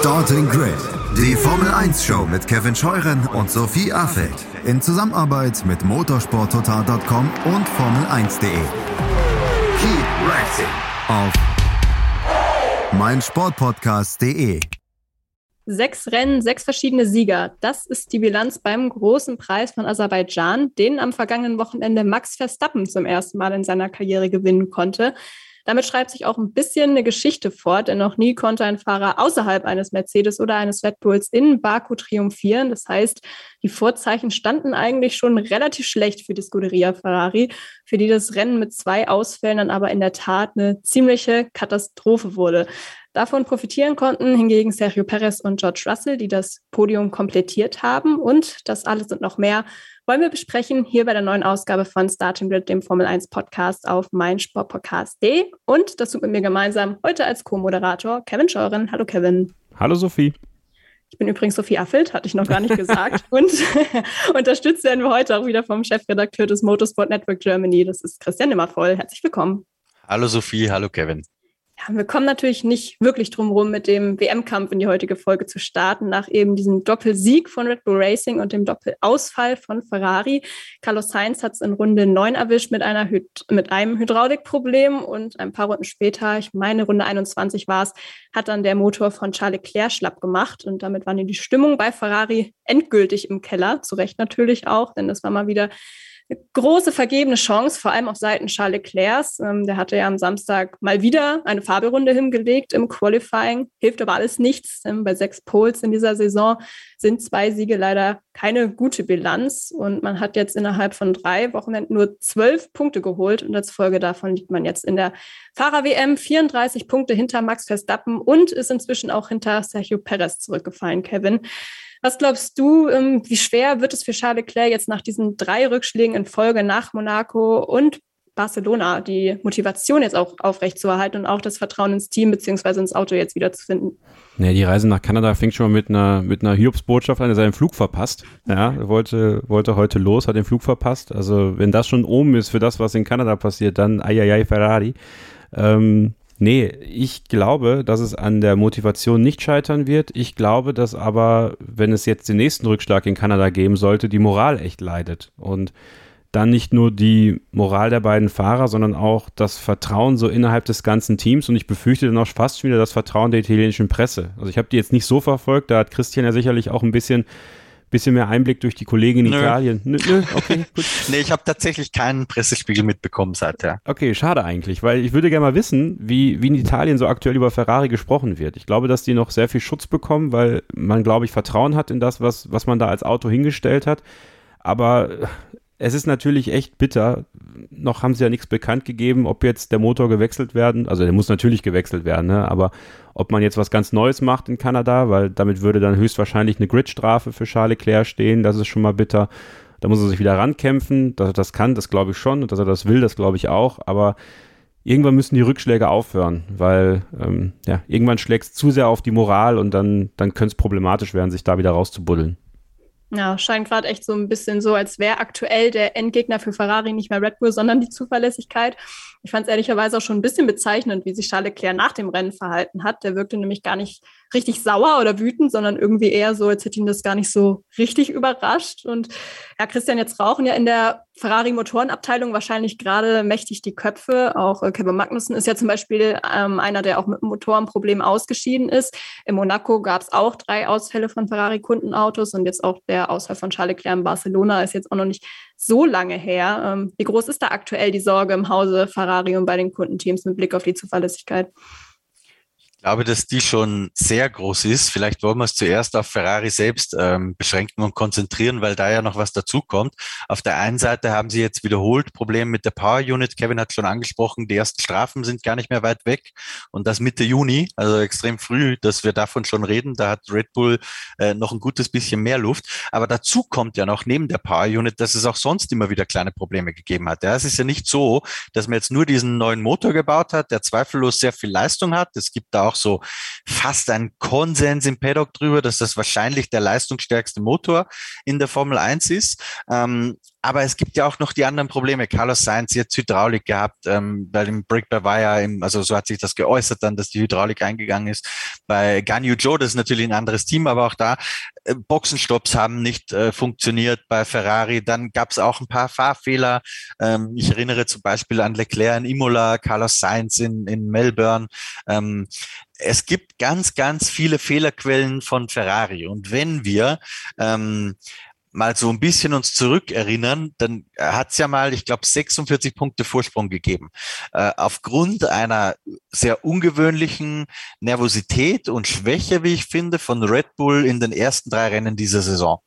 Starting Grid, die Formel 1 Show mit Kevin Scheuren und Sophie Affeld in Zusammenarbeit mit motorsporttotal.com und Formel1.de. Keep racing auf meinsportpodcast.de. Sechs Rennen, sechs verschiedene Sieger. Das ist die Bilanz beim großen Preis von Aserbaidschan, den am vergangenen Wochenende Max Verstappen zum ersten Mal in seiner Karriere gewinnen konnte. Damit schreibt sich auch ein bisschen eine Geschichte fort, denn noch nie konnte ein Fahrer außerhalb eines Mercedes oder eines Red Bulls in Baku triumphieren. Das heißt, die Vorzeichen standen eigentlich schon relativ schlecht für die Scuderia Ferrari, für die das Rennen mit zwei Ausfällen dann aber in der Tat eine ziemliche Katastrophe wurde. Davon profitieren konnten hingegen Sergio Perez und George Russell, die das Podium komplettiert haben. Und das alles und noch mehr wollen wir besprechen hier bei der neuen Ausgabe von Starting Grid, dem Formel 1 Podcast auf meinsportpodcast.de. Und das tut mit mir gemeinsam heute als Co-Moderator Kevin Scheuren. Hallo Kevin. Hallo Sophie. Ich bin übrigens Sophie Affelt, hatte ich noch gar nicht gesagt. und unterstützt werden wir heute auch wieder vom Chefredakteur des Motorsport Network Germany. Das ist Christian Nimmervoll. Herzlich willkommen. Hallo Sophie, hallo Kevin. Ja, wir kommen natürlich nicht wirklich drum rum, mit dem WM-Kampf in die heutige Folge zu starten, nach eben diesem Doppelsieg von Red Bull Racing und dem Doppelausfall von Ferrari. Carlos Sainz hat es in Runde 9 erwischt mit, einer mit einem Hydraulikproblem und ein paar Runden später, ich meine Runde 21 war es, hat dann der Motor von Charles Leclerc schlapp gemacht und damit war die Stimmung bei Ferrari endgültig im Keller, zu Recht natürlich auch, denn das war mal wieder große vergebene Chance, vor allem auf Seiten Charles Leclerc. Ähm, der hatte ja am Samstag mal wieder eine Fahrberunde hingelegt im Qualifying. Hilft aber alles nichts. Ähm, bei sechs Poles in dieser Saison sind zwei Siege leider keine gute Bilanz. Und man hat jetzt innerhalb von drei Wochenenden nur zwölf Punkte geholt. Und als Folge davon liegt man jetzt in der Fahrer-WM 34 Punkte hinter Max Verstappen und ist inzwischen auch hinter Sergio Perez zurückgefallen, Kevin. Was glaubst du, ähm, wie schwer wird es für Charles Leclerc jetzt nach diesen drei Rückschlägen in Folge nach Monaco und Barcelona die Motivation jetzt auch aufrechtzuerhalten und auch das Vertrauen ins Team bzw. ins Auto jetzt wiederzufinden? Ja, die Reise nach Kanada fängt schon mal mit einer, mit einer Hiobsbotschaft an, er seinen Flug verpasst. Ja, wollte, wollte heute los, hat den Flug verpasst. Also, wenn das schon oben ist für das, was in Kanada passiert, dann ai Ferrari. Ähm, Nee, ich glaube, dass es an der Motivation nicht scheitern wird. Ich glaube, dass aber, wenn es jetzt den nächsten Rückschlag in Kanada geben sollte, die Moral echt leidet. Und dann nicht nur die Moral der beiden Fahrer, sondern auch das Vertrauen so innerhalb des ganzen Teams und ich befürchte dann auch fast schon wieder das Vertrauen der italienischen Presse. Also ich habe die jetzt nicht so verfolgt, da hat Christian ja sicherlich auch ein bisschen bisschen mehr Einblick durch die Kollegen in nö. Italien. Nö, nö, okay, gut. nee, ich habe tatsächlich keinen Pressespiegel mitbekommen seither. Okay, schade eigentlich, weil ich würde gerne mal wissen, wie, wie in Italien so aktuell über Ferrari gesprochen wird. Ich glaube, dass die noch sehr viel Schutz bekommen, weil man, glaube ich, Vertrauen hat in das, was, was man da als Auto hingestellt hat. Aber es ist natürlich echt bitter. Noch haben sie ja nichts bekannt gegeben, ob jetzt der Motor gewechselt werden. Also der muss natürlich gewechselt werden, ne? aber ob man jetzt was ganz Neues macht in Kanada, weil damit würde dann höchstwahrscheinlich eine Gridstrafe für Charles Leclerc stehen. Das ist schon mal bitter. Da muss er sich wieder rankämpfen. Dass er das kann, das glaube ich schon. Und dass er das will, das glaube ich auch. Aber irgendwann müssen die Rückschläge aufhören, weil ähm, ja, irgendwann schlägt es zu sehr auf die Moral und dann, dann könnte es problematisch werden, sich da wieder rauszubuddeln. Ja, scheint gerade echt so ein bisschen so, als wäre aktuell der Endgegner für Ferrari nicht mehr Red Bull, sondern die Zuverlässigkeit. Ich fand es ehrlicherweise auch schon ein bisschen bezeichnend, wie sich Charles Leclerc nach dem Rennen verhalten hat. Der wirkte nämlich gar nicht richtig sauer oder wütend, sondern irgendwie eher so, als hätte ihn das gar nicht so richtig überrascht. Und ja, Christian, jetzt rauchen ja in der Ferrari-Motorenabteilung wahrscheinlich gerade mächtig die Köpfe. Auch äh, Kevin Magnussen ist ja zum Beispiel ähm, einer, der auch mit einem Motorenproblem ausgeschieden ist. In Monaco gab es auch drei Ausfälle von Ferrari-Kundenautos und jetzt auch der Ausfall von Charles Leclerc in Barcelona ist jetzt auch noch nicht so lange her. Ähm, wie groß ist da aktuell die Sorge im Hause Ferrari und bei den Kundenteams mit Blick auf die Zuverlässigkeit? Ich glaube, dass die schon sehr groß ist. Vielleicht wollen wir es zuerst auf Ferrari selbst ähm, beschränken und konzentrieren, weil da ja noch was dazukommt. Auf der einen Seite haben sie jetzt wiederholt Probleme mit der Power Unit. Kevin hat schon angesprochen, die ersten Strafen sind gar nicht mehr weit weg und das Mitte Juni, also extrem früh, dass wir davon schon reden. Da hat Red Bull äh, noch ein gutes bisschen mehr Luft. Aber dazu kommt ja noch neben der Power Unit, dass es auch sonst immer wieder kleine Probleme gegeben hat. Ja, es ist ja nicht so, dass man jetzt nur diesen neuen Motor gebaut hat, der zweifellos sehr viel Leistung hat. Es gibt da auch so fast ein Konsens im Paddock drüber, dass das wahrscheinlich der leistungsstärkste Motor in der Formel 1 ist. Ähm, aber es gibt ja auch noch die anderen Probleme. Carlos Sainz jetzt Hydraulik gehabt, ähm, bei dem Brick by Wire, im, also so hat sich das geäußert dann, dass die Hydraulik eingegangen ist. Bei Ganyu Joe, das ist natürlich ein anderes Team, aber auch da äh, Boxenstopps haben nicht äh, funktioniert bei Ferrari. Dann gab es auch ein paar Fahrfehler. Ähm, ich erinnere zum Beispiel an Leclerc in Imola, Carlos Sainz in, in Melbourne. Ähm, es gibt ganz, ganz viele Fehlerquellen von Ferrari. Und wenn wir ähm, mal so ein bisschen uns zurückerinnern, dann hat es ja mal, ich glaube, 46 Punkte Vorsprung gegeben. Äh, aufgrund einer sehr ungewöhnlichen Nervosität und Schwäche, wie ich finde, von Red Bull in den ersten drei Rennen dieser Saison.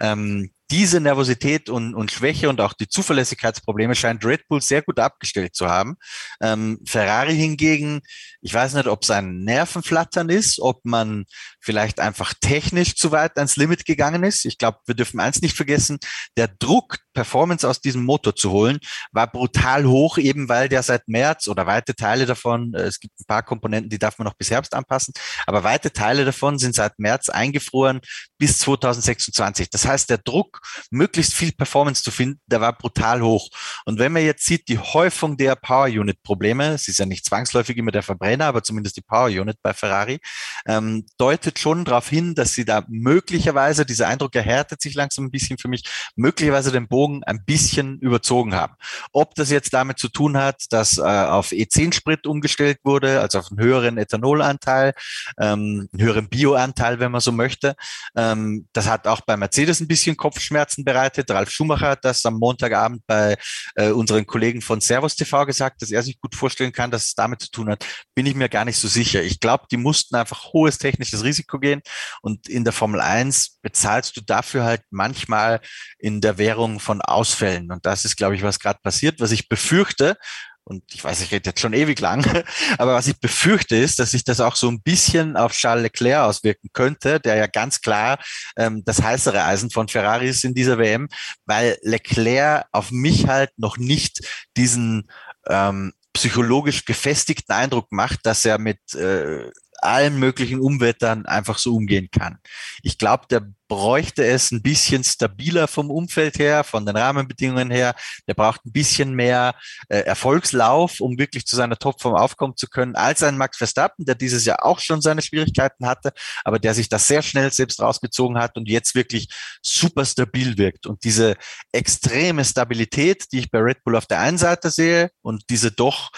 Ähm, diese Nervosität und, und Schwäche und auch die Zuverlässigkeitsprobleme scheint Red Bull sehr gut abgestellt zu haben. Ähm, Ferrari hingegen, ich weiß nicht, ob es ein Nervenflattern ist, ob man vielleicht einfach technisch zu weit ans Limit gegangen ist. Ich glaube, wir dürfen eins nicht vergessen, der Druck, Performance aus diesem Motor zu holen, war brutal hoch, eben weil der seit März oder weite Teile davon, äh, es gibt ein paar Komponenten, die darf man noch bis Herbst anpassen, aber weite Teile davon sind seit März eingefroren bis 2026. Das heißt, der Druck, möglichst viel Performance zu finden, der war brutal hoch. Und wenn man jetzt sieht, die Häufung der Power Unit Probleme, es ist ja nicht zwangsläufig immer der Verbrenner, aber zumindest die Power Unit bei Ferrari, ähm, deutet schon darauf hin, dass sie da möglicherweise, dieser Eindruck erhärtet sich langsam ein bisschen für mich, möglicherweise den Bogen ein bisschen überzogen haben. Ob das jetzt damit zu tun hat, dass äh, auf E10-Sprit umgestellt wurde, also auf einen höheren Ethanolanteil, ähm, einen höheren Bioanteil, wenn man so möchte, ähm, das hat auch bei Mercedes ein bisschen Kopfschmerzen bereitet. Ralf Schumacher hat das am Montagabend bei äh, unseren Kollegen von Servus TV gesagt, dass er sich gut vorstellen kann, dass es damit zu tun hat. Bin ich mir gar nicht so sicher. Ich glaube, die mussten einfach hohes technisches Risiko gehen und in der Formel 1 bezahlst du dafür halt manchmal in der Währung von Ausfällen. Und das ist, glaube ich, was gerade passiert, was ich befürchte, und ich weiß, ich rede jetzt schon ewig lang, aber was ich befürchte ist, dass sich das auch so ein bisschen auf Charles Leclerc auswirken könnte, der ja ganz klar ähm, das heißere Eisen von Ferrari ist in dieser WM, weil Leclerc auf mich halt noch nicht diesen ähm, psychologisch gefestigten Eindruck macht, dass er mit äh, allen möglichen Umwettern einfach so umgehen kann. Ich glaube, der bräuchte es ein bisschen stabiler vom Umfeld her, von den Rahmenbedingungen her. Der braucht ein bisschen mehr äh, Erfolgslauf, um wirklich zu seiner Topform aufkommen zu können, als ein Max Verstappen, der dieses Jahr auch schon seine Schwierigkeiten hatte, aber der sich das sehr schnell selbst rausgezogen hat und jetzt wirklich super stabil wirkt. Und diese extreme Stabilität, die ich bei Red Bull auf der einen Seite sehe und diese doch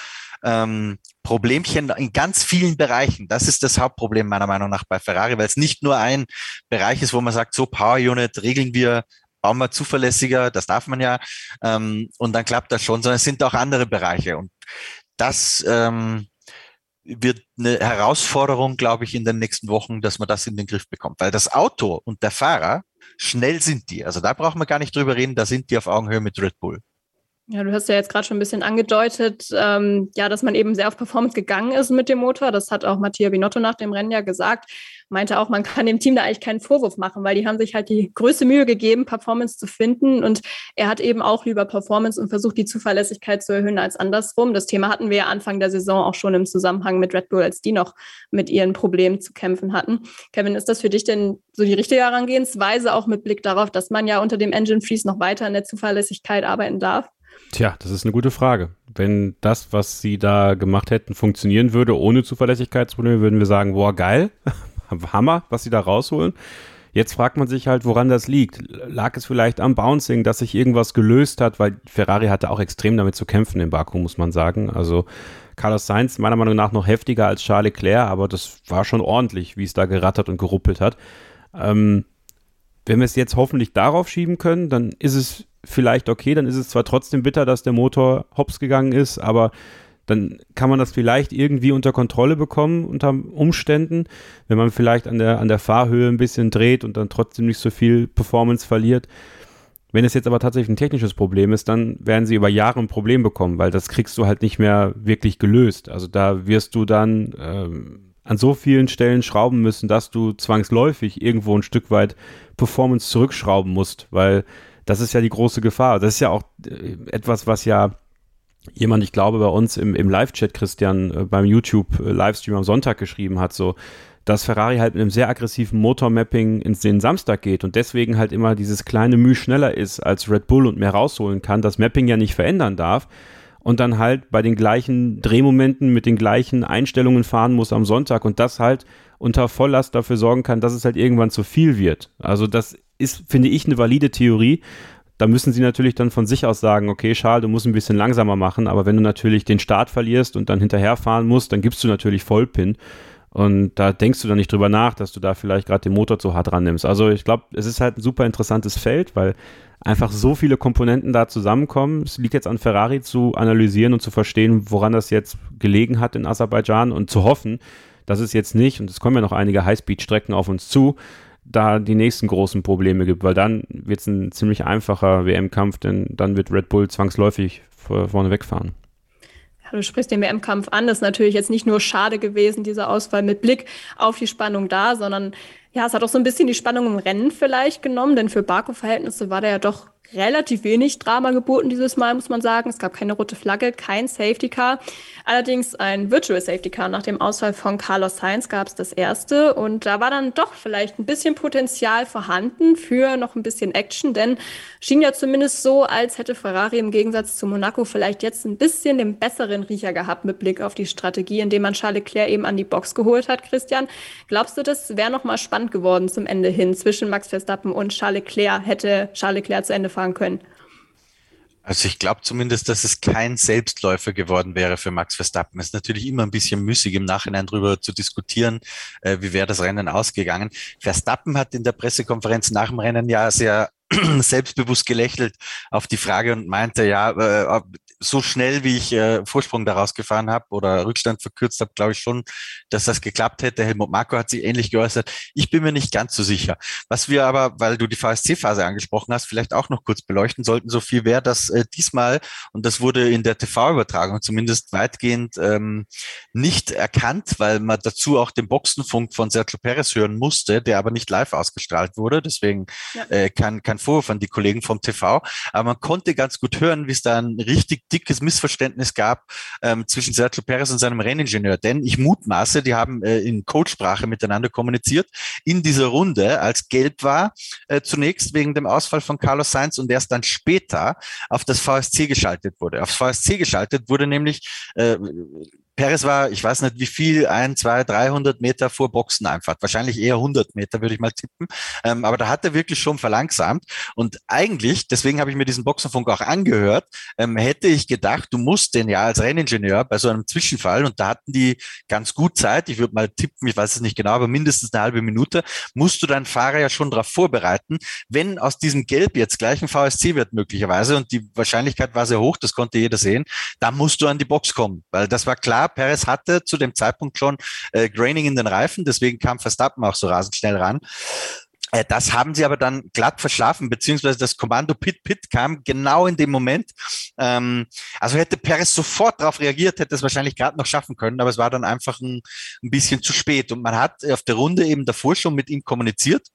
ähm, Problemchen in ganz vielen Bereichen. Das ist das Hauptproblem meiner Meinung nach bei Ferrari, weil es nicht nur ein Bereich ist, wo man sagt, so Power Unit regeln wir, bauen wir zuverlässiger, das darf man ja, ähm, und dann klappt das schon, sondern es sind auch andere Bereiche. Und das ähm, wird eine Herausforderung, glaube ich, in den nächsten Wochen, dass man das in den Griff bekommt. Weil das Auto und der Fahrer, schnell sind die. Also da brauchen wir gar nicht drüber reden, da sind die auf Augenhöhe mit Red Bull. Ja, du hast ja jetzt gerade schon ein bisschen angedeutet, ähm, ja, dass man eben sehr auf Performance gegangen ist mit dem Motor. Das hat auch Mattia Binotto nach dem Rennen ja gesagt. Meinte auch, man kann dem Team da eigentlich keinen Vorwurf machen, weil die haben sich halt die größte Mühe gegeben, Performance zu finden. Und er hat eben auch lieber Performance und versucht, die Zuverlässigkeit zu erhöhen als andersrum. Das Thema hatten wir ja Anfang der Saison auch schon im Zusammenhang mit Red Bull, als die noch mit ihren Problemen zu kämpfen hatten. Kevin, ist das für dich denn so die richtige Herangehensweise, auch mit Blick darauf, dass man ja unter dem Engine Freeze noch weiter an der Zuverlässigkeit arbeiten darf? Tja, das ist eine gute Frage. Wenn das, was sie da gemacht hätten, funktionieren würde ohne Zuverlässigkeitsprobleme, würden wir sagen, boah, geil, Hammer, was sie da rausholen. Jetzt fragt man sich halt, woran das liegt. Lag es vielleicht am Bouncing, dass sich irgendwas gelöst hat, weil Ferrari hatte auch extrem damit zu kämpfen in Baku, muss man sagen. Also Carlos Sainz meiner Meinung nach noch heftiger als Charles Leclerc, aber das war schon ordentlich, wie es da gerattert und geruppelt hat. Ähm, wenn wir es jetzt hoffentlich darauf schieben können, dann ist es vielleicht okay, dann ist es zwar trotzdem bitter, dass der Motor hops gegangen ist, aber dann kann man das vielleicht irgendwie unter Kontrolle bekommen unter Umständen, wenn man vielleicht an der, an der Fahrhöhe ein bisschen dreht und dann trotzdem nicht so viel Performance verliert. Wenn es jetzt aber tatsächlich ein technisches Problem ist, dann werden sie über Jahre ein Problem bekommen, weil das kriegst du halt nicht mehr wirklich gelöst. Also da wirst du dann ähm, an so vielen Stellen schrauben müssen, dass du zwangsläufig irgendwo ein Stück weit Performance zurückschrauben musst, weil das ist ja die große Gefahr. Das ist ja auch äh, etwas, was ja jemand, ich glaube, bei uns im, im Live-Chat, Christian, äh, beim YouTube-Livestream am Sonntag geschrieben hat, so, dass Ferrari halt mit einem sehr aggressiven Motormapping ins den Samstag geht und deswegen halt immer dieses kleine Mühe schneller ist als Red Bull und mehr rausholen kann, das Mapping ja nicht verändern darf und dann halt bei den gleichen Drehmomenten mit den gleichen Einstellungen fahren muss am Sonntag und das halt unter Volllast dafür sorgen kann, dass es halt irgendwann zu viel wird. Also das ist, finde ich, eine valide Theorie. Da müssen sie natürlich dann von sich aus sagen, okay, Charles, du musst ein bisschen langsamer machen, aber wenn du natürlich den Start verlierst und dann hinterherfahren musst, dann gibst du natürlich Vollpin. Und da denkst du dann nicht drüber nach, dass du da vielleicht gerade den Motor zu hart rannimmst. Also ich glaube, es ist halt ein super interessantes Feld, weil einfach so viele Komponenten da zusammenkommen. Es liegt jetzt an Ferrari zu analysieren und zu verstehen, woran das jetzt gelegen hat in Aserbaidschan und zu hoffen, dass es jetzt nicht, und es kommen ja noch einige Highspeed-Strecken auf uns zu, da die nächsten großen Probleme gibt, weil dann wird es ein ziemlich einfacher WM-Kampf, denn dann wird Red Bull zwangsläufig vorne wegfahren. Du sprichst den WM-Kampf an. Das ist natürlich jetzt nicht nur schade gewesen, dieser Ausfall mit Blick auf die Spannung da, sondern ja, es hat auch so ein bisschen die Spannung im Rennen vielleicht genommen, denn für Baku-Verhältnisse war der ja doch relativ wenig Drama geboten dieses Mal, muss man sagen. Es gab keine rote Flagge, kein Safety Car. Allerdings ein Virtual Safety Car. Nach dem Ausfall von Carlos Sainz gab es das erste. Und da war dann doch vielleicht ein bisschen Potenzial vorhanden für noch ein bisschen Action, denn schien ja zumindest so, als hätte Ferrari im Gegensatz zu Monaco vielleicht jetzt ein bisschen den besseren Riecher gehabt mit Blick auf die Strategie, indem man Charles Leclerc eben an die Box geholt hat, Christian. Glaubst du, das wäre noch mal spannend geworden zum Ende hin zwischen Max Verstappen und Charles Leclerc? Hätte Charles Leclerc zu Ende fahren können? Also ich glaube zumindest, dass es kein Selbstläufer geworden wäre für Max Verstappen. Es ist natürlich immer ein bisschen müßig im Nachhinein darüber zu diskutieren, äh, wie wäre das Rennen ausgegangen. Verstappen hat in der Pressekonferenz nach dem Rennen ja sehr selbstbewusst gelächelt auf die Frage und meinte, ja, äh, so schnell, wie ich äh, Vorsprung daraus gefahren habe oder Rückstand verkürzt habe, glaube ich schon, dass das geklappt hätte. Helmut Marko hat sich ähnlich geäußert. Ich bin mir nicht ganz so sicher. Was wir aber, weil du die VSC-Phase angesprochen hast, vielleicht auch noch kurz beleuchten sollten, so viel wäre, dass äh, diesmal, und das wurde in der TV-Übertragung zumindest weitgehend ähm, nicht erkannt, weil man dazu auch den Boxenfunk von Sergio Perez hören musste, der aber nicht live ausgestrahlt wurde. Deswegen ja. äh, kein, kein Vorwurf an die Kollegen vom TV. Aber man konnte ganz gut hören, wie es da ein richtig dickes Missverständnis gab ähm, zwischen Sergio Perez und seinem Renningenieur. Denn ich mutmaße, die haben äh, in Codesprache miteinander kommuniziert in dieser Runde, als gelb war, äh, zunächst wegen dem Ausfall von Carlos Sainz und erst dann später auf das VSC geschaltet wurde. Aufs VSC geschaltet wurde nämlich äh, Perez war, ich weiß nicht wie viel, ein, zwei, 300 Meter vor Boxeneinfahrt. Wahrscheinlich eher 100 Meter, würde ich mal tippen. Ähm, aber da hat er wirklich schon verlangsamt. Und eigentlich, deswegen habe ich mir diesen Boxenfunk auch angehört, ähm, hätte ich gedacht, du musst den ja als Renningenieur bei so einem Zwischenfall, und da hatten die ganz gut Zeit, ich würde mal tippen, ich weiß es nicht genau, aber mindestens eine halbe Minute, musst du deinen Fahrer ja schon darauf vorbereiten, wenn aus diesem Gelb jetzt gleich ein VSC wird möglicherweise, und die Wahrscheinlichkeit war sehr hoch, das konnte jeder sehen, dann musst du an die Box kommen, weil das war klar, Perez hatte zu dem Zeitpunkt schon äh, Graining in den Reifen, deswegen kam Verstappen auch so rasend schnell ran. Äh, das haben sie aber dann glatt verschlafen, beziehungsweise das Kommando Pit Pit kam genau in dem Moment. Ähm, also hätte Perez sofort darauf reagiert, hätte es wahrscheinlich gerade noch schaffen können, aber es war dann einfach ein, ein bisschen zu spät. Und man hat auf der Runde eben davor schon mit ihm kommuniziert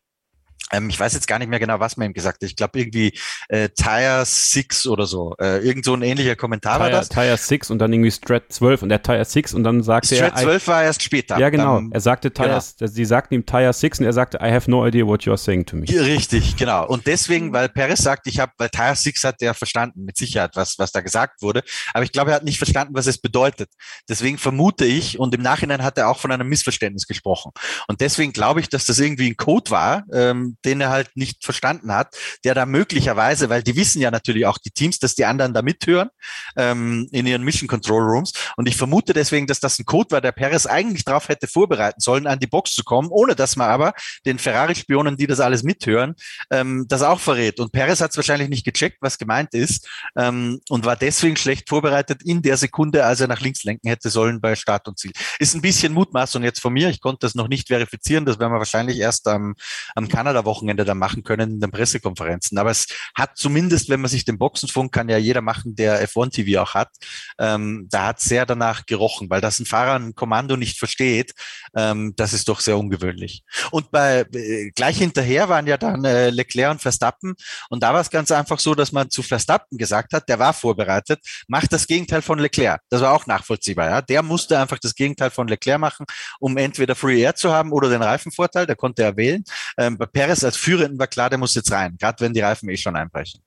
ähm, ich weiß jetzt gar nicht mehr genau, was man ihm gesagt hat. Ich glaube irgendwie äh, Tire 6 oder so. Äh, irgend so ein ähnlicher Kommentar Tire, war das. Tire 6 und dann irgendwie Strat 12 und der Tire 6 und dann sagte Strat er... Strat 12 war erst später. Ja, genau. Dann, er sagte Tire, genau. sie sagten ihm Tire 6 und er sagte, I have no idea what you're saying to me. Richtig, genau. Und deswegen, weil Perez sagt, ich habe, weil Tire 6 hat er verstanden, mit Sicherheit, was, was da gesagt wurde. Aber ich glaube, er hat nicht verstanden, was es bedeutet. Deswegen vermute ich, und im Nachhinein hat er auch von einem Missverständnis gesprochen. Und deswegen glaube ich, dass das irgendwie ein Code war, ähm, den er halt nicht verstanden hat, der da möglicherweise, weil die wissen ja natürlich auch die Teams, dass die anderen da mithören ähm, in ihren Mission Control Rooms. Und ich vermute deswegen, dass das ein Code war, der Perez eigentlich darauf hätte vorbereiten sollen, an die Box zu kommen, ohne dass man aber den Ferrari-Spionen, die das alles mithören, ähm, das auch verrät. Und Perez hat es wahrscheinlich nicht gecheckt, was gemeint ist ähm, und war deswegen schlecht vorbereitet in der Sekunde, als er nach links lenken hätte sollen bei Start und Ziel. Ist ein bisschen Mutmaßung jetzt von mir. Ich konnte das noch nicht verifizieren. Das werden wir wahrscheinlich erst am, am Kanada Spoiler-Wochenende dann machen können in den Pressekonferenzen. Aber es hat zumindest, wenn man sich den Boxenfunk kann ja jeder machen, der F1 TV auch hat, ähm, da hat sehr danach gerochen, weil das ein Fahrer ein Kommando nicht versteht, ähm, das ist doch sehr ungewöhnlich. Und bei äh, gleich hinterher waren ja dann äh, Leclerc und Verstappen und da war es ganz einfach so, dass man zu Verstappen gesagt hat, der war vorbereitet, macht das Gegenteil von Leclerc. Das war auch nachvollziehbar. Ja? Der musste einfach das Gegenteil von Leclerc machen, um entweder Free Air zu haben oder den Reifenvorteil, der konnte er wählen. Ähm, bei Perez als Führenden war klar, der muss jetzt rein, gerade wenn die Reifen eh schon einbrechen.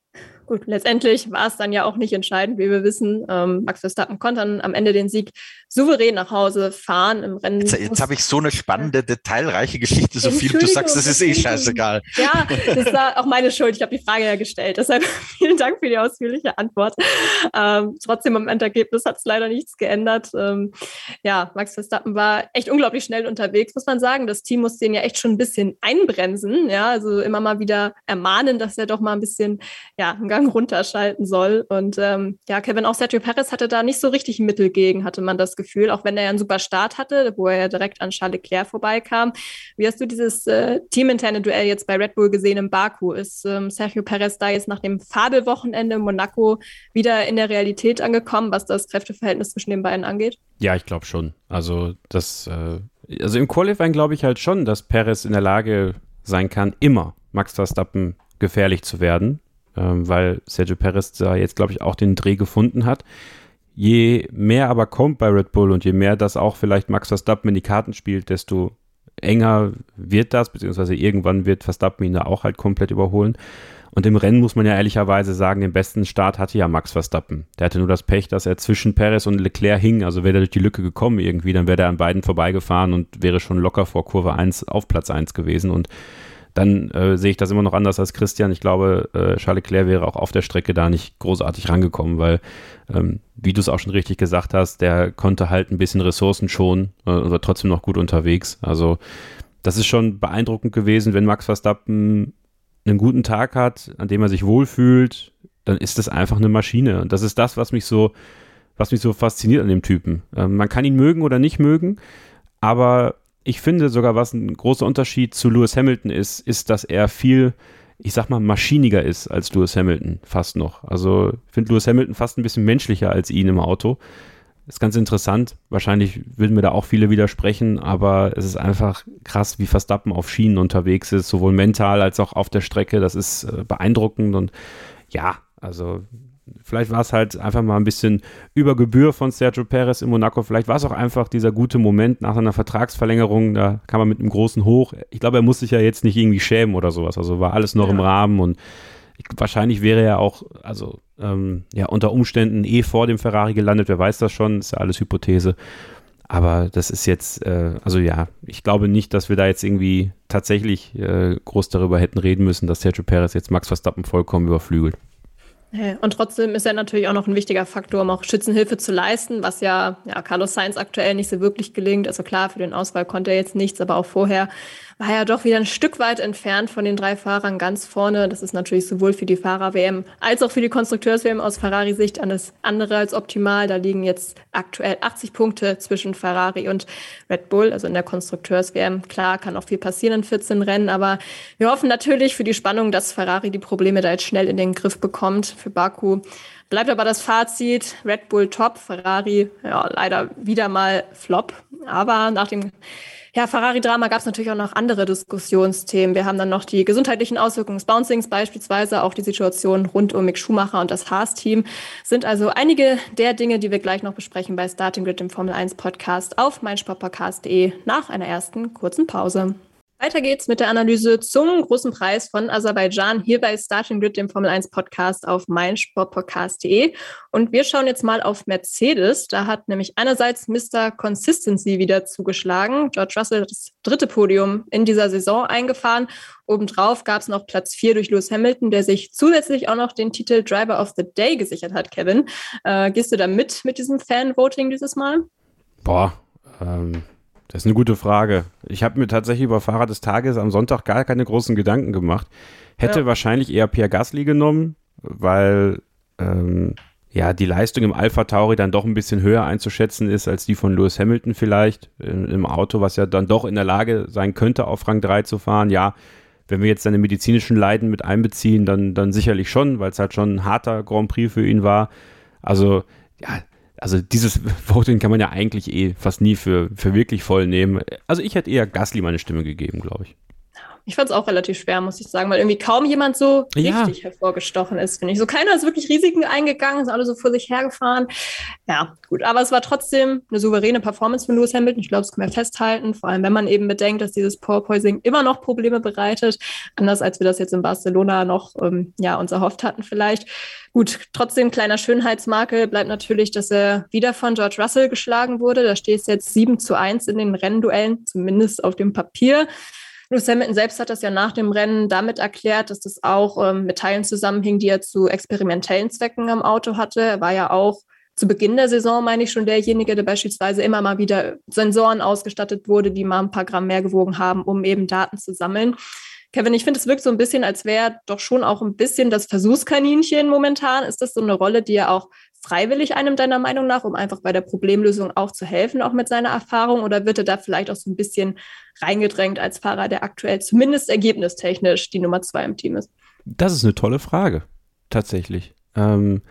Gut, letztendlich war es dann ja auch nicht entscheidend, wie wir wissen. Ähm, Max Verstappen konnte dann am Ende den Sieg souverän nach Hause fahren im Rennen. Jetzt, jetzt habe ich so eine spannende, detailreiche Geschichte, so viel. Du sagst, das ist eh scheißegal. Ja, das war auch meine Schuld. Ich habe die Frage ja gestellt. Deshalb vielen Dank für die ausführliche Antwort. Ähm, trotzdem am Endergebnis hat es leider nichts geändert. Ähm, ja, Max Verstappen war echt unglaublich schnell unterwegs, muss man sagen. Das Team musste ihn ja echt schon ein bisschen einbremsen. Ja, also immer mal wieder ermahnen, dass er doch mal ein bisschen, ja, einen Gang runterschalten soll. Und ähm, ja, Kevin, auch Sergio Perez hatte da nicht so richtig Mittel gegen, hatte man das Gefühl, auch wenn er ja einen super Start hatte, wo er ja direkt an Charles Leclerc vorbeikam. Wie hast du dieses äh, teaminterne Duell jetzt bei Red Bull gesehen im Baku? Ist ähm, Sergio Perez da jetzt nach dem Fabelwochenende in Monaco wieder in der Realität angekommen, was das Kräfteverhältnis zwischen den beiden angeht? Ja, ich glaube schon. Also das, äh, also im Qualifying glaube ich halt schon, dass Perez in der Lage sein kann, immer Max Verstappen gefährlich zu werden ähm, weil Sergio Perez da jetzt, glaube ich, auch den Dreh gefunden hat. Je mehr aber kommt bei Red Bull und je mehr das auch vielleicht Max Verstappen in die Karten spielt, desto enger wird das, beziehungsweise irgendwann wird Verstappen ihn da auch halt komplett überholen. Und im Rennen muss man ja ehrlicherweise sagen, den besten Start hatte ja Max Verstappen. Der hatte nur das Pech, dass er zwischen Perez und Leclerc hing. Also wäre er durch die Lücke gekommen irgendwie, dann wäre er an beiden vorbeigefahren und wäre schon locker vor Kurve 1 auf Platz 1 gewesen. Und dann äh, sehe ich das immer noch anders als Christian. Ich glaube, äh, Charles Leclerc wäre auch auf der Strecke da nicht großartig rangekommen, weil, ähm, wie du es auch schon richtig gesagt hast, der konnte halt ein bisschen Ressourcen schonen äh, und war trotzdem noch gut unterwegs. Also das ist schon beeindruckend gewesen, wenn Max Verstappen einen guten Tag hat, an dem er sich wohlfühlt, dann ist das einfach eine Maschine. Und das ist das, was mich so, was mich so fasziniert an dem Typen. Ähm, man kann ihn mögen oder nicht mögen, aber ich finde sogar, was ein großer Unterschied zu Lewis Hamilton ist, ist, dass er viel, ich sag mal, maschiniger ist als Lewis Hamilton, fast noch. Also ich finde Lewis Hamilton fast ein bisschen menschlicher als ihn im Auto. Ist ganz interessant. Wahrscheinlich würden mir da auch viele widersprechen, aber es ist einfach krass, wie Verstappen auf Schienen unterwegs ist, sowohl mental als auch auf der Strecke. Das ist äh, beeindruckend und ja, also Vielleicht war es halt einfach mal ein bisschen über Gebühr von Sergio Perez in Monaco. Vielleicht war es auch einfach dieser gute Moment nach einer Vertragsverlängerung. Da kam er mit einem großen Hoch. Ich glaube, er muss sich ja jetzt nicht irgendwie schämen oder sowas. Also war alles noch ja. im Rahmen und ich, wahrscheinlich wäre er auch, also ähm, ja, unter Umständen eh vor dem Ferrari gelandet. Wer weiß das schon? Ist ja alles Hypothese. Aber das ist jetzt, äh, also ja, ich glaube nicht, dass wir da jetzt irgendwie tatsächlich äh, groß darüber hätten reden müssen, dass Sergio Perez jetzt Max Verstappen vollkommen überflügelt. Und trotzdem ist er natürlich auch noch ein wichtiger Faktor, um auch Schützenhilfe zu leisten, was ja, ja Carlos Sainz aktuell nicht so wirklich gelingt. Also klar, für den Auswahl konnte er jetzt nichts, aber auch vorher war er doch wieder ein Stück weit entfernt von den drei Fahrern ganz vorne. Das ist natürlich sowohl für die Fahrer-WM als auch für die Konstrukteurs-WM aus Ferrari-Sicht alles andere als optimal. Da liegen jetzt aktuell 80 Punkte zwischen Ferrari und Red Bull, also in der Konstrukteurs-WM. Klar, kann auch viel passieren in 14 Rennen, aber wir hoffen natürlich für die Spannung, dass Ferrari die Probleme da jetzt schnell in den Griff bekommt. Für Baku bleibt aber das Fazit, Red Bull top, Ferrari ja leider wieder mal Flop. Aber nach dem ja, Ferrari-Drama gab es natürlich auch noch andere Diskussionsthemen. Wir haben dann noch die gesundheitlichen Auswirkungen des Bouncings, beispielsweise auch die Situation rund um Mick Schumacher und das Haas-Team. Sind also einige der Dinge, die wir gleich noch besprechen bei Starting Grid, dem Formel 1 Podcast auf meinsportpodcast.de nach einer ersten kurzen Pause. Weiter geht's mit der Analyse zum großen Preis von Aserbaidschan hier bei Starting Grid, dem Formel 1 Podcast auf meinsportpodcast.de. Und wir schauen jetzt mal auf Mercedes. Da hat nämlich einerseits Mr. Consistency wieder zugeschlagen. George Russell hat das dritte Podium in dieser Saison eingefahren. Obendrauf gab es noch Platz vier durch Lewis Hamilton, der sich zusätzlich auch noch den Titel Driver of the Day gesichert hat, Kevin. Äh, gehst du da mit mit diesem Fan-Voting dieses Mal? Boah, ähm, das ist eine gute Frage. Ich habe mir tatsächlich über Fahrer des Tages am Sonntag gar keine großen Gedanken gemacht. Hätte ja. wahrscheinlich eher Pierre Gasly genommen, weil ähm, ja die Leistung im Alpha Tauri dann doch ein bisschen höher einzuschätzen ist als die von Lewis Hamilton vielleicht im Auto, was ja dann doch in der Lage sein könnte, auf Rang 3 zu fahren. Ja, wenn wir jetzt seine medizinischen Leiden mit einbeziehen, dann, dann sicherlich schon, weil es halt schon ein harter Grand Prix für ihn war. Also, ja, also dieses Voting kann man ja eigentlich eh fast nie für, für wirklich voll nehmen. Also ich hätte eher Gasly meine Stimme gegeben, glaube ich. Ich fand es auch relativ schwer, muss ich sagen, weil irgendwie kaum jemand so ja. richtig hervorgestochen ist, finde ich. So keiner ist wirklich Risiken eingegangen, sind alle so vor sich hergefahren. Ja, gut. Aber es war trotzdem eine souveräne Performance von Lewis Hamilton. Ich glaube, das können wir festhalten. Vor allem, wenn man eben bedenkt, dass dieses Porpoising immer noch Probleme bereitet. Anders als wir das jetzt in Barcelona noch ähm, ja, uns erhofft hatten vielleicht. Gut, trotzdem kleiner Schönheitsmakel bleibt natürlich, dass er wieder von George Russell geschlagen wurde. Da steht es jetzt 7 zu 1 in den Rennduellen, zumindest auf dem Papier. Lewis Hamilton selbst hat das ja nach dem Rennen damit erklärt, dass das auch ähm, mit Teilen zusammenhing, die er zu experimentellen Zwecken am Auto hatte. Er war ja auch zu Beginn der Saison, meine ich, schon derjenige, der beispielsweise immer mal wieder Sensoren ausgestattet wurde, die mal ein paar Gramm mehr gewogen haben, um eben Daten zu sammeln. Kevin, ich finde, es wirkt so ein bisschen, als wäre doch schon auch ein bisschen das Versuchskaninchen momentan. Ist das so eine Rolle, die er auch freiwillig einem deiner Meinung nach, um einfach bei der Problemlösung auch zu helfen, auch mit seiner Erfahrung? Oder wird er da vielleicht auch so ein bisschen reingedrängt als Fahrer, der aktuell zumindest ergebnistechnisch die Nummer zwei im Team ist? Das ist eine tolle Frage, tatsächlich. Ähm,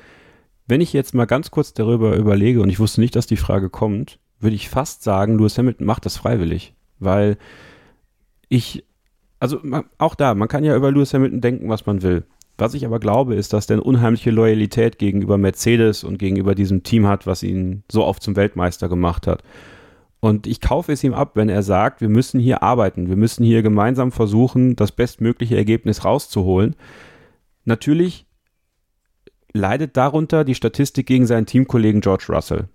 wenn ich jetzt mal ganz kurz darüber überlege, und ich wusste nicht, dass die Frage kommt, würde ich fast sagen, Lewis Hamilton macht das freiwillig, weil ich, also auch da, man kann ja über Lewis Hamilton denken, was man will. Was ich aber glaube, ist, dass der eine unheimliche Loyalität gegenüber Mercedes und gegenüber diesem Team hat, was ihn so oft zum Weltmeister gemacht hat. Und ich kaufe es ihm ab, wenn er sagt, wir müssen hier arbeiten, wir müssen hier gemeinsam versuchen, das bestmögliche Ergebnis rauszuholen. Natürlich leidet darunter die Statistik gegen seinen Teamkollegen George Russell.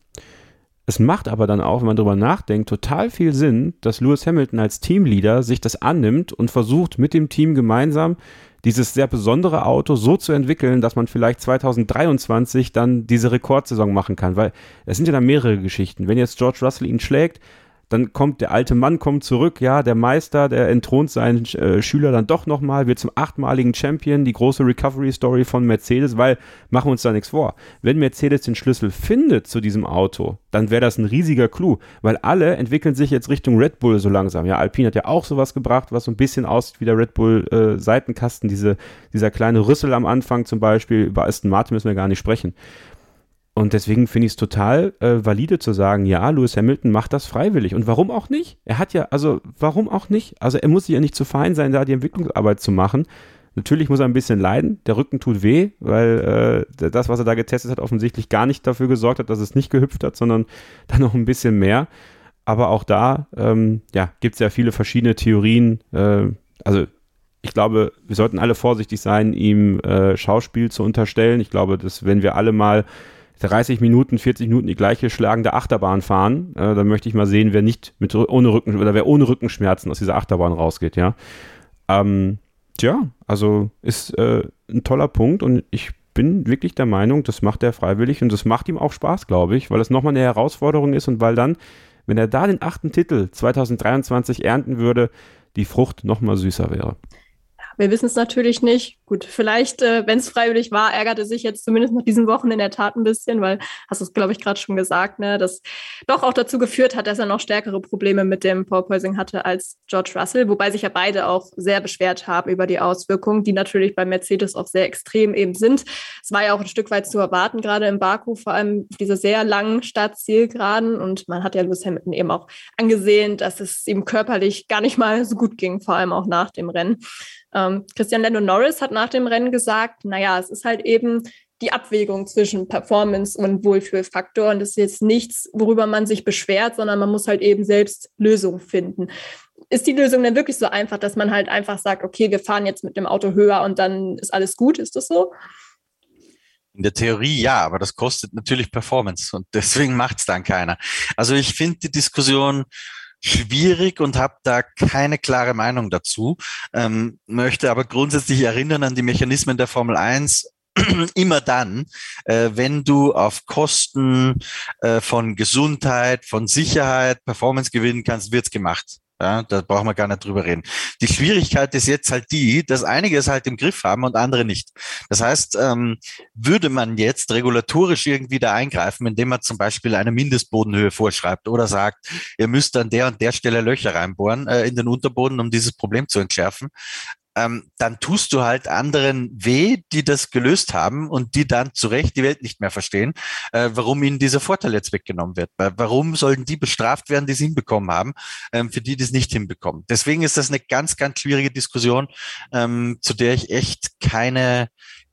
Es macht aber dann auch, wenn man darüber nachdenkt, total viel Sinn, dass Lewis Hamilton als Teamleader sich das annimmt und versucht, mit dem Team gemeinsam dieses sehr besondere Auto so zu entwickeln, dass man vielleicht 2023 dann diese Rekordsaison machen kann. Weil es sind ja dann mehrere Geschichten. Wenn jetzt George Russell ihn schlägt, dann kommt der alte Mann kommt zurück, ja, der Meister, der entthront seinen äh, Schüler dann doch nochmal, wird zum achtmaligen Champion, die große Recovery-Story von Mercedes, weil, machen wir uns da nichts vor, wenn Mercedes den Schlüssel findet zu diesem Auto, dann wäre das ein riesiger Clou, weil alle entwickeln sich jetzt Richtung Red Bull so langsam. Ja, Alpine hat ja auch sowas gebracht, was so ein bisschen aussieht wie der Red Bull äh, Seitenkasten, diese, dieser kleine Rüssel am Anfang zum Beispiel, über Aston Martin müssen wir gar nicht sprechen. Und deswegen finde ich es total äh, valide zu sagen, ja, Lewis Hamilton macht das freiwillig. Und warum auch nicht? Er hat ja, also warum auch nicht? Also er muss sich ja nicht zu fein sein, da die Entwicklungsarbeit zu machen. Natürlich muss er ein bisschen leiden. Der Rücken tut weh, weil äh, das, was er da getestet hat, offensichtlich gar nicht dafür gesorgt hat, dass es nicht gehüpft hat, sondern dann noch ein bisschen mehr. Aber auch da ähm, ja, gibt es ja viele verschiedene Theorien. Äh, also ich glaube, wir sollten alle vorsichtig sein, ihm äh, Schauspiel zu unterstellen. Ich glaube, dass wenn wir alle mal 30 Minuten, 40 Minuten die gleiche schlagende Achterbahn fahren, äh, dann möchte ich mal sehen, wer nicht mit ohne Rücken oder wer ohne Rückenschmerzen aus dieser Achterbahn rausgeht, ja. Ähm, tja, also ist äh, ein toller Punkt und ich bin wirklich der Meinung, das macht er freiwillig und das macht ihm auch Spaß, glaube ich, weil es nochmal eine Herausforderung ist und weil dann, wenn er da den achten Titel 2023 ernten würde, die Frucht nochmal süßer wäre. Wir wissen es natürlich nicht. Gut, vielleicht, äh, wenn es freiwillig war, ärgerte sich jetzt zumindest nach diesen Wochen in der Tat ein bisschen, weil, hast du es, glaube ich, gerade schon gesagt, ne, das doch auch dazu geführt hat, dass er noch stärkere Probleme mit dem Porpoising hatte als George Russell, wobei sich ja beide auch sehr beschwert haben über die Auswirkungen, die natürlich bei Mercedes auch sehr extrem eben sind. Es war ja auch ein Stück weit zu erwarten, gerade in Baku, vor allem diese sehr langen Startzielgeraden. Und man hat ja Lewis Hamilton eben auch angesehen, dass es ihm körperlich gar nicht mal so gut ging, vor allem auch nach dem Rennen. Ähm, Christian Lando Norris hat nach dem Rennen gesagt, naja, es ist halt eben die Abwägung zwischen Performance und Wohlfühlfaktor. Und das ist jetzt nichts, worüber man sich beschwert, sondern man muss halt eben selbst Lösungen finden. Ist die Lösung denn wirklich so einfach, dass man halt einfach sagt, okay, wir fahren jetzt mit dem Auto höher und dann ist alles gut? Ist das so? In der Theorie ja, aber das kostet natürlich Performance und deswegen macht es dann keiner. Also ich finde die Diskussion schwierig und habe da keine klare Meinung dazu, ähm, möchte aber grundsätzlich erinnern an die Mechanismen der Formel 1 immer dann, äh, wenn du auf Kosten äh, von Gesundheit, von Sicherheit Performance gewinnen kannst, wird's gemacht. Ja, da brauchen wir gar nicht drüber reden. Die Schwierigkeit ist jetzt halt die, dass einige es halt im Griff haben und andere nicht. Das heißt, ähm, würde man jetzt regulatorisch irgendwie da eingreifen, indem man zum Beispiel eine Mindestbodenhöhe vorschreibt oder sagt, ihr müsst an der und der Stelle Löcher reinbohren äh, in den Unterboden, um dieses Problem zu entschärfen, ähm, dann tust du halt anderen weh, die das gelöst haben und die dann zu Recht die Welt nicht mehr verstehen, äh, warum ihnen dieser Vorteil jetzt weggenommen wird. Warum sollen die bestraft werden, die es hinbekommen haben, ähm, für die, die es nicht hinbekommen. Deswegen ist das eine ganz, ganz schwierige Diskussion, ähm, zu der ich echt keine,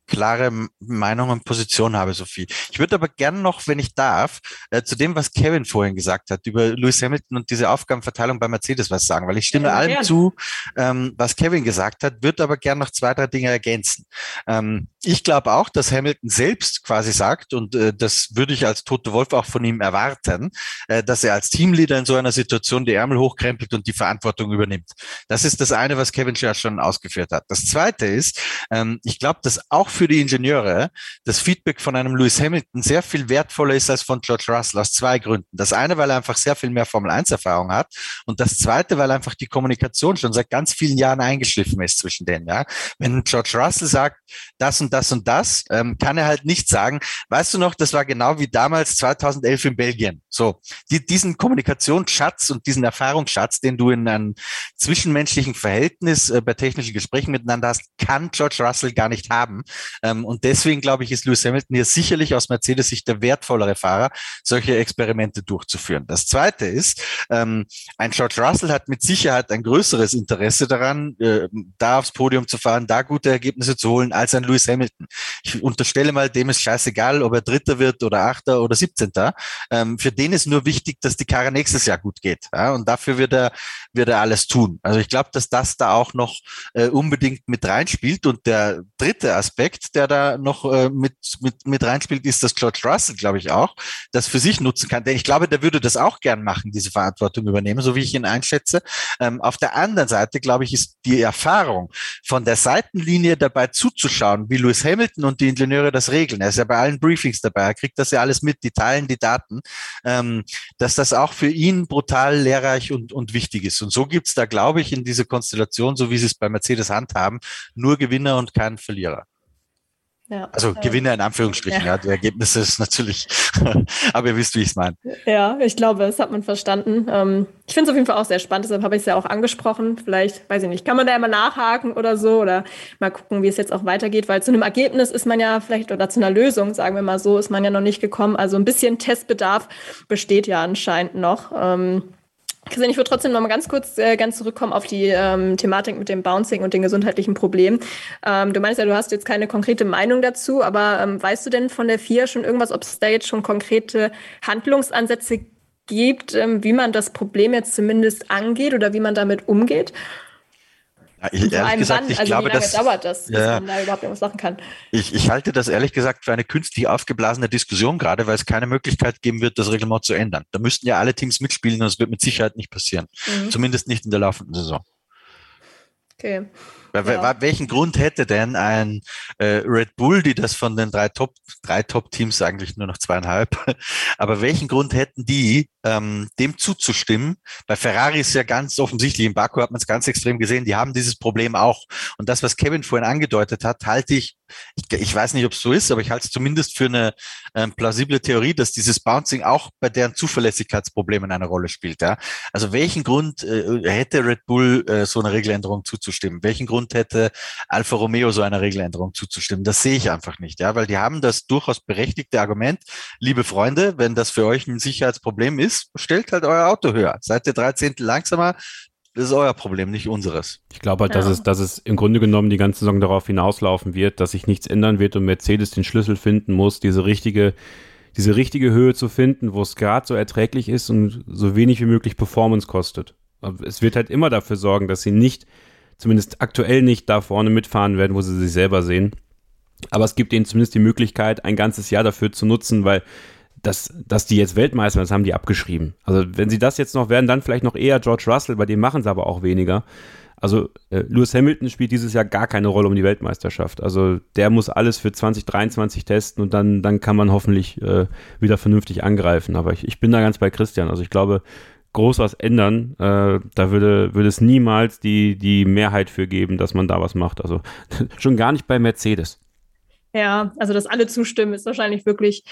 klare Meinung und Position habe, Sophie. Ich würde aber gern noch, wenn ich darf, äh, zu dem, was Kevin vorhin gesagt hat, über Lewis Hamilton und diese Aufgabenverteilung bei Mercedes was sagen, weil ich stimme ja, allem gern. zu, ähm, was Kevin gesagt hat, würde aber gern noch zwei, drei Dinge ergänzen. Ähm, ich glaube auch, dass Hamilton selbst quasi sagt, und äh, das würde ich als Tote Wolf auch von ihm erwarten, äh, dass er als Teamleader in so einer Situation die Ärmel hochkrempelt und die Verantwortung übernimmt. Das ist das eine, was Kevin ja schon ausgeführt hat. Das zweite ist, ähm, ich glaube, dass auch für die Ingenieure das Feedback von einem Lewis Hamilton sehr viel wertvoller ist als von George Russell aus zwei Gründen. Das eine, weil er einfach sehr viel mehr Formel 1 Erfahrung hat und das zweite, weil einfach die Kommunikation schon seit ganz vielen Jahren eingeschliffen ist zwischen denen. Ja, wenn George Russell sagt, das und das und das, ähm, kann er halt nicht sagen. Weißt du noch, das war genau wie damals 2011 in Belgien. So, die, diesen Kommunikationsschatz und diesen Erfahrungsschatz, den du in einem zwischenmenschlichen Verhältnis äh, bei technischen Gesprächen miteinander hast, kann George Russell gar nicht haben. Ähm, und deswegen glaube ich, ist Lewis Hamilton hier sicherlich aus Mercedes Sicht der wertvollere Fahrer, solche Experimente durchzuführen. Das Zweite ist, ähm, ein George Russell hat mit Sicherheit ein größeres Interesse daran, äh, da aufs Podium zu fahren, da gute Ergebnisse zu holen, als ein Lewis Hamilton. Ich unterstelle mal, dem ist scheißegal, ob er Dritter wird oder Achter oder Siebzehnter. Ähm, für den ist nur wichtig, dass die Karre nächstes Jahr gut geht. Ja? Und dafür wird er, wird er alles tun. Also ich glaube, dass das da auch noch äh, unbedingt mit reinspielt. Und der dritte Aspekt, der da noch äh, mit, mit, mit reinspielt, ist, dass George Russell, glaube ich, auch das für sich nutzen kann. Denn ich glaube, der würde das auch gern machen, diese Verantwortung übernehmen, so wie ich ihn einschätze. Ähm, auf der anderen Seite, glaube ich, ist die Erfahrung von der Seitenlinie dabei zuzuschauen, wie Lewis Hamilton und die Ingenieure das regeln. Er ist ja bei allen Briefings dabei, er kriegt das ja alles mit, die teilen die Daten, ähm, dass das auch für ihn brutal lehrreich und, und wichtig ist. Und so gibt's da, glaube ich, in dieser Konstellation, so wie sie es bei Mercedes handhaben, nur Gewinner und keinen Verlierer. Ja. Also Gewinner in Anführungsstrichen, ja. ja. Die Ergebnisse ist natürlich, aber ihr wisst, wie ich es meine. Ja, ich glaube, das hat man verstanden. Ähm, ich finde es auf jeden Fall auch sehr spannend, deshalb habe ich es ja auch angesprochen. Vielleicht, weiß ich nicht, kann man da immer nachhaken oder so oder mal gucken, wie es jetzt auch weitergeht, weil zu einem Ergebnis ist man ja vielleicht oder zu einer Lösung, sagen wir mal so, ist man ja noch nicht gekommen. Also ein bisschen Testbedarf besteht ja anscheinend noch. Ähm, Christian, ich würde trotzdem noch mal ganz kurz äh, ganz zurückkommen auf die ähm, Thematik mit dem Bouncing und den gesundheitlichen Problemen. Ähm, du meinst ja, du hast jetzt keine konkrete Meinung dazu, aber ähm, weißt du denn von der FIA schon irgendwas, ob es da jetzt schon konkrete Handlungsansätze gibt, ähm, wie man das Problem jetzt zumindest angeht oder wie man damit umgeht? Ja, ich, ehrlich gesagt, wann? ich also glaube, wie lange das, dauert das, bis ja, man da überhaupt irgendwas machen kann? Ich, ich halte das ehrlich gesagt für eine künstlich aufgeblasene Diskussion, gerade weil es keine Möglichkeit geben wird, das Reglement zu ändern. Da müssten ja alle Teams mitspielen und es wird mit Sicherheit nicht passieren. Mhm. Zumindest nicht in der laufenden Saison. Okay. Ja. Welchen Grund hätte denn ein äh, Red Bull, die das von den drei Top, drei Top-Teams eigentlich nur noch zweieinhalb, aber welchen Grund hätten die, ähm, dem zuzustimmen? Bei Ferrari ist ja ganz offensichtlich, in Baku hat man es ganz extrem gesehen, die haben dieses Problem auch. Und das, was Kevin vorhin angedeutet hat, halte ich, ich, ich weiß nicht, ob es so ist, aber ich halte es zumindest für eine ähm, plausible Theorie, dass dieses Bouncing auch bei deren Zuverlässigkeitsproblemen eine Rolle spielt. Ja? Also welchen Grund äh, hätte Red Bull äh, so eine Regeländerung zuzustimmen? Welchen Grund hätte, Alfa Romeo so einer Regeländerung zuzustimmen. Das sehe ich einfach nicht, ja, weil die haben das durchaus berechtigte Argument. Liebe Freunde, wenn das für euch ein Sicherheitsproblem ist, stellt halt euer Auto höher. Seid ihr 13 langsamer, das ist euer Problem, nicht unseres. Ich glaube halt, ja. dass, es, dass es im Grunde genommen die ganze Saison darauf hinauslaufen wird, dass sich nichts ändern wird und Mercedes den Schlüssel finden muss, diese richtige, diese richtige Höhe zu finden, wo es gerade so erträglich ist und so wenig wie möglich Performance kostet. Es wird halt immer dafür sorgen, dass sie nicht zumindest aktuell nicht da vorne mitfahren werden, wo sie sich selber sehen. Aber es gibt ihnen zumindest die Möglichkeit, ein ganzes Jahr dafür zu nutzen, weil das, dass die jetzt Weltmeister, das haben die abgeschrieben. Also wenn sie das jetzt noch werden, dann vielleicht noch eher George Russell, bei dem machen sie aber auch weniger. Also äh, Lewis Hamilton spielt dieses Jahr gar keine Rolle um die Weltmeisterschaft. Also der muss alles für 2023 testen und dann, dann kann man hoffentlich äh, wieder vernünftig angreifen. Aber ich, ich bin da ganz bei Christian. Also ich glaube, groß was ändern. Äh, da würde, würde es niemals die, die Mehrheit für geben, dass man da was macht. Also schon gar nicht bei Mercedes. Ja, also dass alle zustimmen, ist wahrscheinlich wirklich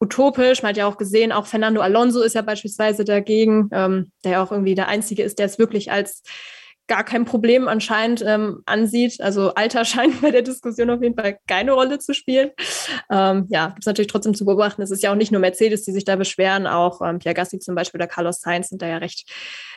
utopisch. Man hat ja auch gesehen, auch Fernando Alonso ist ja beispielsweise dagegen, ähm, der ja auch irgendwie der Einzige ist, der es wirklich als gar kein Problem anscheinend ähm, ansieht. Also Alter scheint bei der Diskussion auf jeden Fall keine Rolle zu spielen. Ähm, ja, gibt es natürlich trotzdem zu beobachten. Es ist ja auch nicht nur Mercedes, die sich da beschweren, auch ähm, Pierre Gassi zum Beispiel oder Carlos Sainz sind da ja recht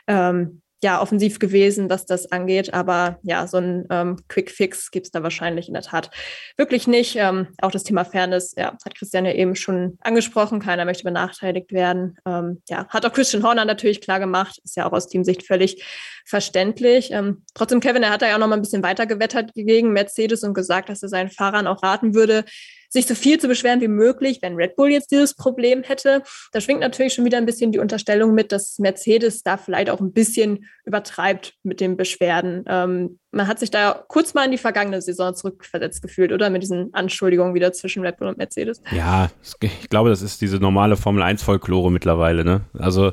ähm, ja, offensiv gewesen, was das angeht. Aber ja, so ein ähm, Quick Fix gibt es da wahrscheinlich in der Tat wirklich nicht. Ähm, auch das Thema Fairness, ja, hat Christian ja eben schon angesprochen. Keiner möchte benachteiligt werden. Ähm, ja, hat auch Christian Horner natürlich klar gemacht. Ist ja auch aus Teamsicht völlig verständlich. Ähm, trotzdem, Kevin, er hat da ja auch noch mal ein bisschen weiter gewettert gegen Mercedes und gesagt, dass er seinen Fahrern auch raten würde, sich so viel zu beschweren wie möglich, wenn Red Bull jetzt dieses Problem hätte. Da schwingt natürlich schon wieder ein bisschen die Unterstellung mit, dass Mercedes da vielleicht auch ein bisschen übertreibt mit den Beschwerden. Ähm, man hat sich da kurz mal in die vergangene Saison zurückversetzt gefühlt, oder? Mit diesen Anschuldigungen wieder zwischen Red Bull und Mercedes. Ja, ich glaube, das ist diese normale Formel 1-Folklore mittlerweile, ne? Also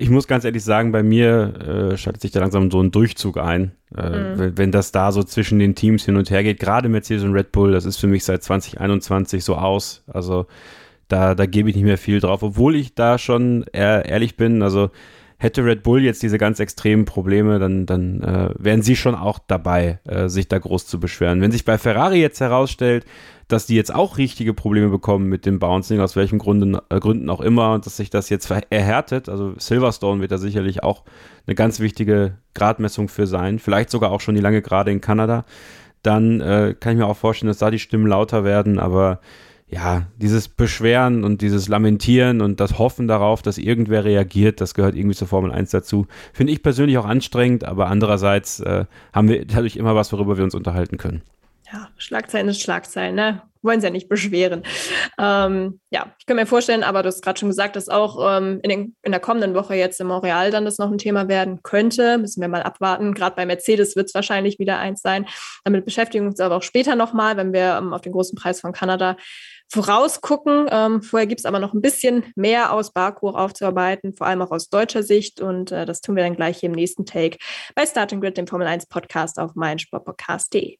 ich muss ganz ehrlich sagen, bei mir äh, schaltet sich da langsam so ein Durchzug ein. Äh, mhm. wenn, das da so zwischen den Teams hin und her geht, gerade Mercedes und Red Bull, das ist für mich seit 2021 so aus. Also da, da gebe ich nicht mehr viel drauf, obwohl ich da schon ehrlich bin. Also hätte Red Bull jetzt diese ganz extremen Probleme, dann, dann äh, wären sie schon auch dabei, äh, sich da groß zu beschweren. Wenn sich bei Ferrari jetzt herausstellt, dass die jetzt auch richtige Probleme bekommen mit dem Bouncing, aus welchen Gründen, äh, Gründen auch immer, und dass sich das jetzt erhärtet, also Silverstone wird da sicherlich auch eine ganz wichtige Gradmessung für sein, vielleicht sogar auch schon die lange Gerade in Kanada, dann äh, kann ich mir auch vorstellen, dass da die Stimmen lauter werden, aber ja, dieses Beschweren und dieses Lamentieren und das Hoffen darauf, dass irgendwer reagiert, das gehört irgendwie zur Formel 1 dazu. Finde ich persönlich auch anstrengend, aber andererseits äh, haben wir dadurch immer was, worüber wir uns unterhalten können. Ja, Schlagzeilen ist Schlagzeilen, ne? Wollen sie ja nicht beschweren. Ähm, ja, ich kann mir vorstellen, aber du hast gerade schon gesagt, dass auch ähm, in, den, in der kommenden Woche jetzt in Montreal dann das noch ein Thema werden könnte. Müssen wir mal abwarten. Gerade bei Mercedes wird es wahrscheinlich wieder eins sein. Damit beschäftigen wir uns aber auch später nochmal, wenn wir ähm, auf den großen Preis von Kanada vorausgucken. Ähm, vorher gibt es aber noch ein bisschen mehr aus Baku aufzuarbeiten, vor allem auch aus deutscher Sicht. Und äh, das tun wir dann gleich hier im nächsten Take bei Starting Grid, dem Formel 1 Podcast auf meinsportpodcast.de.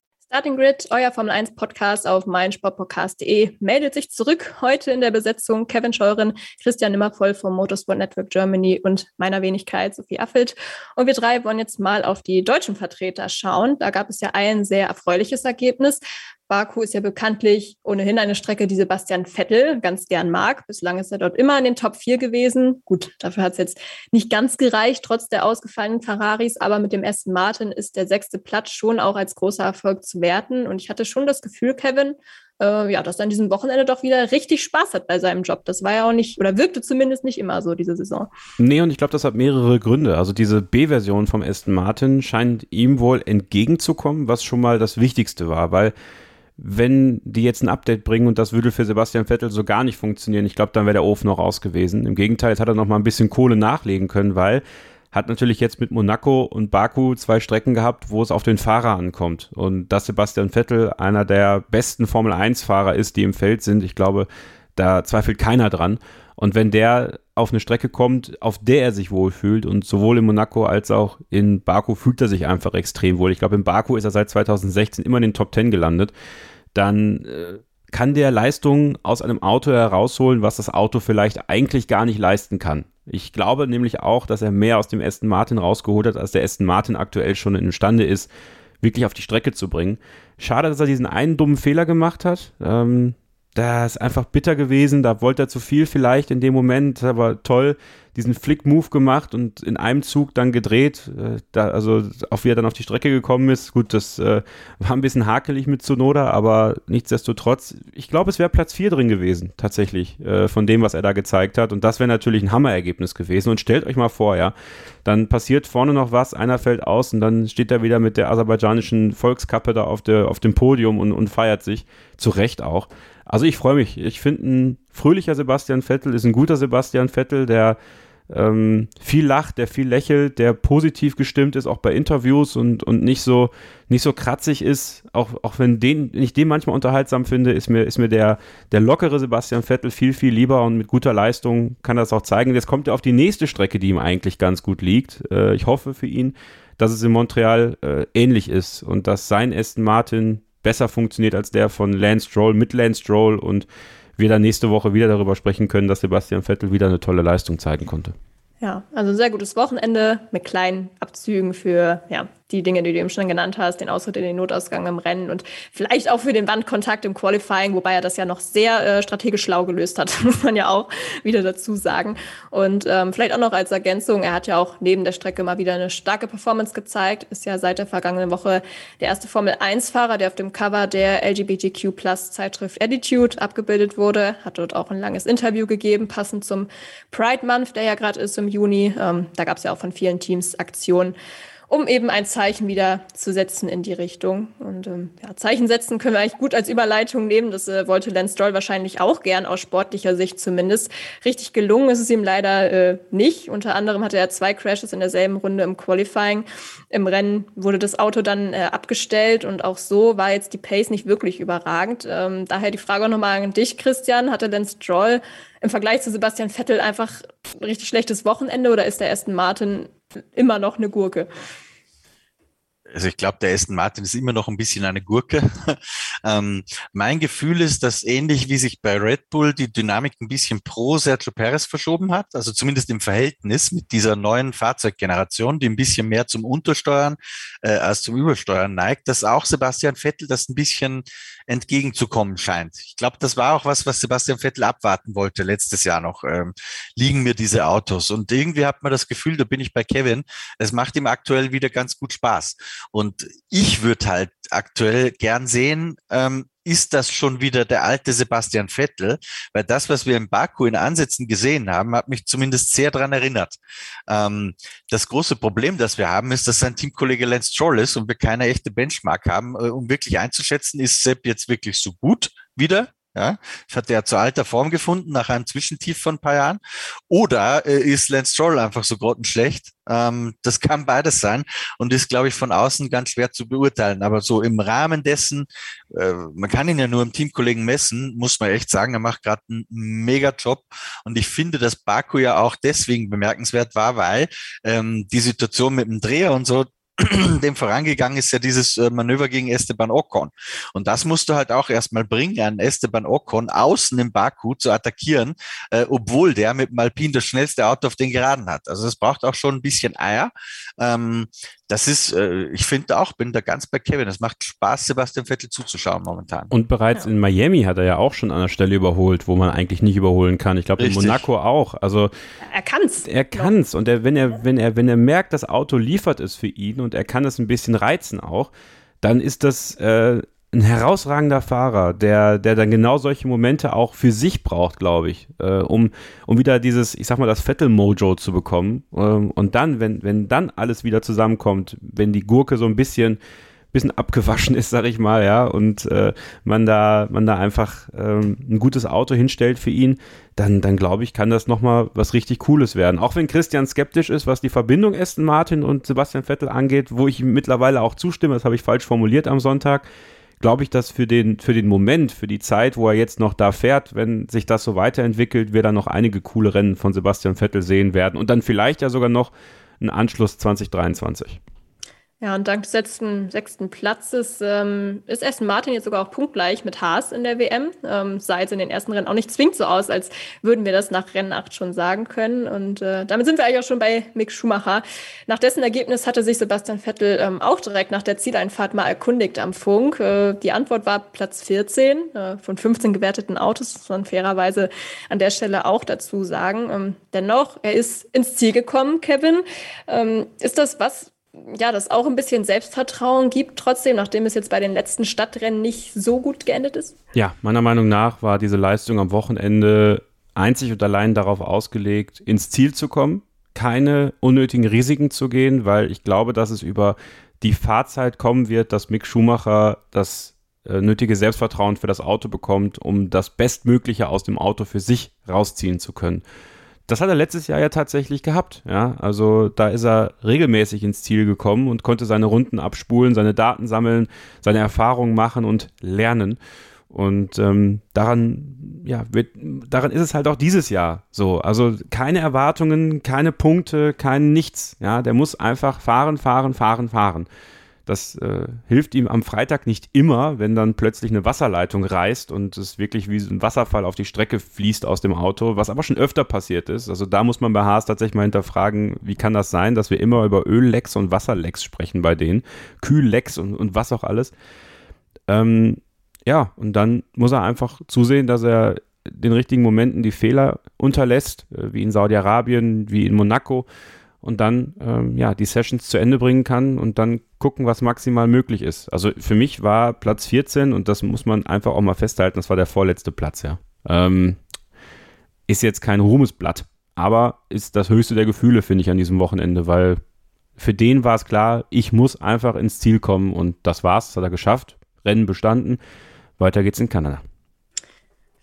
Starting Grid, euer Formel 1 Podcast auf meinsportpodcast.de, meldet sich zurück. Heute in der Besetzung Kevin Scheuren, Christian Nimmervoll vom Motorsport Network Germany und meiner Wenigkeit Sophie Affelt. Und wir drei wollen jetzt mal auf die deutschen Vertreter schauen. Da gab es ja ein sehr erfreuliches Ergebnis. Baku ist ja bekanntlich ohnehin eine Strecke, die Sebastian Vettel ganz gern mag. Bislang ist er dort immer in den Top 4 gewesen. Gut, dafür hat es jetzt nicht ganz gereicht, trotz der ausgefallenen Ferraris. Aber mit dem Aston Martin ist der sechste Platz schon auch als großer Erfolg zu werten. Und ich hatte schon das Gefühl, Kevin, äh, ja, dass er an diesem Wochenende doch wieder richtig Spaß hat bei seinem Job. Das war ja auch nicht, oder wirkte zumindest nicht immer so diese Saison. Nee, und ich glaube, das hat mehrere Gründe. Also diese B-Version vom Aston Martin scheint ihm wohl entgegenzukommen, was schon mal das Wichtigste war, weil wenn die jetzt ein Update bringen und das würde für Sebastian Vettel so gar nicht funktionieren, ich glaube, dann wäre der Ofen noch aus gewesen. Im Gegenteil, jetzt hat er noch mal ein bisschen Kohle nachlegen können, weil hat natürlich jetzt mit Monaco und Baku zwei Strecken gehabt, wo es auf den Fahrer ankommt. Und dass Sebastian Vettel einer der besten Formel 1-Fahrer ist, die im Feld sind, ich glaube, da zweifelt keiner dran. Und wenn der auf eine Strecke kommt, auf der er sich wohlfühlt und sowohl in Monaco als auch in Baku fühlt er sich einfach extrem wohl. Ich glaube, in Baku ist er seit 2016 immer in den Top 10 gelandet dann äh, kann der Leistungen aus einem Auto herausholen, was das Auto vielleicht eigentlich gar nicht leisten kann. Ich glaube nämlich auch, dass er mehr aus dem Aston Martin rausgeholt hat, als der Aston Martin aktuell schon imstande ist, wirklich auf die Strecke zu bringen. Schade, dass er diesen einen dummen Fehler gemacht hat. Ähm, da ist einfach bitter gewesen, da wollte er zu viel vielleicht in dem Moment, aber toll, diesen Flick-Move gemacht und in einem Zug dann gedreht, äh, da, also auch wie er dann auf die Strecke gekommen ist. Gut, das äh, war ein bisschen hakelig mit Sonoda, aber nichtsdestotrotz, ich glaube, es wäre Platz 4 drin gewesen, tatsächlich, äh, von dem, was er da gezeigt hat. Und das wäre natürlich ein Hammerergebnis gewesen. Und stellt euch mal vor, ja, dann passiert vorne noch was, einer fällt aus und dann steht er wieder mit der aserbaidschanischen Volkskappe da auf, der, auf dem Podium und, und feiert sich. Zu Recht auch. Also ich freue mich. Ich finde, ein fröhlicher Sebastian Vettel ist ein guter Sebastian Vettel, der ähm, viel lacht, der viel lächelt, der positiv gestimmt ist, auch bei Interviews und, und nicht so nicht so kratzig ist, auch, auch wenn den, ich den manchmal unterhaltsam finde, ist mir, ist mir der, der lockere Sebastian Vettel viel, viel lieber und mit guter Leistung kann das auch zeigen. Jetzt kommt er auf die nächste Strecke, die ihm eigentlich ganz gut liegt. Äh, ich hoffe für ihn, dass es in Montreal äh, ähnlich ist und dass sein Aston Martin besser funktioniert als der von Lance Stroll mit Lance Stroll und wir dann nächste Woche wieder darüber sprechen können, dass Sebastian Vettel wieder eine tolle Leistung zeigen konnte. Ja, also ein sehr gutes Wochenende mit kleinen Abzügen für ja, die Dinge, die du eben schon genannt hast, den Ausritt in den Notausgang im Rennen und vielleicht auch für den Wandkontakt im Qualifying, wobei er das ja noch sehr äh, strategisch schlau gelöst hat, muss man ja auch wieder dazu sagen. Und ähm, vielleicht auch noch als Ergänzung, er hat ja auch neben der Strecke mal wieder eine starke Performance gezeigt, ist ja seit der vergangenen Woche der erste Formel-1-Fahrer, der auf dem Cover der LGBTQ Plus Zeitschrift Attitude abgebildet wurde, hat dort auch ein langes Interview gegeben, passend zum Pride Month, der ja gerade ist im Juni. Ähm, da gab es ja auch von vielen Teams Aktionen um eben ein Zeichen wieder zu setzen in die Richtung. Und ähm, ja, Zeichen setzen können wir eigentlich gut als Überleitung nehmen. Das äh, wollte Lance Stroll wahrscheinlich auch gern, aus sportlicher Sicht zumindest. Richtig gelungen ist es ihm leider äh, nicht. Unter anderem hatte er zwei Crashes in derselben Runde im Qualifying. Im Rennen wurde das Auto dann äh, abgestellt und auch so war jetzt die Pace nicht wirklich überragend. Ähm, daher die Frage nochmal an dich, Christian. Hatte Lance Stroll im Vergleich zu Sebastian Vettel einfach ein richtig schlechtes Wochenende oder ist der Aston Martin immer noch eine Gurke. Also ich glaube, der Aston Martin ist immer noch ein bisschen eine Gurke. ähm, mein Gefühl ist, dass ähnlich wie sich bei Red Bull die Dynamik ein bisschen pro Sergio Perez verschoben hat, also zumindest im Verhältnis mit dieser neuen Fahrzeuggeneration, die ein bisschen mehr zum Untersteuern äh, als zum Übersteuern neigt, dass auch Sebastian Vettel das ein bisschen entgegenzukommen scheint. Ich glaube, das war auch was, was Sebastian Vettel abwarten wollte letztes Jahr noch. Ähm, liegen mir diese Autos und irgendwie hat man das Gefühl, da bin ich bei Kevin, es macht ihm aktuell wieder ganz gut Spaß. Und ich würde halt aktuell gern sehen, ähm, ist das schon wieder der alte Sebastian Vettel? Weil das, was wir in Baku in Ansätzen gesehen haben, hat mich zumindest sehr dran erinnert. Ähm, das große Problem, das wir haben, ist, dass sein Teamkollege Lance Stroll ist und wir keine echte Benchmark haben, äh, um wirklich einzuschätzen, ist Sepp jetzt wirklich so gut wieder? Ja, das hat er zu alter Form gefunden nach einem Zwischentief von ein paar Jahren. Oder äh, ist Lance Stroll einfach so grottenschlecht? Ähm, das kann beides sein und ist, glaube ich, von außen ganz schwer zu beurteilen. Aber so im Rahmen dessen, äh, man kann ihn ja nur im Teamkollegen messen, muss man echt sagen, er macht gerade einen mega Job. Und ich finde, dass Baku ja auch deswegen bemerkenswert war, weil ähm, die Situation mit dem Dreher und so, dem vorangegangen ist ja dieses äh, Manöver gegen Esteban Ocon. Und das musst du halt auch erstmal bringen, einen Esteban Ocon außen im Baku zu attackieren, äh, obwohl der mit dem Alpin das schnellste Auto auf den Geraden hat. Also es braucht auch schon ein bisschen Eier. Ähm, das ist, äh, ich finde auch, bin da ganz bei Kevin. Es macht Spaß, Sebastian Vettel zuzuschauen momentan. Und bereits ja. in Miami hat er ja auch schon an der Stelle überholt, wo man eigentlich nicht überholen kann. Ich glaube in Monaco auch. Also er kann's. Er kann's. Und er, wenn er, wenn er, wenn er merkt, das Auto liefert es für ihn und er kann es ein bisschen reizen auch, dann ist das äh, ein herausragender Fahrer, der, der dann genau solche Momente auch für sich braucht, glaube ich, äh, um, um wieder dieses, ich sag mal, das Vettel-Mojo zu bekommen. Ähm, und dann, wenn, wenn dann alles wieder zusammenkommt, wenn die Gurke so ein bisschen, bisschen abgewaschen ist, sag ich mal, ja, und äh, man da, man da einfach ähm, ein gutes Auto hinstellt für ihn, dann, dann glaube ich, kann das nochmal was richtig Cooles werden. Auch wenn Christian skeptisch ist, was die Verbindung Aston Martin und Sebastian Vettel angeht, wo ich mittlerweile auch zustimme, das habe ich falsch formuliert am Sonntag glaube ich, dass für den, für den Moment, für die Zeit, wo er jetzt noch da fährt, wenn sich das so weiterentwickelt, wir dann noch einige coole Rennen von Sebastian Vettel sehen werden und dann vielleicht ja sogar noch einen Anschluss 2023. Ja, und dank des sechsten, sechsten Platzes ähm, ist Aston Martin jetzt sogar auch punktgleich mit Haas in der WM. Ähm, sah jetzt in den ersten Rennen auch nicht zwingend so aus, als würden wir das nach Rennen 8 schon sagen können. Und äh, damit sind wir eigentlich auch schon bei Mick Schumacher. Nach dessen Ergebnis hatte sich Sebastian Vettel ähm, auch direkt nach der Zieleinfahrt mal erkundigt am Funk. Äh, die Antwort war Platz 14 äh, von 15 gewerteten Autos, muss man fairerweise an der Stelle auch dazu sagen. Ähm, dennoch, er ist ins Ziel gekommen, Kevin. Ähm, ist das was, ja, das auch ein bisschen Selbstvertrauen gibt, trotzdem, nachdem es jetzt bei den letzten Stadtrennen nicht so gut geendet ist? Ja, meiner Meinung nach war diese Leistung am Wochenende einzig und allein darauf ausgelegt, ins Ziel zu kommen, keine unnötigen Risiken zu gehen, weil ich glaube, dass es über die Fahrzeit kommen wird, dass Mick Schumacher das äh, nötige Selbstvertrauen für das Auto bekommt, um das Bestmögliche aus dem Auto für sich rausziehen zu können das hat er letztes Jahr ja tatsächlich gehabt. Ja, also da ist er regelmäßig ins Ziel gekommen und konnte seine Runden abspulen, seine Daten sammeln, seine Erfahrungen machen und lernen. Und ähm, daran, ja, wird, daran ist es halt auch dieses Jahr so. Also keine Erwartungen, keine Punkte, kein Nichts. Ja, der muss einfach fahren, fahren, fahren, fahren. Das äh, hilft ihm am Freitag nicht immer, wenn dann plötzlich eine Wasserleitung reißt und es wirklich wie ein Wasserfall auf die Strecke fließt aus dem Auto, was aber schon öfter passiert ist. Also da muss man bei Haas tatsächlich mal hinterfragen, wie kann das sein, dass wir immer über Öllecks und Wasserlecks sprechen bei denen, Kühllecks und, und was auch alles. Ähm, ja, und dann muss er einfach zusehen, dass er den richtigen Momenten die Fehler unterlässt, äh, wie in Saudi-Arabien, wie in Monaco und dann ähm, ja die Sessions zu Ende bringen kann und dann gucken, was maximal möglich ist. Also für mich war Platz 14 und das muss man einfach auch mal festhalten, das war der vorletzte Platz, ja. Ähm, ist jetzt kein Ruhmesblatt, aber ist das höchste der Gefühle, finde ich, an diesem Wochenende, weil für den war es klar, ich muss einfach ins Ziel kommen und das war's, das hat er geschafft, Rennen bestanden. Weiter geht's in Kanada.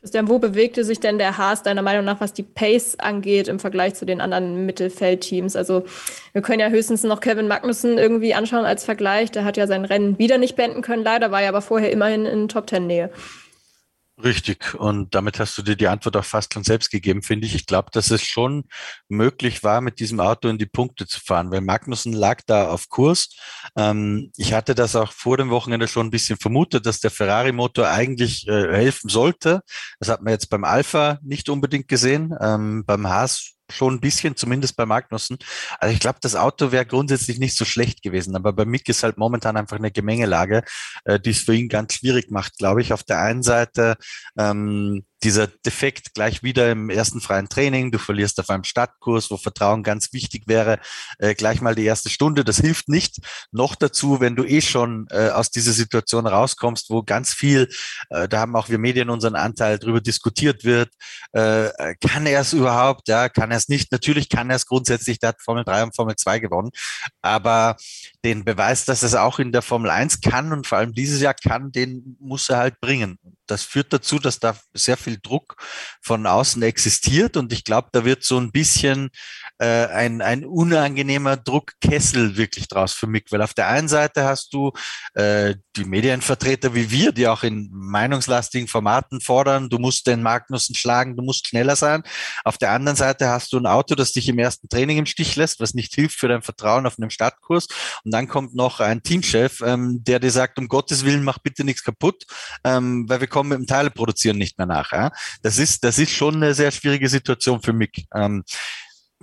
Christian, wo bewegte sich denn der Haas deiner Meinung nach, was die Pace angeht im Vergleich zu den anderen Mittelfeldteams? Also wir können ja höchstens noch Kevin Magnussen irgendwie anschauen als Vergleich. Der hat ja sein Rennen wieder nicht beenden können, leider war er aber vorher immerhin in Top-Ten-Nähe. Richtig. Und damit hast du dir die Antwort auch fast schon selbst gegeben, finde ich. Ich glaube, dass es schon möglich war, mit diesem Auto in die Punkte zu fahren, weil Magnussen lag da auf Kurs. Ähm, ich hatte das auch vor dem Wochenende schon ein bisschen vermutet, dass der Ferrari-Motor eigentlich äh, helfen sollte. Das hat man jetzt beim Alpha nicht unbedingt gesehen. Ähm, beim Haas schon ein bisschen, zumindest bei Magnussen. Also ich glaube, das Auto wäre grundsätzlich nicht so schlecht gewesen, aber bei Mick ist halt momentan einfach eine Gemengelage, äh, die es für ihn ganz schwierig macht, glaube ich. Auf der einen Seite ähm, dieser Defekt gleich wieder im ersten freien Training, du verlierst auf einem Stadtkurs, wo Vertrauen ganz wichtig wäre, äh, gleich mal die erste Stunde, das hilft nicht. Noch dazu, wenn du eh schon äh, aus dieser Situation rauskommst, wo ganz viel, äh, da haben auch wir Medien unseren Anteil drüber diskutiert wird, äh, kann er es überhaupt, ja, kann er es nicht, natürlich kann er es grundsätzlich, der hat Formel 3 und Formel 2 gewonnen, aber den Beweis, dass es auch in der Formel 1 kann und vor allem dieses Jahr kann, den muss er halt bringen das führt dazu, dass da sehr viel Druck von außen existiert und ich glaube, da wird so ein bisschen äh, ein, ein unangenehmer Druckkessel wirklich draus für mich, weil auf der einen Seite hast du äh, die Medienvertreter wie wir, die auch in meinungslastigen Formaten fordern, du musst den Magnussen schlagen, du musst schneller sein. Auf der anderen Seite hast du ein Auto, das dich im ersten Training im Stich lässt, was nicht hilft für dein Vertrauen auf einem Startkurs. Und dann kommt noch ein Teamchef, ähm, der dir sagt, um Gottes Willen, mach bitte nichts kaputt, ähm, weil wir kommen mit dem Teile produzieren nicht mehr nach. Ja? Das ist, das ist schon eine sehr schwierige Situation für mich. Ähm,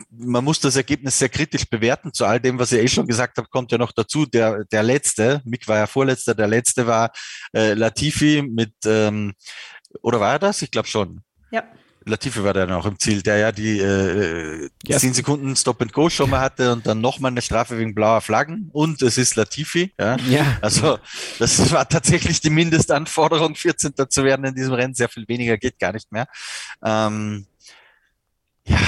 man muss das Ergebnis sehr kritisch bewerten. Zu all dem, was ich eh schon gesagt habe, kommt ja noch dazu, der, der letzte, Mick war ja vorletzter, der letzte war äh, Latifi mit, ähm, oder war er das? Ich glaube schon. Ja. Latifi war der noch im Ziel, der ja die äh, yes. 10 Sekunden Stop and Go schon mal hatte und dann nochmal eine Strafe wegen blauer Flaggen und es ist Latifi. Ja? ja. Also das war tatsächlich die Mindestanforderung, 14. zu werden in diesem Rennen. Sehr viel weniger geht gar nicht mehr. Ähm, ja,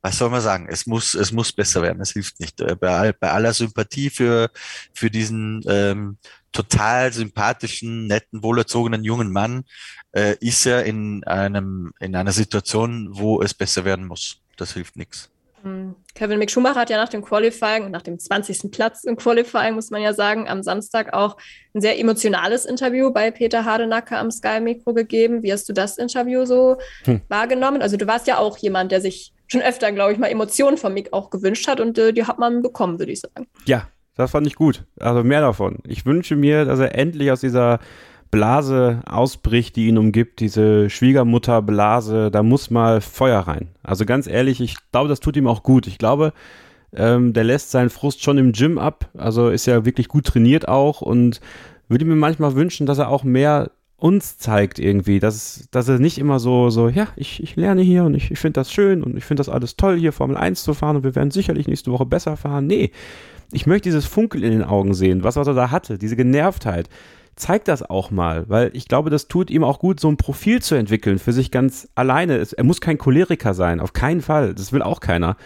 was soll man sagen? Es muss, es muss besser werden. Es hilft nicht. Äh, bei, all, bei aller Sympathie für, für diesen ähm, total sympathischen, netten, wohlerzogenen jungen Mann äh, ist er in einem, in einer Situation, wo es besser werden muss. Das hilft nichts. Hm. Kevin Mick Schumacher hat ja nach dem Qualifying, nach dem 20. Platz im Qualifying, muss man ja sagen, am Samstag auch ein sehr emotionales Interview bei Peter Hardenacke am Sky Mikro gegeben. Wie hast du das Interview so hm. wahrgenommen? Also du warst ja auch jemand, der sich schon öfter, glaube ich, mal Emotionen von Mick auch gewünscht hat und äh, die hat man bekommen, würde ich sagen. Ja, das fand ich gut. Also mehr davon. Ich wünsche mir, dass er endlich aus dieser Blase ausbricht, die ihn umgibt, diese Schwiegermutterblase, da muss mal Feuer rein. Also ganz ehrlich, ich glaube, das tut ihm auch gut. Ich glaube, ähm, der lässt seinen Frust schon im Gym ab, also ist ja wirklich gut trainiert auch und würde mir manchmal wünschen, dass er auch mehr uns zeigt irgendwie, dass, dass er nicht immer so, so, ja, ich, ich lerne hier und ich, ich finde das schön und ich finde das alles toll, hier Formel 1 zu fahren und wir werden sicherlich nächste Woche besser fahren. Nee, ich möchte dieses Funkel in den Augen sehen, was, was er da hatte, diese Genervtheit. Zeigt das auch mal, weil ich glaube, das tut ihm auch gut, so ein Profil zu entwickeln für sich ganz alleine. Er muss kein Choleriker sein, auf keinen Fall. Das will auch keiner.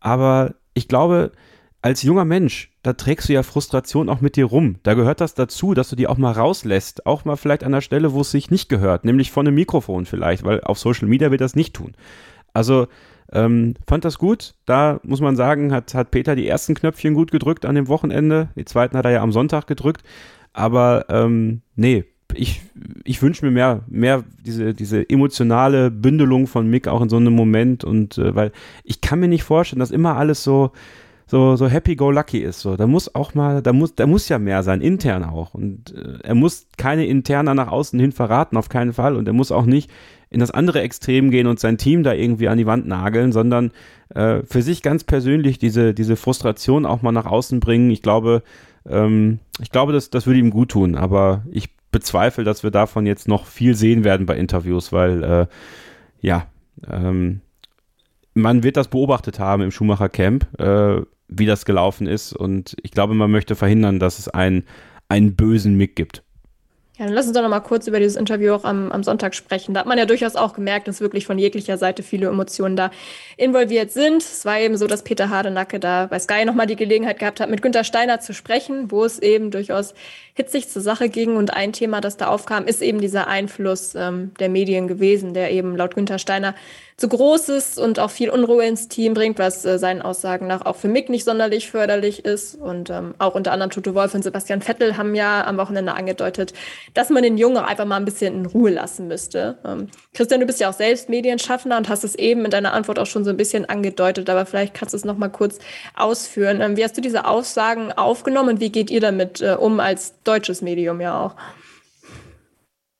Aber ich glaube, als junger Mensch, da trägst du ja Frustration auch mit dir rum. Da gehört das dazu, dass du die auch mal rauslässt. Auch mal vielleicht an der Stelle, wo es sich nicht gehört, nämlich von einem Mikrofon vielleicht, weil auf Social Media wird das nicht tun. Also Ähm, fand das gut. Da muss man sagen, hat, hat Peter die ersten Knöpfchen gut gedrückt an dem Wochenende. Die zweiten hat er ja am Sonntag gedrückt. Aber ähm, nee, ich, ich wünsche mir mehr, mehr diese, diese emotionale Bündelung von Mick auch in so einem Moment. Und äh, weil ich kann mir nicht vorstellen, dass immer alles so, so, so happy-go-lucky ist. So, da muss auch mal, da muss, da muss ja mehr sein, intern auch. Und äh, er muss keine interner nach außen hin verraten, auf keinen Fall. Und er muss auch nicht in das andere Extrem gehen und sein Team da irgendwie an die Wand nageln, sondern äh, für sich ganz persönlich diese, diese Frustration auch mal nach außen bringen. Ich glaube, ähm, ich glaube, das, das würde ihm gut tun, aber ich bezweifle, dass wir davon jetzt noch viel sehen werden bei Interviews, weil äh, ja, ähm, man wird das beobachtet haben im Schumacher Camp, äh, wie das gelaufen ist und ich glaube, man möchte verhindern, dass es einen, einen bösen Mick gibt. Ja, dann lass uns doch noch mal kurz über dieses Interview auch am, am Sonntag sprechen. Da hat man ja durchaus auch gemerkt, dass wirklich von jeglicher Seite viele Emotionen da involviert sind. Es war eben so, dass Peter Hardenacke da bei Sky noch mal die Gelegenheit gehabt hat, mit Günter Steiner zu sprechen, wo es eben durchaus hitzig zur Sache ging. Und ein Thema, das da aufkam, ist eben dieser Einfluss ähm, der Medien gewesen, der eben laut Günter Steiner zu groß ist und auch viel Unruhe ins Team bringt, was äh, seinen Aussagen nach auch für Mick nicht sonderlich förderlich ist. Und ähm, auch unter anderem Toto Wolf und Sebastian Vettel haben ja am Wochenende angedeutet, dass man den Jungen einfach mal ein bisschen in Ruhe lassen müsste. Ähm, Christian, du bist ja auch selbst Medienschaffender und hast es eben in deiner Antwort auch schon so ein bisschen angedeutet, aber vielleicht kannst du es noch mal kurz ausführen. Ähm, wie hast du diese Aussagen aufgenommen und wie geht ihr damit äh, um als deutsches Medium ja auch?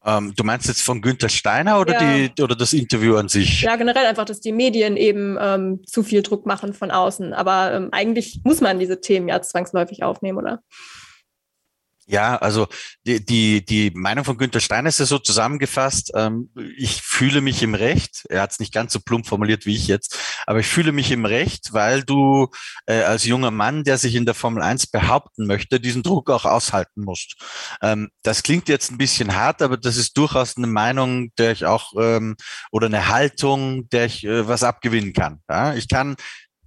Ähm, du meinst jetzt von Günther Steiner oder, ja. die, oder das Interview an sich? Ja, generell einfach, dass die Medien eben ähm, zu viel Druck machen von außen. Aber ähm, eigentlich muss man diese Themen ja zwangsläufig aufnehmen, oder? Ja, also die, die, die Meinung von Günter Steiner ist ja so zusammengefasst. Ähm, ich fühle mich im Recht. Er hat es nicht ganz so plump formuliert wie ich jetzt, aber ich fühle mich im Recht, weil du äh, als junger Mann, der sich in der Formel 1 behaupten möchte, diesen Druck auch aushalten musst. Ähm, das klingt jetzt ein bisschen hart, aber das ist durchaus eine Meinung, der ich auch ähm, oder eine Haltung, der ich äh, was abgewinnen kann. Ja? Ich kann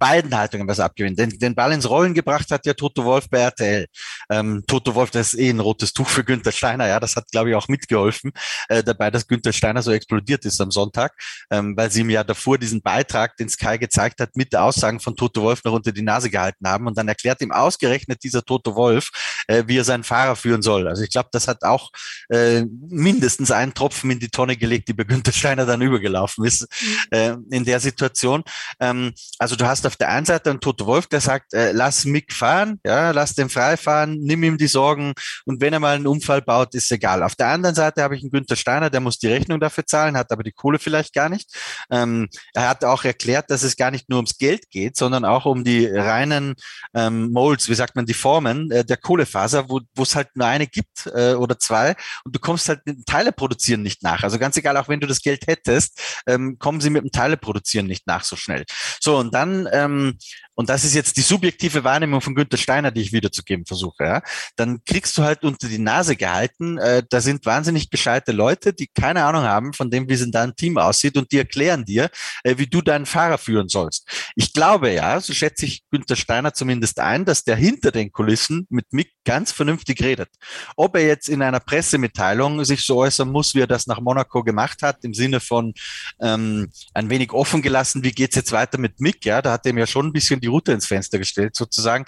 beiden Haltungen was abgewinnen. Den, den Ball ins Rollen gebracht hat ja Toto Wolf bei RTL. Ähm, Toto Wolf, das ist eh ein rotes Tuch für Günther Steiner. Ja, das hat, glaube ich, auch mitgeholfen äh, dabei, dass Günther Steiner so explodiert ist am Sonntag, ähm, weil sie ihm ja davor diesen Beitrag, den Sky gezeigt hat, mit Aussagen von Toto Wolf noch unter die Nase gehalten haben. Und dann erklärt ihm ausgerechnet dieser Toto Wolf, äh, wie er seinen Fahrer führen soll. Also ich glaube, das hat auch äh, mindestens einen Tropfen in die Tonne gelegt, die bei Günther Steiner dann übergelaufen ist mhm. äh, in der Situation. Ähm, also du hast auf der einen Seite einen Toto Wolf, der sagt, äh, lass Mick fahren, ja, lass den frei fahren, nimm ihm die Sorgen und wenn er mal einen Unfall baut, ist egal. Auf der anderen Seite habe ich einen Günther Steiner, der muss die Rechnung dafür zahlen, hat aber die Kohle vielleicht gar nicht. Ähm, er hat auch erklärt, dass es gar nicht nur ums Geld geht, sondern auch um die reinen ähm, Molds, wie sagt man, die Formen äh, der Kohlefaser, wo es halt nur eine gibt äh, oder zwei und du kommst halt mit dem Teile produzieren nicht nach. Also ganz egal, auch wenn du das Geld hättest, ähm, kommen sie mit dem Teile produzieren nicht nach so schnell. So, und dann äh, ähm, und das ist jetzt die subjektive Wahrnehmung von Günter Steiner, die ich wiederzugeben versuche, ja, dann kriegst du halt unter die Nase gehalten, äh, da sind wahnsinnig gescheite Leute, die keine Ahnung haben von dem, wie es in deinem Team aussieht und die erklären dir, äh, wie du deinen Fahrer führen sollst. Ich glaube ja, so schätze ich Günter Steiner zumindest ein, dass der hinter den Kulissen mit Mick ganz vernünftig redet. Ob er jetzt in einer Pressemitteilung sich so äußern muss, wie er das nach Monaco gemacht hat, im Sinne von ähm, ein wenig offen gelassen, wie geht's jetzt weiter mit Mick, ja, da hat er mir schon ein bisschen die Route ins Fenster gestellt, sozusagen.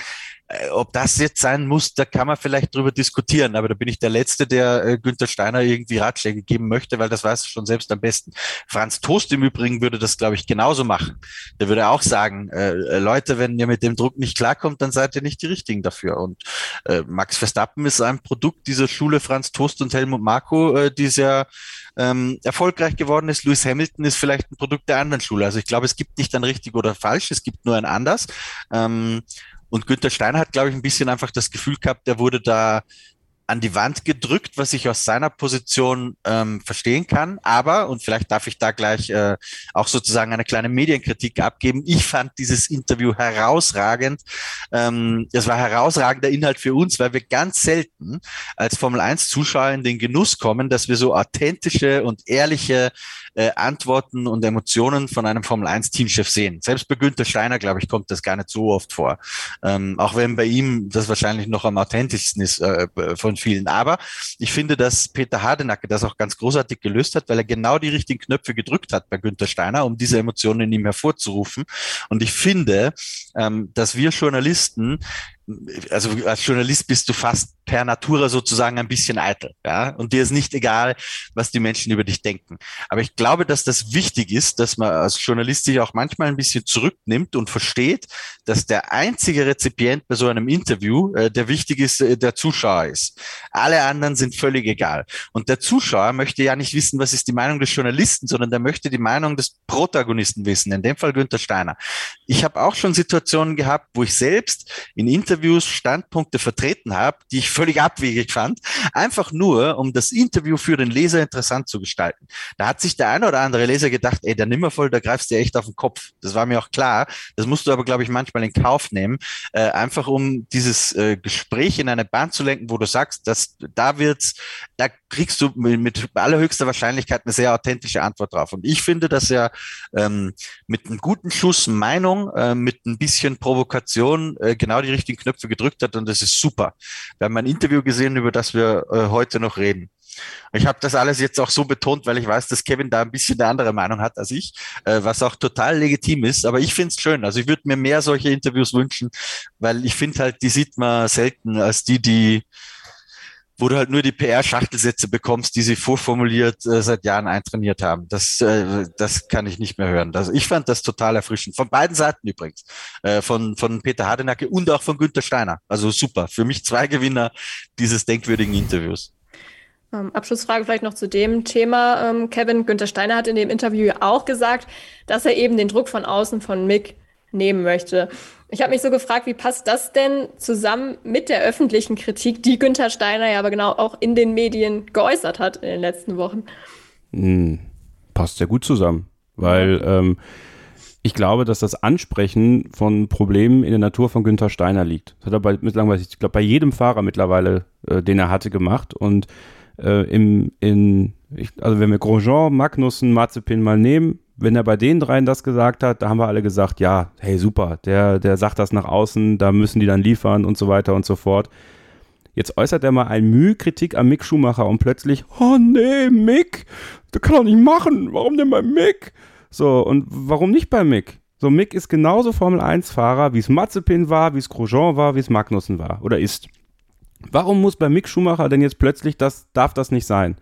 Äh, ob das jetzt sein muss, da kann man vielleicht drüber diskutieren, aber da bin ich der Letzte, der äh, Günther Steiner irgendwie Ratschläge geben möchte, weil das weiß er schon selbst am besten. Franz Toast im Übrigen würde das, glaube ich, genauso machen. Der würde auch sagen, äh, Leute, wenn ihr mit dem Druck nicht klarkommt, dann seid ihr nicht die Richtigen dafür. Und äh, Max Verstappen ist ein Produkt dieser Schule Franz Toast und Helmut Marko, äh, die sehr ähm, erfolgreich geworden ist. Lewis Hamilton ist vielleicht ein Produkt der anderen Schule. Also ich glaube, es gibt nicht ein richtig oder falsch, es gibt nur ein anders. Ähm, und Günther Steiner hat, glaube ich, ein bisschen einfach das Gefühl gehabt, der wurde da an die Wand gedrückt, was ich aus seiner Position ähm, verstehen kann. Aber, und vielleicht darf ich da gleich äh, auch sozusagen eine kleine Medienkritik abgeben, ich fand dieses Interview herausragend. Ähm, es war herausragender Inhalt für uns, weil wir ganz selten als Formel 1 Zuschauer in den Genuss kommen, dass wir so authentische und ehrliche äh, Antworten und Emotionen von einem Formel 1 Teamchef sehen. Selbst bei Günther Steiner, glaube ich, kommt das gar nicht so oft vor. Ähm, auch wenn bei ihm das wahrscheinlich noch am authentischsten ist äh, von von vielen. Aber ich finde, dass Peter Hardenacke das auch ganz großartig gelöst hat, weil er genau die richtigen Knöpfe gedrückt hat bei Günther Steiner, um diese Emotionen in ihm hervorzurufen. Und ich finde, ähm, dass wir Journalisten also als Journalist bist du fast per Natura sozusagen ein bisschen eitel, ja, und dir ist nicht egal, was die Menschen über dich denken. Aber ich glaube, dass das wichtig ist, dass man als Journalist sich auch manchmal ein bisschen zurücknimmt und versteht, dass der einzige Rezipient bei so einem Interview, äh, der wichtig ist, äh, der Zuschauer ist. Alle anderen sind völlig egal. Und der Zuschauer möchte ja nicht wissen, was ist die Meinung des Journalisten, sondern der möchte die Meinung des Protagonisten wissen, in dem Fall Günther Steiner. Ich habe auch schon Situationen gehabt, wo ich selbst in Interviews Interviews Standpunkte vertreten habe, die ich völlig abwegig fand, einfach nur, um das Interview für den Leser interessant zu gestalten. Da hat sich der eine oder andere Leser gedacht, ey, der Nimmervoll, da greifst du echt auf den Kopf. Das war mir auch klar. Das musst du aber, glaube ich, manchmal in Kauf nehmen, äh, einfach um dieses äh, Gespräch in eine Bahn zu lenken, wo du sagst, dass da wird's, da kriegst du mit allerhöchster Wahrscheinlichkeit eine sehr authentische Antwort drauf. Und ich finde, dass er ähm, mit einem guten Schuss Meinung, äh, mit ein bisschen Provokation äh, genau die richtigen Knöpfe gedrückt hat und das ist super. Wir haben ein Interview gesehen, über das wir äh, heute noch reden. Ich habe das alles jetzt auch so betont, weil ich weiß, dass Kevin da ein bisschen eine andere Meinung hat als ich, äh, was auch total legitim ist. Aber ich finde es schön. Also ich würde mir mehr solche Interviews wünschen, weil ich finde halt, die sieht man selten als die, die wo du halt nur die PR-Schachtelsätze bekommst, die sie vorformuliert äh, seit Jahren eintrainiert haben. Das, äh, das kann ich nicht mehr hören. Das, ich fand das total erfrischend. Von beiden Seiten übrigens. Äh, von, von Peter Hardenacke und auch von Günter Steiner. Also super. Für mich zwei Gewinner dieses denkwürdigen Interviews. Ähm, Abschlussfrage vielleicht noch zu dem Thema. Ähm, Kevin Günther Steiner hat in dem Interview auch gesagt, dass er eben den Druck von außen von Mick nehmen möchte. Ich habe mich so gefragt, wie passt das denn zusammen mit der öffentlichen Kritik, die Günther Steiner ja aber genau auch in den Medien geäußert hat in den letzten Wochen? Hm, passt sehr gut zusammen, weil ähm, ich glaube, dass das Ansprechen von Problemen in der Natur von Günther Steiner liegt. Das hat er bei, mittlerweile, ich glaube, bei jedem Fahrer mittlerweile, äh, den er hatte, gemacht. Und äh, im, in, ich, also wenn wir Grosjean, Magnussen, Mazepin mal nehmen, wenn er bei den dreien das gesagt hat, da haben wir alle gesagt, ja, hey, super, der, der sagt das nach außen, da müssen die dann liefern und so weiter und so fort. Jetzt äußert er mal ein Mühe Kritik am Mick Schumacher und plötzlich, oh nee, Mick, das kann er nicht machen, warum denn bei Mick? So, und warum nicht bei Mick? So, Mick ist genauso Formel-1-Fahrer, wie es Mazepin war, wie es Grosjean war, wie es Magnussen war oder ist. Warum muss bei Mick Schumacher denn jetzt plötzlich das, darf das nicht sein?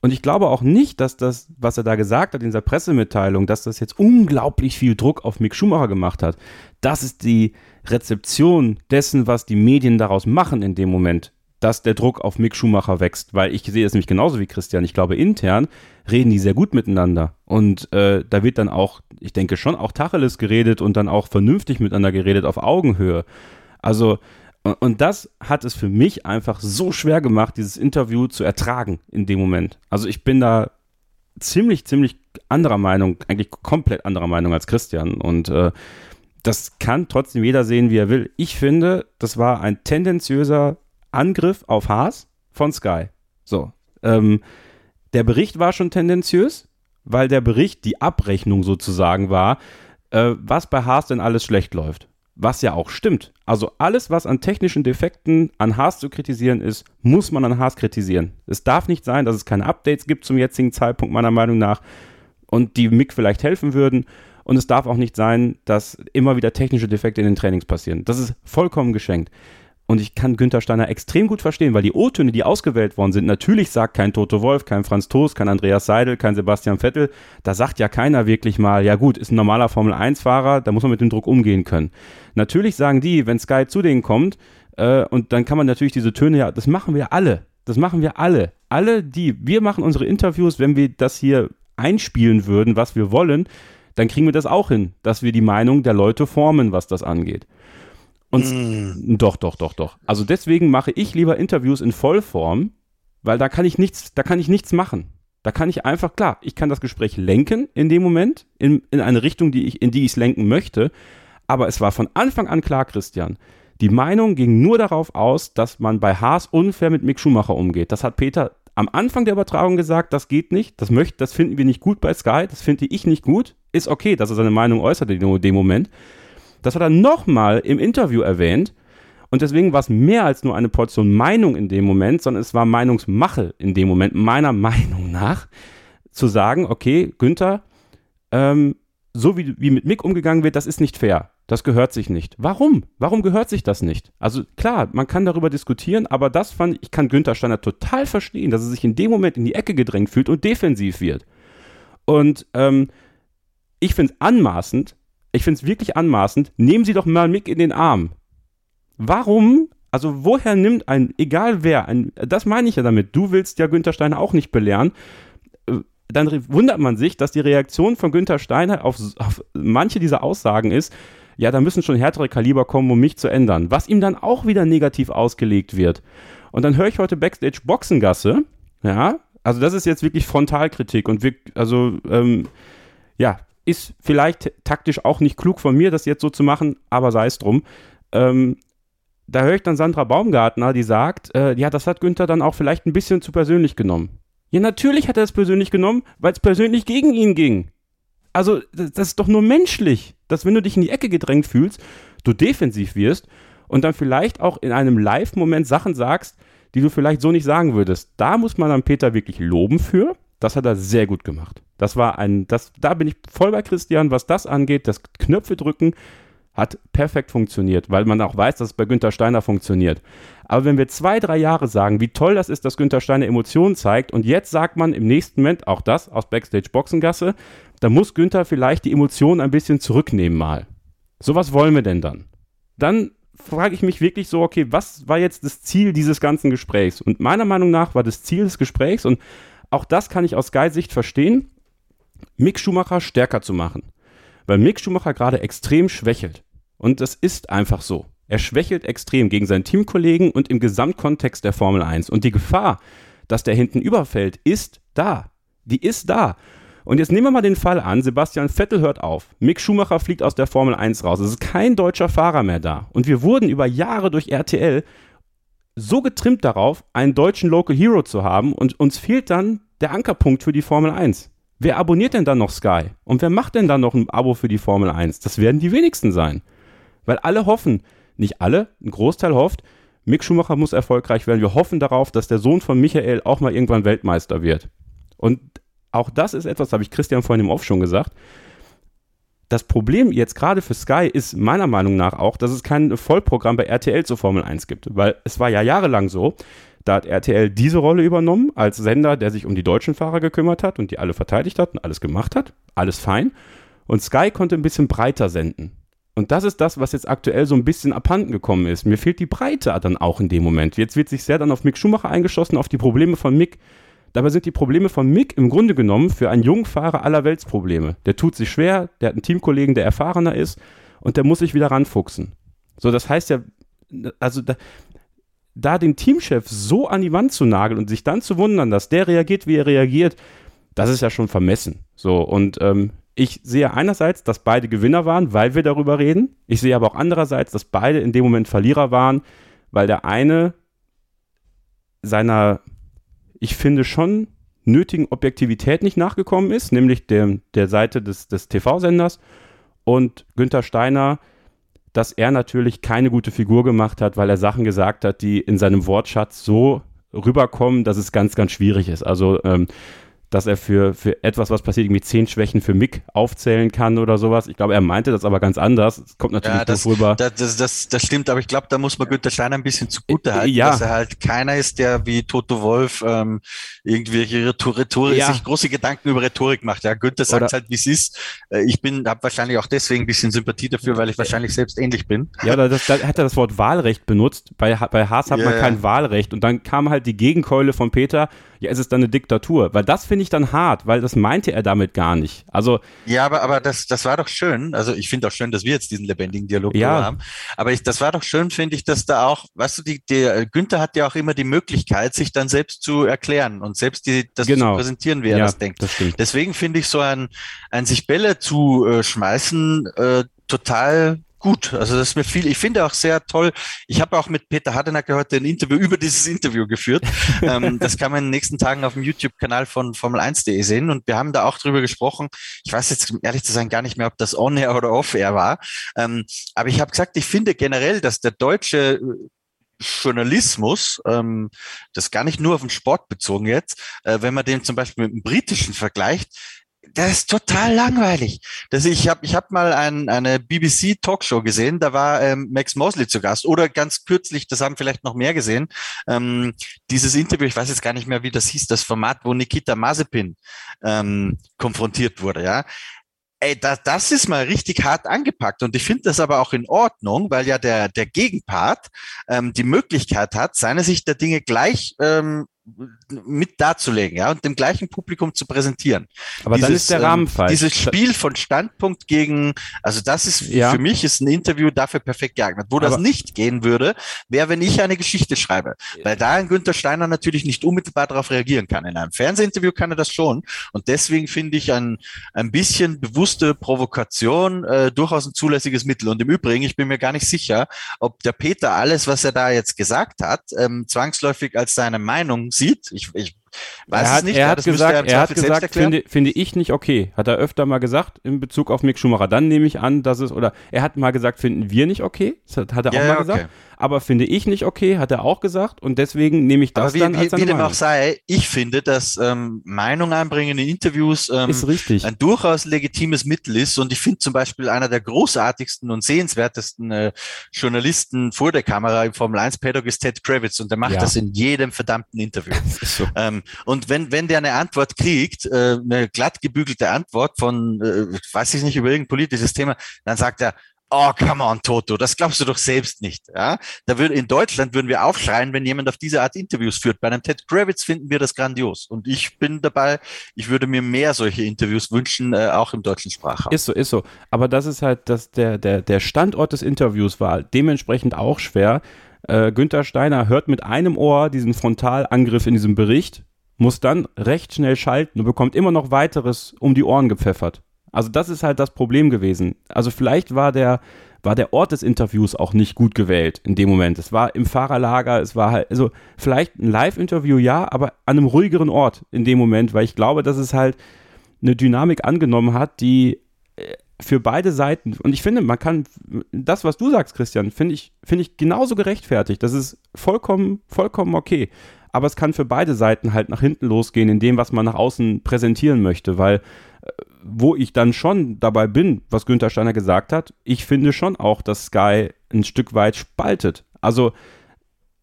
Und ich glaube auch nicht, dass das, was er da gesagt hat in dieser Pressemitteilung, dass das jetzt unglaublich viel Druck auf Mick Schumacher gemacht hat. Das ist die Rezeption dessen, was die Medien daraus machen in dem Moment, dass der Druck auf Mick Schumacher wächst. Weil ich sehe es nämlich genauso wie Christian. Ich glaube, intern reden die sehr gut miteinander. Und äh, da wird dann auch, ich denke schon auch Tacheles geredet und dann auch vernünftig miteinander geredet auf Augenhöhe. Also und das hat es für mich einfach so schwer gemacht, dieses Interview zu ertragen in dem Moment. Also ich bin da ziemlich, ziemlich anderer Meinung, eigentlich komplett anderer Meinung als Christian. Und äh, das kann trotzdem jeder sehen, wie er will. Ich finde, das war ein tendenziöser Angriff auf Haas von Sky. So. Ähm, der Bericht war schon tendenziös, weil der Bericht die Abrechnung sozusagen war, äh, was bei Haas denn alles schlecht läuft was ja auch stimmt. Also alles, was an technischen Defekten an Haas zu kritisieren ist, muss man an Haas kritisieren. Es darf nicht sein, dass es keine Updates gibt zum jetzigen Zeitpunkt meiner Meinung nach und die MIG vielleicht helfen würden. Und es darf auch nicht sein, dass immer wieder technische Defekte in den Trainings passieren. Das ist vollkommen geschenkt. Und ich kann Günther Steiner extrem gut verstehen, weil die O-Töne, die ausgewählt worden sind, natürlich sagt kein Toto Wolf, kein Franz Toast, kein Andreas Seidel, kein Sebastian Vettel. Da sagt ja keiner wirklich mal, ja gut, ist ein normaler Formel-1-Fahrer, da muss man mit dem Druck umgehen können. Natürlich sagen die, wenn Sky zu denen kommt, äh, und dann kann man natürlich diese Töne ja, das machen wir alle. Das machen wir alle. Alle, die, wir machen unsere Interviews, wenn wir das hier einspielen würden, was wir wollen, dann kriegen wir das auch hin, dass wir die Meinung der Leute formen, was das angeht. Und mm. doch, doch, doch, doch. Also deswegen mache ich lieber Interviews in Vollform, weil da kann ich nichts, da kann ich nichts machen. Da kann ich einfach, klar, ich kann das Gespräch lenken in dem Moment, in, in eine Richtung, die ich, in die ich es lenken möchte. Aber es war von Anfang an klar, Christian. Die Meinung ging nur darauf aus, dass man bei Haas unfair mit Mick Schumacher umgeht. Das hat Peter am Anfang der Übertragung gesagt, das geht nicht, das möchte, das finden wir nicht gut bei Sky, das finde ich nicht gut. Ist okay, dass er seine Meinung äußert in dem Moment. Das hat er nochmal im Interview erwähnt. Und deswegen war es mehr als nur eine Portion Meinung in dem Moment, sondern es war Meinungsmache in dem Moment, meiner Meinung nach, zu sagen, okay, Günther, ähm, so wie, wie mit Mick umgegangen wird, das ist nicht fair. Das gehört sich nicht. Warum? Warum gehört sich das nicht? Also klar, man kann darüber diskutieren, aber das fand ich, kann Günther Steiner total verstehen, dass er sich in dem Moment in die Ecke gedrängt fühlt und defensiv wird. Und ähm, ich finde es anmaßend, ich finde es wirklich anmaßend, nehmen Sie doch mal Mick in den Arm. Warum? Also woher nimmt ein, egal wer, ein, das meine ich ja damit, du willst ja Günther Steiner auch nicht belehren, äh, dann wundert man sich, dass die Reaktion von Günther Steiner auf, auf manche dieser Aussagen ist, ja, da müssen schon härtere Kaliber kommen, um mich zu ändern, was ihm dann auch wieder negativ ausgelegt wird. Und dann höre ich heute Backstage Boxengasse, ja, also das ist jetzt wirklich Frontalkritik und wir, also, ähm, ja, ist vielleicht taktisch auch nicht klug von mir, das jetzt so zu machen, aber sei es drum. Ähm, da höre ich dann Sandra Baumgartner, die sagt, äh, ja, das hat Günther dann auch vielleicht ein bisschen zu persönlich genommen. Ja, natürlich hat er es persönlich genommen, weil es persönlich gegen ihn ging. Also, das, das ist doch nur menschlich, dass wenn du dich in die Ecke gedrängt fühlst, du defensiv wirst und dann vielleicht auch in einem Live-Moment Sachen sagst, die du vielleicht so nicht sagen würdest. Da muss man dann Peter wirklich loben für. Das hat er sehr gut gemacht. Das war ein, das, da bin ich voll bei Christian, was das angeht. Das Knöpfe drücken hat perfekt funktioniert, weil man auch weiß, dass es bei Günther Steiner funktioniert. Aber wenn wir zwei, drei Jahre sagen, wie toll das ist, dass Günther Steiner Emotionen zeigt, und jetzt sagt man im nächsten Moment auch das aus Backstage Boxengasse, da muss Günther vielleicht die Emotionen ein bisschen zurücknehmen mal. So was wollen wir denn dann? Dann frage ich mich wirklich so, okay, was war jetzt das Ziel dieses ganzen Gesprächs? Und meiner Meinung nach war das Ziel des Gesprächs, und auch das kann ich aus Sky-Sicht verstehen, Mick Schumacher stärker zu machen. Weil Mick Schumacher gerade extrem schwächelt. Und das ist einfach so. Er schwächelt extrem gegen seinen Teamkollegen und im Gesamtkontext der Formel 1. Und die Gefahr, dass der hinten überfällt, ist da. Die ist da. Und jetzt nehmen wir mal den Fall an, Sebastian Vettel hört auf. Mick Schumacher fliegt aus der Formel 1 raus. Es ist kein deutscher Fahrer mehr da. Und wir wurden über Jahre durch RTL so getrimmt darauf, einen deutschen Local Hero zu haben und uns fehlt dann der Ankerpunkt für die Formel 1. Wer abonniert denn dann noch Sky? Und wer macht denn dann noch ein Abo für die Formel 1? Das werden die wenigsten sein. Weil alle hoffen, nicht alle, ein Großteil hofft, Mick Schumacher muss erfolgreich werden. Wir hoffen darauf, dass der Sohn von Michael auch mal irgendwann Weltmeister wird. Und auch das ist etwas, habe ich Christian vorhin im Off schon gesagt. Das Problem jetzt gerade für Sky ist meiner Meinung nach auch, dass es kein Vollprogramm bei RTL zur Formel 1 gibt. Weil es war ja jahrelang so, da hat RTL diese Rolle übernommen als Sender, der sich um die deutschen Fahrer gekümmert hat und die alle verteidigt hat und alles gemacht hat. Alles fein. Und Sky konnte ein bisschen breiter senden. Und das ist das, was jetzt aktuell so ein bisschen abhanden gekommen ist. Mir fehlt die Breite dann auch in dem Moment. Jetzt wird sich sehr dann auf Mick Schumacher eingeschossen, auf die Probleme von Mick. Dabei sind die Probleme von Mick im Grunde genommen für einen jungen Fahrer aller Weltsprobleme. Der tut sich schwer, der hat einen Teamkollegen, der erfahrener ist und der muss sich wieder ranfuchsen. So, das heißt ja, also da, da den Teamchef so an die Wand zu nageln und sich dann zu wundern, dass der reagiert, wie er reagiert, das ist ja schon vermessen. So, und ähm, ich sehe einerseits, dass beide Gewinner waren, weil wir darüber reden. Ich sehe aber auch andererseits, dass beide in dem Moment Verlierer waren, weil der eine seiner, ich finde schon, nötigen Objektivität nicht nachgekommen ist, nämlich der, der Seite des, des TV-Senders. Und Günther Steiner, dass er natürlich keine gute Figur gemacht hat, weil er Sachen gesagt hat, die in seinem Wortschatz so rüberkommen, dass es ganz, ganz schwierig ist. Also ähm, dass er für, für etwas, was passiert, irgendwie zehn Schwächen für Mick aufzählen kann oder sowas. Ich glaube, er meinte das aber ganz anders. Es kommt natürlich ja, das, rüber. Das, das, das, das stimmt, aber ich glaube, da muss man Günther Steiner ein bisschen zugute halten, ja. dass er halt keiner ist, der wie Toto Wolf ähm, irgendwelche Rhetorik, ja. sich große Gedanken über Rhetorik macht. Ja, Günther sagt halt, wie es ist. Äh, ich bin, habe wahrscheinlich auch deswegen ein bisschen Sympathie dafür, weil ich wahrscheinlich selbst ähnlich bin. Ja, da, das, da hat er das Wort Wahlrecht benutzt. Bei, bei Haas hat yeah. man kein Wahlrecht. Und dann kam halt die Gegenkeule von Peter, ja, es ist dann eine Diktatur. Weil das finde ich dann hart, weil das meinte er damit gar nicht. Also ja, aber aber das das war doch schön. Also ich finde auch schön, dass wir jetzt diesen lebendigen Dialog ja. haben. Aber ich, das war doch schön, finde ich, dass da auch, weißt du, die, der Günther hat ja auch immer die Möglichkeit, sich dann selbst zu erklären und selbst die, das genau. zu präsentieren, wie er ja, das denkt. Das Deswegen finde ich so ein ein sich Bälle zu äh, schmeißen äh, total gut. Also das ist mir viel. Ich finde auch sehr toll. Ich habe auch mit Peter Hardenacker heute ein Interview über dieses Interview geführt. ähm, das kann man in den nächsten Tagen auf dem YouTube-Kanal von Formel1.de sehen. Und wir haben da auch drüber gesprochen. Ich weiß jetzt ehrlich zu sein gar nicht mehr, ob das on-air oder off-air war. Ähm, aber ich habe gesagt, ich finde generell, dass der deutsche äh, Journalismus, ähm, das gar nicht nur auf den Sport bezogen jetzt, äh, wenn man den zum Beispiel mit dem britischen vergleicht, das ist total langweilig. Das, ich habe ich hab mal ein, eine BBC-Talkshow gesehen, da war ähm, Max Mosley zu Gast. Oder ganz kürzlich, das haben vielleicht noch mehr gesehen, ähm, dieses Interview, ich weiß jetzt gar nicht mehr, wie das hieß, das Format, wo Nikita Mazepin ähm, konfrontiert wurde. Ja, Ey, das, das ist mal richtig hart angepackt und ich finde das aber auch in Ordnung, weil ja der, der Gegenpart ähm, die Möglichkeit hat, seine Sicht der Dinge gleich ähm, mit darzulegen, ja, und dem gleichen Publikum zu präsentieren. Aber dieses, dann ist der Rahmen ähm, falsch. Dieses Spiel von Standpunkt gegen, also das ist ja. für mich ist ein Interview dafür perfekt geeignet. Wo Aber das nicht gehen würde, wäre, wenn ich eine Geschichte schreibe, weil da ein Günther Steiner natürlich nicht unmittelbar darauf reagieren kann. In einem Fernsehinterview kann er das schon, und deswegen finde ich ein ein bisschen bewusste Provokation äh, durchaus ein zulässiges Mittel. Und im Übrigen, ich bin mir gar nicht sicher, ob der Peter alles, was er da jetzt gesagt hat, ähm, zwangsläufig als seine Meinung sieht. Ich, ich weiß er hat, es nicht. Er hat gesagt, er hat gesagt finde, finde ich nicht okay. Hat er öfter mal gesagt in Bezug auf Mick Schumacher. Dann nehme ich an, dass es, oder er hat mal gesagt, finden wir nicht okay. Das hat, hat er ja, auch mal ja, gesagt aber finde ich nicht okay, hat er auch gesagt und deswegen nehme ich das aber wie, dann als wie, wie dem auch sei, ich finde, dass ähm, Meinung einbringen in Interviews ähm, ein durchaus legitimes Mittel ist und ich finde zum Beispiel einer der großartigsten und sehenswertesten äh, Journalisten vor der Kamera im Formel 1 Paddock ist Ted Kravitz und der macht ja. das in jedem verdammten Interview. So. Ähm, und wenn, wenn der eine Antwort kriegt, äh, eine glatt gebügelte Antwort von, äh, weiß ich nicht, über irgendein politisches Thema, dann sagt er, Oh, come on, Toto, das glaubst du doch selbst nicht. Ja? Da würde, in Deutschland würden wir aufschreien, wenn jemand auf diese Art Interviews führt. Bei einem Ted Kravitz finden wir das grandios. Und ich bin dabei, ich würde mir mehr solche Interviews wünschen, äh, auch im deutschen Sprachraum. Ist so, ist so. Aber das ist halt, dass der, der, der Standort des Interviews war dementsprechend auch schwer. Äh, Günther Steiner hört mit einem Ohr diesen Frontalangriff in diesem Bericht, muss dann recht schnell schalten und bekommt immer noch weiteres um die Ohren gepfeffert. Also das ist halt das Problem gewesen. Also vielleicht war der, war der Ort des Interviews auch nicht gut gewählt in dem Moment. Es war im Fahrerlager, es war halt, also vielleicht ein Live-Interview ja, aber an einem ruhigeren Ort in dem Moment, weil ich glaube, dass es halt eine Dynamik angenommen hat, die äh, für beide Seiten, und ich finde, man kann, das, was du sagst, Christian, finde ich, finde ich genauso gerechtfertigt. Das ist vollkommen, vollkommen okay. Aber es kann für beide Seiten halt nach hinten losgehen in dem, was man nach außen präsentieren möchte, weil wo ich dann schon dabei bin, was Günther Steiner gesagt hat, ich finde schon auch, dass Sky ein Stück weit spaltet. Also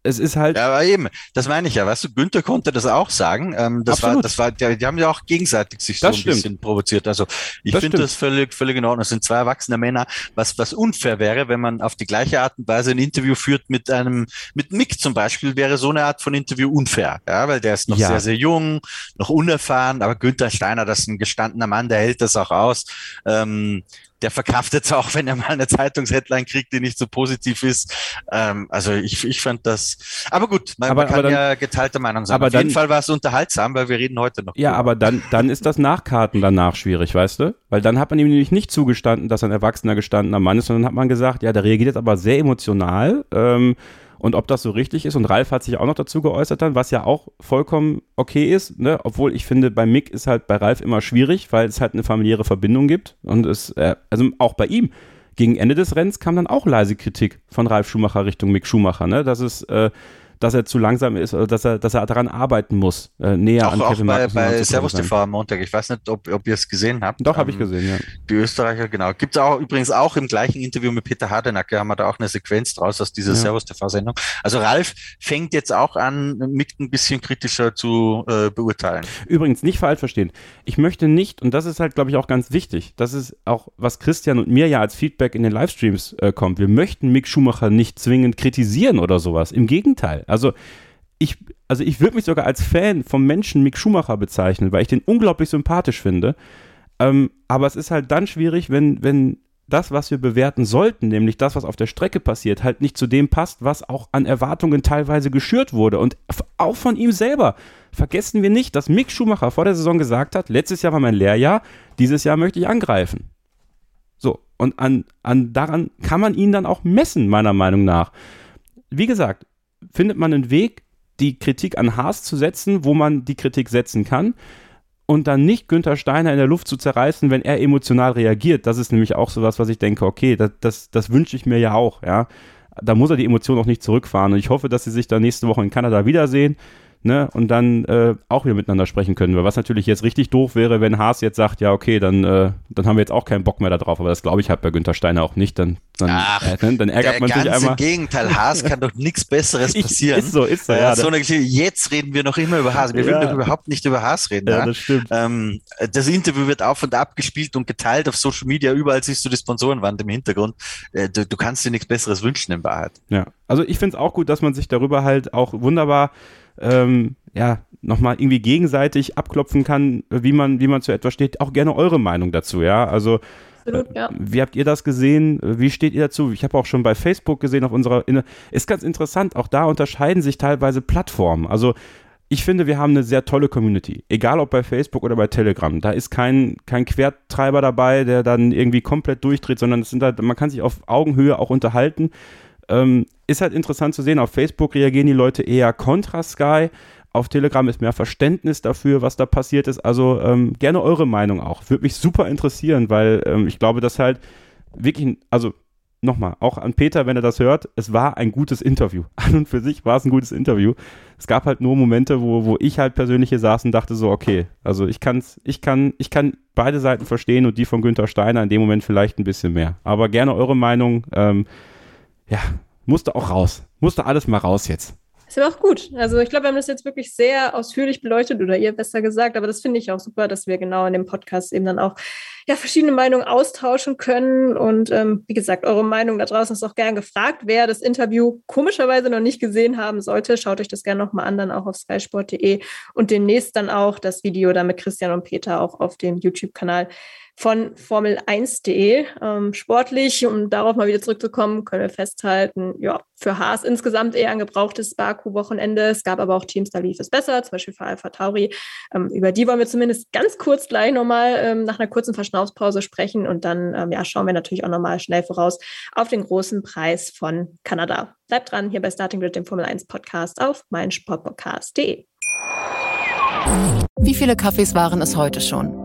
es ist halt. Ja, aber eben, das meine ich ja, weißt du, Günther konnte das auch sagen. Ähm, das Absolut. war, das war, die, die, haben ja auch gegenseitig sich so das ein stimmt. bisschen provoziert. Also ich finde das völlig, völlig in Ordnung. Das sind zwei erwachsene Männer, was, was unfair wäre, wenn man auf die gleiche Art und Weise ein Interview führt mit einem, mit Mick zum Beispiel, wäre so eine Art von Interview unfair. Ja, weil der ist noch ja. sehr, sehr jung, noch unerfahren, aber Günther Steiner, das ist ein gestandener Mann, der hält das auch aus. Ähm, der verkraftet es auch, wenn er mal eine Zeitungsheadline kriegt, die nicht so positiv ist. Ähm, also ich, ich fand das. Aber gut, man, aber, man kann dann, ja geteilter Meinung sein. Aber Auf dann, jeden Fall war es unterhaltsam, weil wir reden heute noch. Ja, drüber. aber dann, dann ist das Nachkarten danach schwierig, weißt du? Weil dann hat man ihm nämlich nicht zugestanden, dass er ein erwachsener gestandener Mann ist, sondern hat man gesagt, ja, der reagiert jetzt aber sehr emotional. Ähm, und ob das so richtig ist. Und Ralf hat sich auch noch dazu geäußert dann, was ja auch vollkommen okay ist, ne? obwohl ich finde, bei Mick ist halt bei Ralf immer schwierig, weil es halt eine familiäre Verbindung gibt. Und es, äh, also auch bei ihm, gegen Ende des Rennens kam dann auch leise Kritik von Ralf Schumacher Richtung Mick Schumacher, ne? dass es äh, dass er zu langsam ist oder dass er, dass er daran arbeiten muss, äh, näher auch, an Kevin auch bei, bei Servus TV am Montag. Ich weiß nicht, ob, ob ihr es gesehen habt. Doch, ähm, habe ich gesehen, ja. Die Österreicher, genau. Gibt es auch übrigens auch im gleichen Interview mit Peter Hardenacker, haben wir da auch eine Sequenz draus aus dieser ja. Servus TV-Sendung. Also Ralf fängt jetzt auch an, Mick ein bisschen kritischer zu äh, beurteilen. Übrigens, nicht falsch verstehen. Ich möchte nicht, und das ist halt, glaube ich, auch ganz wichtig, das ist auch, was Christian und mir ja als Feedback in den Livestreams äh, kommt. Wir möchten Mick Schumacher nicht zwingend kritisieren oder sowas. Im Gegenteil. Also ich, also ich würde mich sogar als Fan vom Menschen Mick Schumacher bezeichnen, weil ich den unglaublich sympathisch finde. Ähm, aber es ist halt dann schwierig, wenn, wenn das, was wir bewerten sollten, nämlich das, was auf der Strecke passiert, halt nicht zu dem passt, was auch an Erwartungen teilweise geschürt wurde. Und auch von ihm selber. Vergessen wir nicht, dass Mick Schumacher vor der Saison gesagt hat, letztes Jahr war mein Lehrjahr, dieses Jahr möchte ich angreifen. So, Und an, an daran kann man ihn dann auch messen, meiner Meinung nach. Wie gesagt, findet man einen Weg, die Kritik an Haas zu setzen, wo man die Kritik setzen kann und dann nicht Günther Steiner in der Luft zu zerreißen, wenn er emotional reagiert. Das ist nämlich auch sowas, was ich denke, okay, das, das, das wünsche ich mir ja auch, ja. Da muss er die Emotionen auch nicht zurückfahren. Und ich hoffe, dass sie sich dann nächste Woche in Kanada wiedersehen ne, und dann äh, auch wieder miteinander sprechen können. Weil was natürlich jetzt richtig doof wäre, wenn Haas jetzt sagt, ja, okay, dann, äh, dann haben wir jetzt auch keinen Bock mehr darauf, aber das glaube ich halt bei Günther Steiner auch nicht. Dann, dann, Ach, äh, ne, dann ärgert man sich einmal. Im Gegenteil, Haas kann doch nichts Besseres passieren. ist so, ist so, ja. ja so eine Geschichte. Jetzt reden wir noch immer über Haas. Wir ja. würden doch überhaupt nicht über Haas reden. Ja, ja? das stimmt. Ähm, das Interview wird auf und ab gespielt und geteilt auf Social Media. Überall siehst du die Sponsorenwand im Hintergrund. Äh, du, du kannst dir nichts Besseres wünschen in Wahrheit. Ja, also ich finde es auch gut, dass man sich darüber halt auch wunderbar ähm, ja, nochmal irgendwie gegenseitig abklopfen kann, wie man, wie man zu etwas steht. Auch gerne eure Meinung dazu, ja. Also Absolut, ja. Wie habt ihr das gesehen? Wie steht ihr dazu? Ich habe auch schon bei Facebook gesehen, auf unserer, ist ganz interessant, auch da unterscheiden sich teilweise Plattformen. Also ich finde, wir haben eine sehr tolle Community. Egal ob bei Facebook oder bei Telegram. Da ist kein, kein Quertreiber dabei, der dann irgendwie komplett durchdreht, sondern es sind halt, man kann sich auf Augenhöhe auch unterhalten. Ähm, ist halt interessant zu sehen, auf Facebook reagieren die Leute eher kontra Sky, auf Telegram ist mehr Verständnis dafür, was da passiert ist. Also ähm, gerne eure Meinung auch. Würde mich super interessieren, weil ähm, ich glaube, dass halt wirklich, also nochmal, auch an Peter, wenn er das hört, es war ein gutes Interview. An und für sich war es ein gutes Interview. Es gab halt nur Momente, wo, wo ich halt persönlich hier saß und dachte so, okay, also ich kann's, ich kann, ich kann beide Seiten verstehen und die von Günther Steiner in dem Moment vielleicht ein bisschen mehr. Aber gerne eure Meinung. Ähm, ja, musste auch raus. Musste alles mal raus jetzt. Ist ja auch gut. Also ich glaube, wir haben das jetzt wirklich sehr ausführlich beleuchtet oder ihr besser gesagt, aber das finde ich auch super, dass wir genau in dem Podcast eben dann auch ja, verschiedene Meinungen austauschen können. Und ähm, wie gesagt, eure Meinung da draußen ist auch gern gefragt. Wer das Interview komischerweise noch nicht gesehen haben sollte, schaut euch das gerne nochmal an, dann auch auf skysport.de und demnächst dann auch das Video da mit Christian und Peter auch auf dem YouTube-Kanal von Formel1.de. Ähm, sportlich, um darauf mal wieder zurückzukommen, können wir festhalten, ja, für Haas insgesamt eher ein gebrauchtes Baku-Wochenende. Es gab aber auch Teams, da lief es besser, zum Beispiel für Alpha Tauri. Ähm, über die wollen wir zumindest ganz kurz gleich nochmal ähm, nach einer kurzen Verschnaufspause sprechen und dann ähm, ja, schauen wir natürlich auch nochmal schnell voraus auf den großen Preis von Kanada. Bleibt dran hier bei Starting Grid, dem Formel 1 Podcast auf meinsportpodcast.de. Wie viele Kaffees waren es heute schon?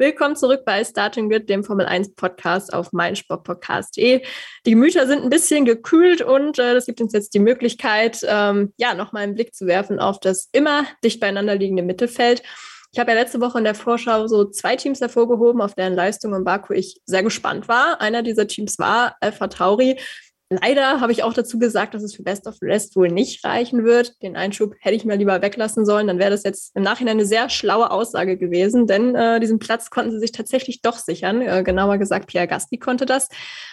Willkommen zurück bei Starting Grid, dem Formel 1 Podcast auf meinsportpodcast.de. Die Gemüter sind ein bisschen gekühlt und äh, das gibt uns jetzt die Möglichkeit, ähm, ja, nochmal einen Blick zu werfen auf das immer dicht beieinander liegende Mittelfeld. Ich habe ja letzte Woche in der Vorschau so zwei Teams hervorgehoben, auf deren Leistung in Baku ich sehr gespannt war. Einer dieser Teams war Alpha Tauri. Leider habe ich auch dazu gesagt, dass es für Best of Rest wohl nicht reichen wird. Den Einschub hätte ich mal lieber weglassen sollen. Dann wäre das jetzt im Nachhinein eine sehr schlaue Aussage gewesen, denn äh, diesen Platz konnten sie sich tatsächlich doch sichern. Äh, genauer gesagt, Pierre Gasti konnte das.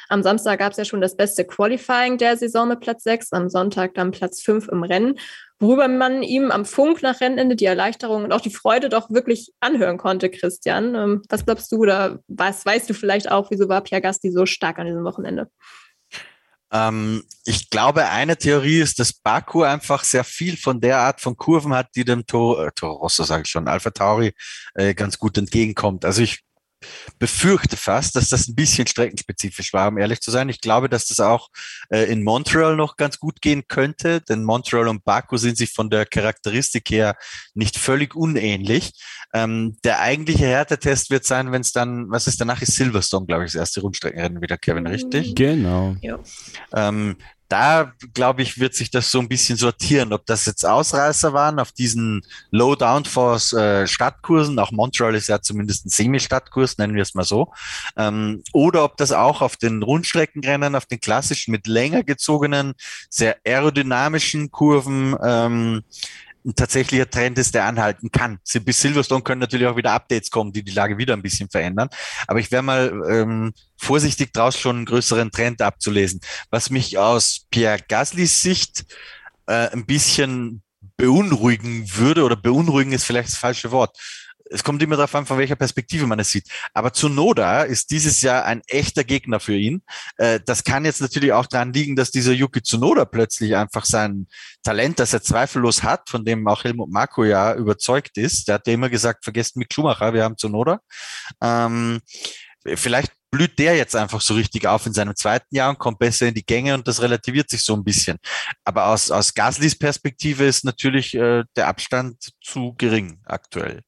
Am Samstag gab es ja schon das beste Qualifying der Saison mit Platz 6, am Sonntag dann Platz 5 im Rennen, worüber man ihm am Funk nach Rennende die Erleichterung und auch die Freude doch wirklich anhören konnte, Christian. Ähm, was glaubst du oder was weißt du vielleicht auch, wieso war Pierre Gasti so stark an diesem Wochenende? Ähm, ich glaube, eine Theorie ist, dass Baku einfach sehr viel von der Art von Kurven hat, die dem Toro, äh, Toro Rosso, sage ich schon, Alpha Tauri äh, ganz gut entgegenkommt. Also ich befürchte fast, dass das ein bisschen streckenspezifisch war, um ehrlich zu sein. Ich glaube, dass das auch äh, in Montreal noch ganz gut gehen könnte, denn Montreal und Baku sind sich von der Charakteristik her nicht völlig unähnlich. Ähm, der eigentliche Härtetest wird sein, wenn es dann, was ist danach, ist Silverstone, glaube ich, das erste Rundstreckenrennen wieder, Kevin, richtig? Genau. Ähm, da glaube ich, wird sich das so ein bisschen sortieren, ob das jetzt Ausreißer waren auf diesen Low Downforce äh, Stadtkursen, auch Montreal ist ja zumindest ein Semi-Stadtkurs, nennen wir es mal so, ähm, oder ob das auch auf den Rundstreckenrennen, auf den klassischen mit länger gezogenen, sehr aerodynamischen Kurven ähm, ein tatsächlicher Trend ist, der anhalten kann. Bis Silverstone können natürlich auch wieder Updates kommen, die die Lage wieder ein bisschen verändern. Aber ich wäre mal ähm, vorsichtig draus, schon einen größeren Trend abzulesen. Was mich aus Pierre Gaslys Sicht äh, ein bisschen beunruhigen würde, oder beunruhigen ist vielleicht das falsche Wort, es kommt immer darauf an, von welcher Perspektive man es sieht. Aber Tsunoda ist dieses Jahr ein echter Gegner für ihn. Äh, das kann jetzt natürlich auch daran liegen, dass dieser Yuki Tsunoda plötzlich einfach sein Talent, das er zweifellos hat, von dem auch Helmut Marko ja überzeugt ist. Der hat ja immer gesagt, vergesst Mick Schumacher, wir haben Tsunoda. Ähm, vielleicht blüht der jetzt einfach so richtig auf in seinem zweiten Jahr und kommt besser in die Gänge und das relativiert sich so ein bisschen. Aber aus, aus Gaslys Perspektive ist natürlich äh, der Abstand zu gering aktuell.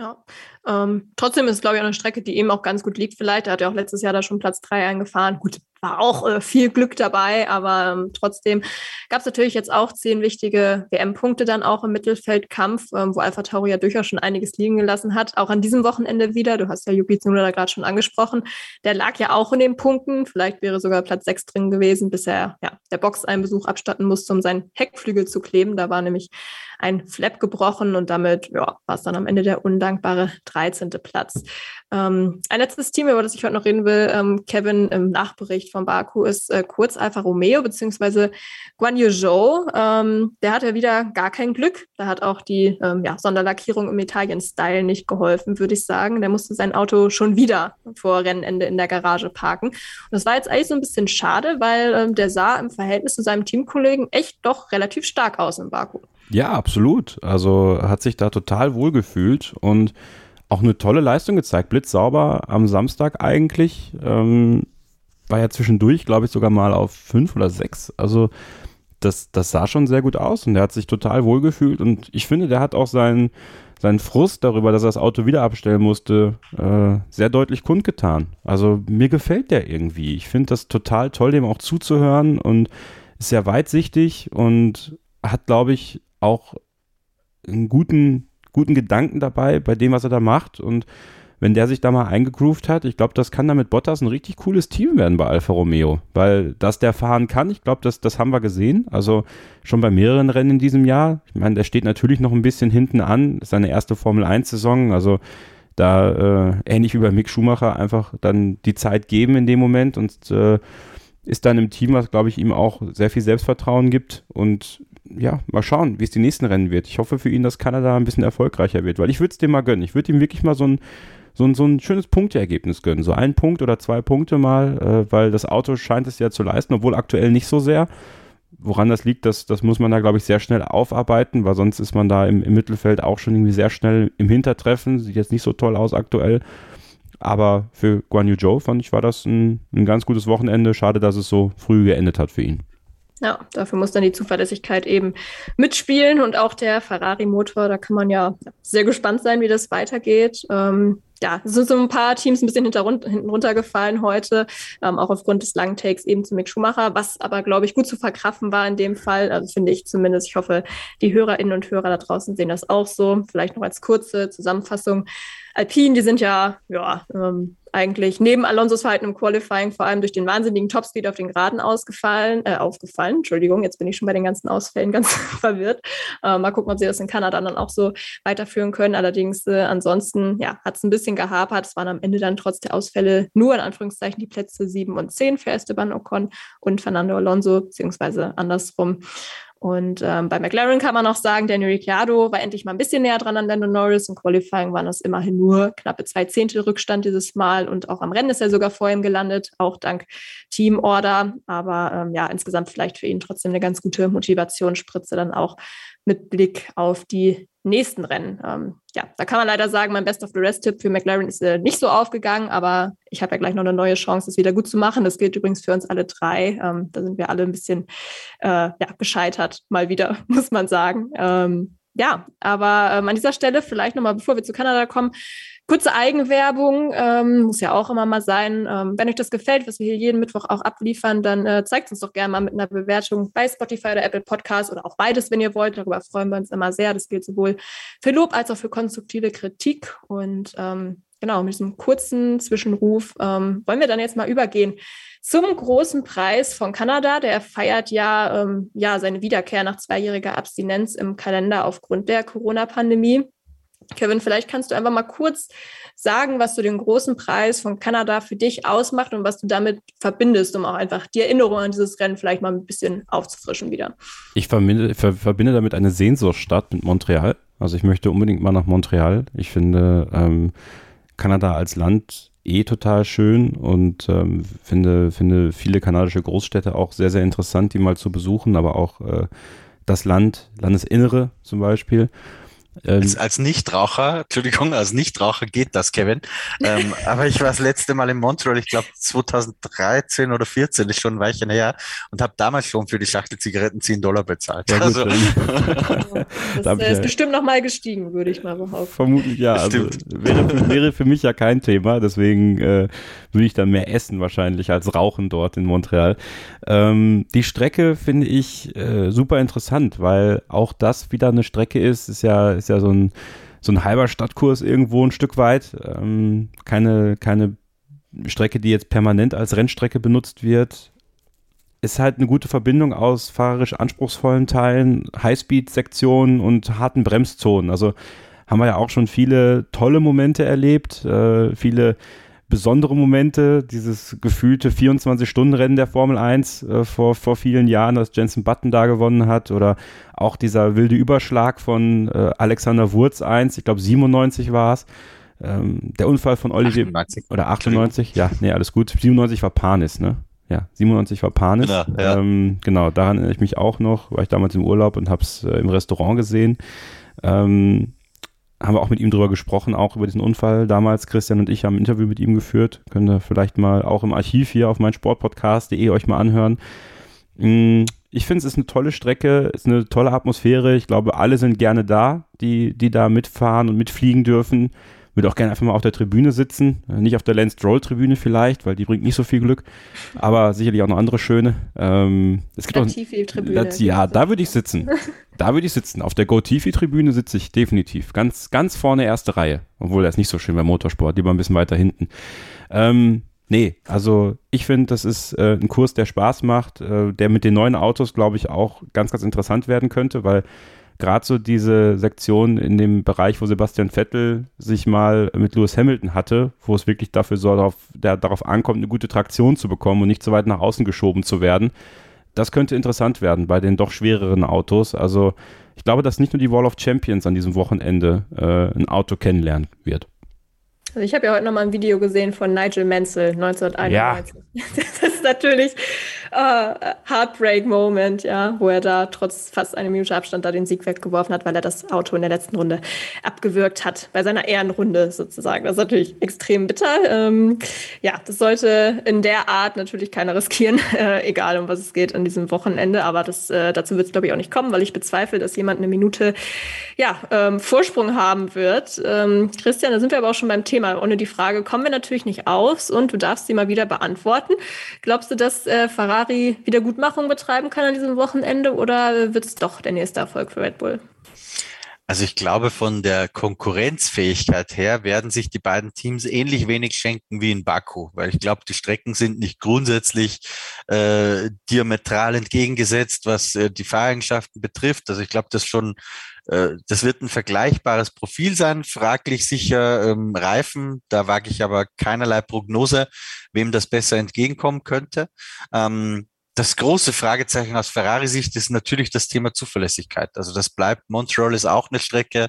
Ja, ähm, trotzdem ist es, glaube ich, eine Strecke, die ihm auch ganz gut liegt. Vielleicht, er hat ja auch letztes Jahr da schon Platz drei eingefahren. Gut, war auch äh, viel Glück dabei, aber ähm, trotzdem gab es natürlich jetzt auch zehn wichtige WM-Punkte dann auch im Mittelfeldkampf, ähm, wo Alpha Tauri ja durchaus schon einiges liegen gelassen hat. Auch an diesem Wochenende wieder. Du hast ja Yuki Tsunoda gerade schon angesprochen. Der lag ja auch in den Punkten. Vielleicht wäre sogar Platz sechs drin gewesen, bis er ja, der Box einen Besuch abstatten musste, um seinen Heckflügel zu kleben. Da war nämlich ein Flap gebrochen und damit ja, war es dann am Ende der undankbare 13. Platz. Ähm, ein letztes Team, über das ich heute noch reden will, ähm, Kevin im Nachbericht von Baku, ist äh, kurz Alfa Romeo beziehungsweise Guan Yu Zhou. Ähm, der hat ja wieder gar kein Glück. Da hat auch die ähm, ja, Sonderlackierung im Italien-Style nicht geholfen, würde ich sagen. Der musste sein Auto schon wieder vor Rennende in der Garage parken. Und das war jetzt eigentlich so ein bisschen schade, weil ähm, der sah im Verhältnis zu seinem Teamkollegen echt doch relativ stark aus in Baku. Ja, absolut. Also hat sich da total wohl gefühlt und auch eine tolle Leistung gezeigt. Blitzsauber am Samstag eigentlich. Ähm, war ja zwischendurch, glaube ich, sogar mal auf fünf oder sechs. Also das, das sah schon sehr gut aus und der hat sich total wohl gefühlt. Und ich finde, der hat auch seinen, seinen Frust darüber, dass er das Auto wieder abstellen musste, äh, sehr deutlich kundgetan. Also mir gefällt der irgendwie. Ich finde das total toll, dem auch zuzuhören und ist sehr weitsichtig und hat, glaube ich, auch einen guten guten Gedanken dabei bei dem, was er da macht. Und wenn der sich da mal eingegroovt hat, ich glaube, das kann da mit Bottas ein richtig cooles Team werden bei Alfa Romeo. Weil dass der fahren kann, ich glaube, das, das haben wir gesehen. Also schon bei mehreren Rennen in diesem Jahr. Ich meine, der steht natürlich noch ein bisschen hinten an. Das seine erste Formel 1-Saison. Also da äh, ähnlich wie bei Mick Schumacher einfach dann die Zeit geben in dem Moment und äh, ist dann im Team, was glaube ich ihm auch sehr viel Selbstvertrauen gibt und ja, mal schauen, wie es die nächsten Rennen wird. Ich hoffe für ihn, dass Kanada ein bisschen erfolgreicher wird, weil ich würde es dem mal gönnen. Ich würde ihm wirklich mal so ein, so ein, so ein schönes Punkteergebnis gönnen. So ein Punkt oder zwei Punkte mal, äh, weil das Auto scheint es ja zu leisten, obwohl aktuell nicht so sehr. Woran das liegt, das, das muss man da, glaube ich, sehr schnell aufarbeiten, weil sonst ist man da im, im Mittelfeld auch schon irgendwie sehr schnell im Hintertreffen. Sieht jetzt nicht so toll aus aktuell. Aber für Guan Yu Zhou fand ich, war das ein, ein ganz gutes Wochenende. Schade, dass es so früh geendet hat für ihn. Ja, dafür muss dann die Zuverlässigkeit eben mitspielen und auch der Ferrari-Motor, da kann man ja sehr gespannt sein, wie das weitergeht. Ähm, ja, es sind so ein paar Teams ein bisschen hinten runtergefallen heute, ähm, auch aufgrund des langen Takes eben zu Mick Schumacher, was aber, glaube ich, gut zu verkraften war in dem Fall. Also finde ich zumindest. Ich hoffe, die Hörerinnen und Hörer da draußen sehen das auch so. Vielleicht noch als kurze Zusammenfassung. Alpine, die sind ja, ja, ähm, eigentlich neben Alonsos Verhalten im Qualifying vor allem durch den wahnsinnigen Topspeed auf den Geraden ausgefallen, äh, aufgefallen. Entschuldigung, jetzt bin ich schon bei den ganzen Ausfällen ganz verwirrt. Äh, mal gucken, ob sie das in Kanada dann auch so weiterführen können. Allerdings äh, ansonsten ja, hat es ein bisschen gehapert. Es waren am Ende dann trotz der Ausfälle nur in Anführungszeichen die Plätze 7 und 10 für Esteban Ocon und Fernando Alonso, beziehungsweise andersrum. Und ähm, bei McLaren kann man auch sagen, Daniel Ricciardo war endlich mal ein bisschen näher dran an Lando Norris. Im Qualifying waren das immerhin nur knappe zwei Zehntel Rückstand dieses Mal. Und auch am Rennen ist er sogar vor ihm gelandet, auch dank Teamorder. Aber ähm, ja, insgesamt vielleicht für ihn trotzdem eine ganz gute Motivationsspritze dann auch mit Blick auf die nächsten Rennen. Ähm, ja, da kann man leider sagen, mein Best of the Rest-Tipp für McLaren ist äh, nicht so aufgegangen, aber ich habe ja gleich noch eine neue Chance, es wieder gut zu machen. Das gilt übrigens für uns alle drei. Ähm, da sind wir alle ein bisschen äh, ja, gescheitert, mal wieder, muss man sagen. Ähm, ja, aber ähm, an dieser Stelle vielleicht nochmal, bevor wir zu Kanada kommen, kurze Eigenwerbung, ähm, muss ja auch immer mal sein. Ähm, wenn euch das gefällt, was wir hier jeden Mittwoch auch abliefern, dann äh, zeigt uns doch gerne mal mit einer Bewertung bei Spotify oder Apple Podcast oder auch beides, wenn ihr wollt. Darüber freuen wir uns immer sehr. Das gilt sowohl für Lob als auch für konstruktive Kritik. Und ähm, genau, mit diesem kurzen Zwischenruf ähm, wollen wir dann jetzt mal übergehen zum großen Preis von Kanada. Der feiert ja, ähm, ja seine Wiederkehr nach zweijähriger Abstinenz im Kalender aufgrund der Corona-Pandemie. Kevin, vielleicht kannst du einfach mal kurz sagen, was du den großen Preis von Kanada für dich ausmacht und was du damit verbindest, um auch einfach die Erinnerung an dieses Rennen vielleicht mal ein bisschen aufzufrischen wieder. Ich verbinde, ver, verbinde damit eine Sehnsuchtsstadt mit Montreal. Also ich möchte unbedingt mal nach Montreal. Ich finde ähm, Kanada als Land eh total schön und ähm, finde, finde viele kanadische Großstädte auch sehr, sehr interessant, die mal zu besuchen, aber auch äh, das Land, Landesinnere zum Beispiel. Ähm, als, als Nichtraucher, Entschuldigung, als Nichtraucher geht das, Kevin. ähm, aber ich war das letzte Mal in Montreal, ich glaube 2013 oder 14, ist schon ein Weilchen her, und habe damals schon für die Schachtel Zigaretten 10 Dollar bezahlt. Ja, also. das da ist ja bestimmt nochmal gestiegen, würde ich mal behaupten. Vermutlich ja. Also wäre, wäre für mich ja kein Thema, deswegen äh, würde ich dann mehr essen wahrscheinlich als rauchen dort in Montreal. Ähm, die Strecke finde ich äh, super interessant, weil auch das wieder eine Strecke ist, ist ja ist ja so ein, so ein halber Stadtkurs irgendwo ein Stück weit. Ähm, keine, keine Strecke, die jetzt permanent als Rennstrecke benutzt wird. Ist halt eine gute Verbindung aus fahrerisch anspruchsvollen Teilen, Highspeed-Sektionen und harten Bremszonen. Also haben wir ja auch schon viele tolle Momente erlebt, äh, viele besondere Momente, dieses gefühlte 24-Stunden-Rennen der Formel 1 äh, vor, vor vielen Jahren, das Jensen Button da gewonnen hat, oder auch dieser wilde Überschlag von äh, Alexander Wurz 1, ich glaube 97 war es. Ähm, der Unfall von Olivier 98. oder 98, ja, nee, alles gut. 97 war Panis, ne? Ja, 97 war Panis. Genau, ja. ähm, genau, daran erinnere ich mich auch noch, war ich damals im Urlaub und habe es äh, im Restaurant gesehen. Ähm, haben wir auch mit ihm drüber gesprochen, auch über diesen Unfall damals. Christian und ich haben ein Interview mit ihm geführt. Könnt ihr vielleicht mal auch im Archiv hier auf mein Sportpodcast.de euch mal anhören. Mm, ich finde, es ist eine tolle Strecke, es ist eine tolle Atmosphäre. Ich glaube, alle sind gerne da, die, die da mitfahren und mitfliegen dürfen. Würde auch gerne einfach mal auf der Tribüne sitzen. Nicht auf der Lance Stroll Tribüne vielleicht, weil die bringt nicht so viel Glück. Aber sicherlich auch noch andere schöne. Ähm, es gibt auch, Tribüne. Ja, da würde ich sitzen. Da würde ich sitzen. Auf der GoTifi-Tribüne sitze ich definitiv. Ganz, ganz vorne erste Reihe. Obwohl, das ist nicht so schön beim Motorsport. Lieber ein bisschen weiter hinten. Ähm, nee, also ich finde, das ist äh, ein Kurs, der Spaß macht, äh, der mit den neuen Autos, glaube ich, auch ganz, ganz interessant werden könnte, weil gerade so diese Sektion in dem Bereich, wo Sebastian Vettel sich mal mit Lewis Hamilton hatte, wo es wirklich dafür so darauf, der, darauf ankommt, eine gute Traktion zu bekommen und nicht so weit nach außen geschoben zu werden das könnte interessant werden bei den doch schwereren Autos. Also ich glaube, dass nicht nur die Wall of Champions an diesem Wochenende äh, ein Auto kennenlernen wird. Also ich habe ja heute noch mal ein Video gesehen von Nigel Mansell 1991. Ja. Das ist natürlich äh, Heartbreak Moment, ja, wo er da trotz fast einer Minute Abstand da den Sieg weggeworfen hat, weil er das Auto in der letzten Runde abgewürgt hat, bei seiner Ehrenrunde sozusagen. Das ist natürlich extrem bitter. Ähm, ja, das sollte in der Art natürlich keiner riskieren, äh, egal um was es geht an diesem Wochenende. Aber das, äh, dazu wird es, glaube ich, auch nicht kommen, weil ich bezweifle, dass jemand eine Minute ja, ähm, Vorsprung haben wird. Ähm, Christian, da sind wir aber auch schon beim Thema. Ohne die Frage kommen wir natürlich nicht aus und du darfst sie mal wieder beantworten. Glaubst du, dass äh, Ferrari Wiedergutmachung betreiben kann an diesem Wochenende oder wird es doch der nächste Erfolg für Red Bull? Also ich glaube, von der Konkurrenzfähigkeit her werden sich die beiden Teams ähnlich wenig schenken wie in Baku, weil ich glaube, die Strecken sind nicht grundsätzlich äh, diametral entgegengesetzt, was äh, die Fahreigenschaften betrifft. Also ich glaube, das schon äh, das wird ein vergleichbares Profil sein, fraglich sicher ähm, Reifen. Da wage ich aber keinerlei Prognose, wem das besser entgegenkommen könnte. Ähm, das große Fragezeichen aus Ferrari-Sicht ist natürlich das Thema Zuverlässigkeit. Also das bleibt, Montreal ist auch eine Strecke,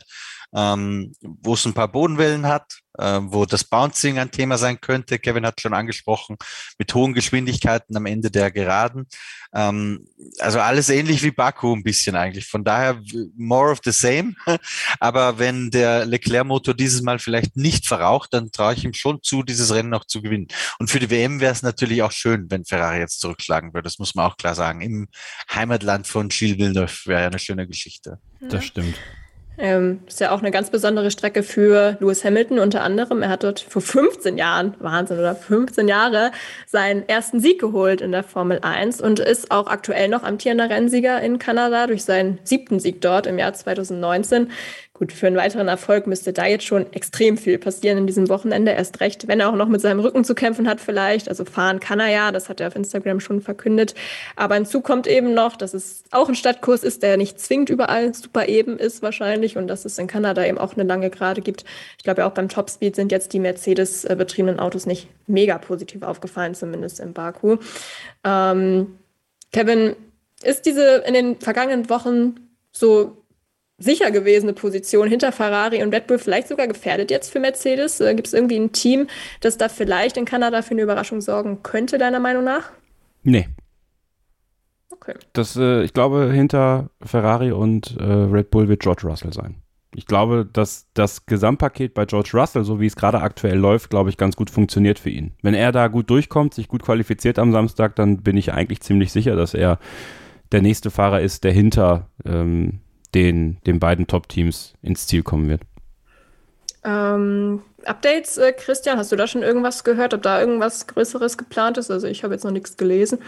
ähm, wo es ein paar Bodenwellen hat, äh, wo das Bouncing ein Thema sein könnte. Kevin hat schon angesprochen, mit hohen Geschwindigkeiten am Ende der Geraden. Ähm, also alles ähnlich wie Baku ein bisschen eigentlich. Von daher more of the same. Aber wenn der Leclerc-Motor dieses Mal vielleicht nicht verraucht, dann traue ich ihm schon zu, dieses Rennen noch zu gewinnen. Und für die WM wäre es natürlich auch schön, wenn Ferrari jetzt zurückschlagen würde. Das muss man auch klar sagen. Im Heimatland von Gilles Villeneuve wäre ja eine schöne Geschichte. Das stimmt. Ähm, ist ja auch eine ganz besondere Strecke für Lewis Hamilton unter anderem. Er hat dort vor 15 Jahren, Wahnsinn, oder 15 Jahre, seinen ersten Sieg geholt in der Formel 1 und ist auch aktuell noch amtierender Rennsieger in Kanada durch seinen siebten Sieg dort im Jahr 2019. Gut, für einen weiteren Erfolg müsste da jetzt schon extrem viel passieren in diesem Wochenende. Erst recht, wenn er auch noch mit seinem Rücken zu kämpfen hat vielleicht. Also fahren kann er ja, das hat er auf Instagram schon verkündet. Aber hinzu kommt eben noch, dass es auch ein Stadtkurs ist, der nicht zwingend überall super eben ist wahrscheinlich und dass es in Kanada eben auch eine lange Gerade gibt. Ich glaube ja auch beim Topspeed sind jetzt die Mercedes-betriebenen Autos nicht mega positiv aufgefallen, zumindest in Baku. Ähm, Kevin, ist diese in den vergangenen Wochen so sicher gewesene Position hinter Ferrari und Red Bull vielleicht sogar gefährdet jetzt für Mercedes? Äh, Gibt es irgendwie ein Team, das da vielleicht in Kanada für eine Überraschung sorgen könnte, deiner Meinung nach? Nee. Okay. Das, äh, ich glaube, hinter Ferrari und äh, Red Bull wird George Russell sein. Ich glaube, dass das Gesamtpaket bei George Russell, so wie es gerade aktuell läuft, glaube ich, ganz gut funktioniert für ihn. Wenn er da gut durchkommt, sich gut qualifiziert am Samstag, dann bin ich eigentlich ziemlich sicher, dass er der nächste Fahrer ist, der hinter ähm, den, den beiden Top-Teams ins Ziel kommen wird. Ähm, Updates, äh, Christian, hast du da schon irgendwas gehört, ob da irgendwas Größeres geplant ist? Also ich habe jetzt noch nichts gelesen.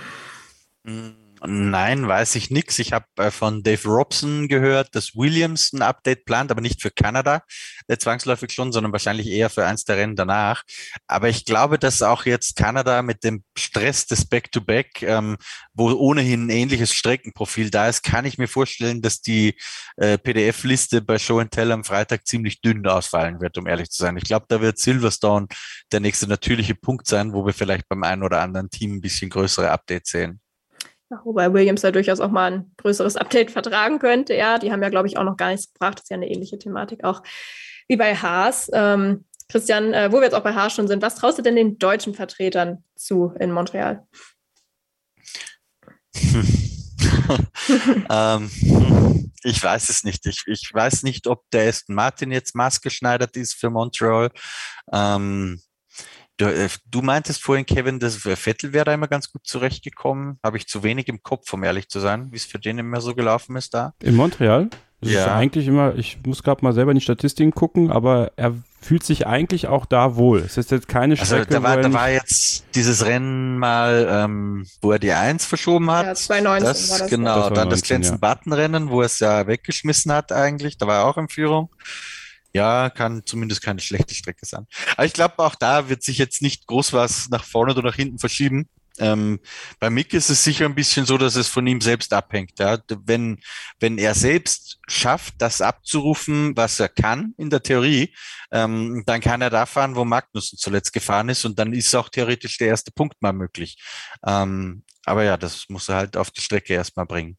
Mhm. Nein, weiß ich nichts. Ich habe äh, von Dave Robson gehört, dass Williams ein Update plant, aber nicht für Kanada, äh, zwangsläufig schon, sondern wahrscheinlich eher für eins der Rennen danach. Aber ich glaube, dass auch jetzt Kanada mit dem Stress des Back-to-Back, -Back, ähm, wo ohnehin ein ähnliches Streckenprofil da ist, kann ich mir vorstellen, dass die äh, PDF-Liste bei Show and Tell am Freitag ziemlich dünn ausfallen wird, um ehrlich zu sein. Ich glaube, da wird Silverstone der nächste natürliche Punkt sein, wo wir vielleicht beim einen oder anderen Team ein bisschen größere Updates sehen. Wobei Williams da durchaus auch mal ein größeres Update vertragen könnte. Ja, die haben ja, glaube ich, auch noch gar nichts gebracht. Das ist ja eine ähnliche Thematik auch wie bei Haas. Ähm, Christian, äh, wo wir jetzt auch bei Haas schon sind, was traust du denn den deutschen Vertretern zu in Montreal? ähm, ich weiß es nicht. Ich, ich weiß nicht, ob der Aston Martin jetzt maßgeschneidert ist für Montreal. Ähm, Du, äh, du, meintest vorhin, Kevin, dass Vettel wäre da immer ganz gut zurechtgekommen. Habe ich zu wenig im Kopf, um ehrlich zu sein, wie es für den immer so gelaufen ist da. In Montreal? Das ja. ist eigentlich immer, ich muss gerade mal selber in die Statistiken gucken, aber er fühlt sich eigentlich auch da wohl. Es ist jetzt keine also Strecke. Also da war, da war jetzt dieses Rennen mal, ähm, wo er die Eins verschoben hat. Ja, 2019 das, war das. Genau, das dann 19, das Jensen ja. Button Rennen, wo er es ja weggeschmissen hat eigentlich. Da war er auch in Führung. Ja, kann zumindest keine schlechte Strecke sein. Aber ich glaube, auch da wird sich jetzt nicht groß was nach vorne oder nach hinten verschieben. Ähm, bei Mick ist es sicher ein bisschen so, dass es von ihm selbst abhängt. Ja? Wenn, wenn er selbst schafft, das abzurufen, was er kann in der Theorie, ähm, dann kann er da fahren, wo Magnussen zuletzt gefahren ist und dann ist auch theoretisch der erste Punkt mal möglich. Ähm, aber ja, das muss er halt auf die Strecke erstmal bringen.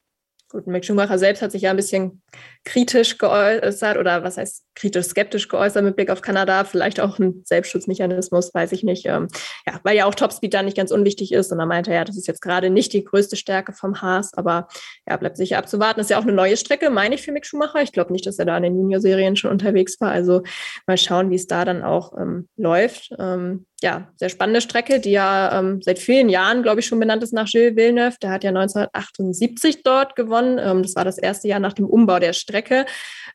Gut, Mick Schumacher selbst hat sich ja ein bisschen kritisch geäußert oder was heißt kritisch skeptisch geäußert mit Blick auf Kanada. Vielleicht auch ein Selbstschutzmechanismus, weiß ich nicht. Ähm, ja, weil ja auch Topspeed da nicht ganz unwichtig ist. Und er meinte ja, das ist jetzt gerade nicht die größte Stärke vom Haas, aber ja, bleibt sicher abzuwarten. Ist ja auch eine neue Strecke, meine ich, für Mick Schumacher. Ich glaube nicht, dass er da in den Junior-Serien schon unterwegs war. Also mal schauen, wie es da dann auch ähm, läuft. Ähm, ja, sehr spannende Strecke, die ja ähm, seit vielen Jahren, glaube ich, schon benannt ist nach Gilles Villeneuve. Der hat ja 1978 dort gewonnen. Ähm, das war das erste Jahr nach dem Umbau der Strecke.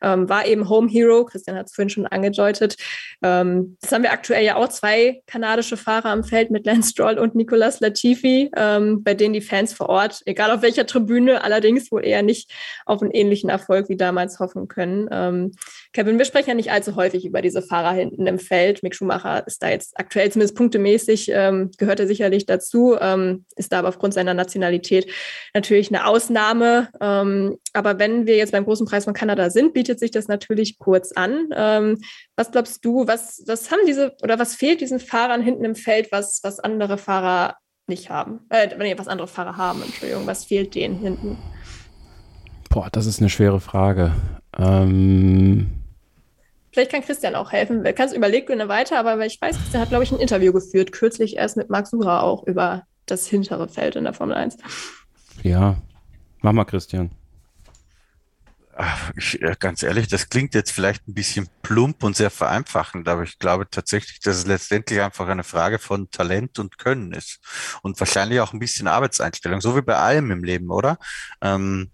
Ähm, war eben Home Hero. Christian hat es vorhin schon angedeutet. Ähm, das haben wir aktuell ja auch zwei kanadische Fahrer am Feld mit Lance Stroll und Nicolas Latifi, ähm, bei denen die Fans vor Ort, egal auf welcher Tribüne, allerdings wohl eher nicht auf einen ähnlichen Erfolg wie damals hoffen können. Ähm, Kevin, wir sprechen ja nicht allzu häufig über diese Fahrer hinten im Feld. Mick Schumacher ist da jetzt aktuell zumindest punktemäßig, ähm, gehört er sicherlich dazu, ähm, ist da aber aufgrund seiner Nationalität natürlich eine Ausnahme. Ähm, aber wenn wir jetzt beim Großen Preis von Kanada sind, bietet sich das natürlich kurz an. Ähm, was glaubst du, was, was haben diese oder was fehlt diesen Fahrern hinten im Feld, was, was andere Fahrer nicht haben? Äh, nee, was andere Fahrer haben, Entschuldigung, was fehlt denen hinten? Boah, das ist eine schwere Frage. Ähm Vielleicht kann Christian auch helfen. Kannst überleg gerne weiter, aber ich weiß, Christian hat, glaube ich, ein Interview geführt, kürzlich erst mit Max Sura auch über das hintere Feld in der Formel 1. Ja, mach mal, Christian. Ach, ich, ganz ehrlich, das klingt jetzt vielleicht ein bisschen plump und sehr vereinfachend, aber ich glaube tatsächlich, dass es letztendlich einfach eine Frage von Talent und Können ist. Und wahrscheinlich auch ein bisschen Arbeitseinstellung, so wie bei allem im Leben, oder? Ähm,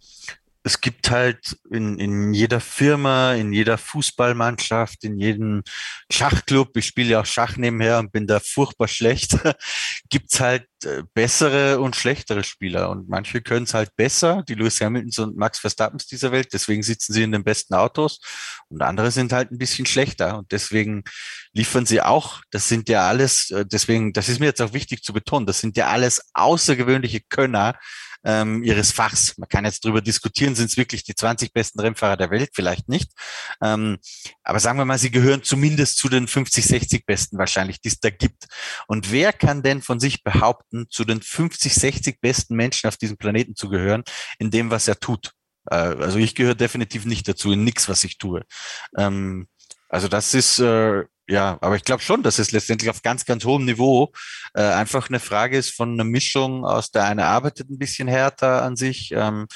es gibt halt in, in jeder Firma, in jeder Fußballmannschaft, in jedem Schachclub, ich spiele ja auch Schach nebenher und bin da furchtbar schlecht, gibt's halt äh, bessere und schlechtere Spieler. Und manche können es halt besser, die Lewis Hamiltons und Max Verstappens dieser Welt, deswegen sitzen sie in den besten Autos. Und andere sind halt ein bisschen schlechter. Und deswegen liefern sie auch, das sind ja alles, äh, deswegen, das ist mir jetzt auch wichtig zu betonen, das sind ja alles außergewöhnliche Könner, ähm, ihres Fachs. Man kann jetzt darüber diskutieren, sind es wirklich die 20 besten Rennfahrer der Welt? Vielleicht nicht. Ähm, aber sagen wir mal, sie gehören zumindest zu den 50, 60 besten wahrscheinlich, die es da gibt. Und wer kann denn von sich behaupten, zu den 50, 60 besten Menschen auf diesem Planeten zu gehören, in dem, was er tut? Äh, also ich gehöre definitiv nicht dazu, in nichts, was ich tue. Ähm, also das ist äh, ja, aber ich glaube schon, dass es letztendlich auf ganz, ganz hohem Niveau äh, einfach eine Frage ist von einer Mischung aus der eine arbeitet ein bisschen härter an sich ähm,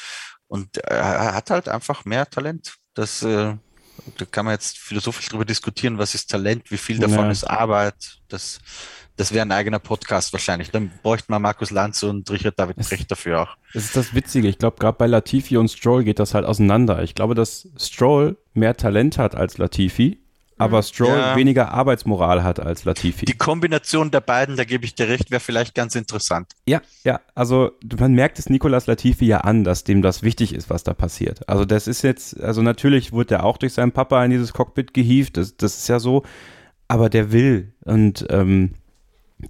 und er hat halt einfach mehr Talent. Das äh, da kann man jetzt philosophisch darüber diskutieren, was ist Talent, wie viel davon ja. ist Arbeit. Das, das wäre ein eigener Podcast wahrscheinlich. Dann bräuchten wir Markus Lanz und Richard David Brecht dafür auch. Das ist das Witzige. Ich glaube, gerade bei Latifi und Stroll geht das halt auseinander. Ich glaube, dass Stroll mehr Talent hat als Latifi aber mhm. Stroll ja. weniger Arbeitsmoral hat als Latifi. Die Kombination der beiden, da gebe ich dir recht, wäre vielleicht ganz interessant. Ja, ja, also man merkt es Nicolas Latifi ja an, dass dem das wichtig ist, was da passiert. Also das ist jetzt, also natürlich wurde er auch durch seinen Papa in dieses Cockpit gehievt, das, das ist ja so, aber der will und ähm,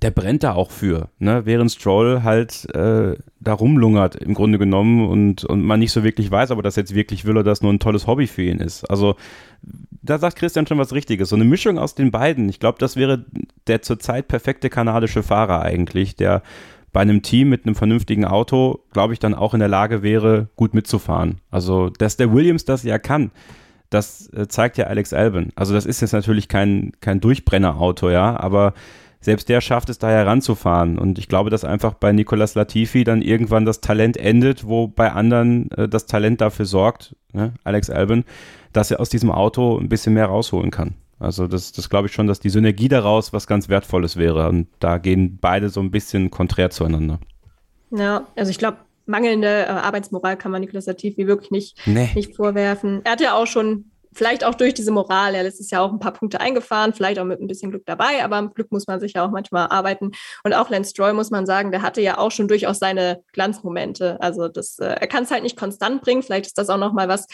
der brennt da auch für, ne? während Stroll halt äh, da rumlungert im Grunde genommen und, und man nicht so wirklich weiß, ob er das jetzt wirklich will oder das nur ein tolles Hobby für ihn ist. Also da sagt Christian schon was Richtiges. So eine Mischung aus den beiden. Ich glaube, das wäre der zurzeit perfekte kanadische Fahrer eigentlich, der bei einem Team mit einem vernünftigen Auto, glaube ich, dann auch in der Lage wäre, gut mitzufahren. Also, dass der Williams das ja kann, das äh, zeigt ja Alex Albon. Also, das ist jetzt natürlich kein, kein Durchbrennerauto, ja, aber selbst der schafft es da heranzufahren. Und ich glaube, dass einfach bei Nicolas Latifi dann irgendwann das Talent endet, wo bei anderen äh, das Talent dafür sorgt, ne? Alex Albon, dass er aus diesem Auto ein bisschen mehr rausholen kann. Also das, das glaube ich schon, dass die Synergie daraus was ganz Wertvolles wäre. Und da gehen beide so ein bisschen konträr zueinander. Ja, also ich glaube, mangelnde äh, Arbeitsmoral kann man Nicolas Latifi wirklich nicht, nee. nicht vorwerfen. Er hat ja auch schon vielleicht auch durch diese Moral, er letztes Jahr auch ein paar Punkte eingefahren, vielleicht auch mit ein bisschen Glück dabei, aber am Glück muss man sich ja auch manchmal arbeiten. Und auch Lance Stroll muss man sagen, der hatte ja auch schon durchaus seine Glanzmomente. Also das, äh, er kann es halt nicht konstant bringen. Vielleicht ist das auch nochmal was,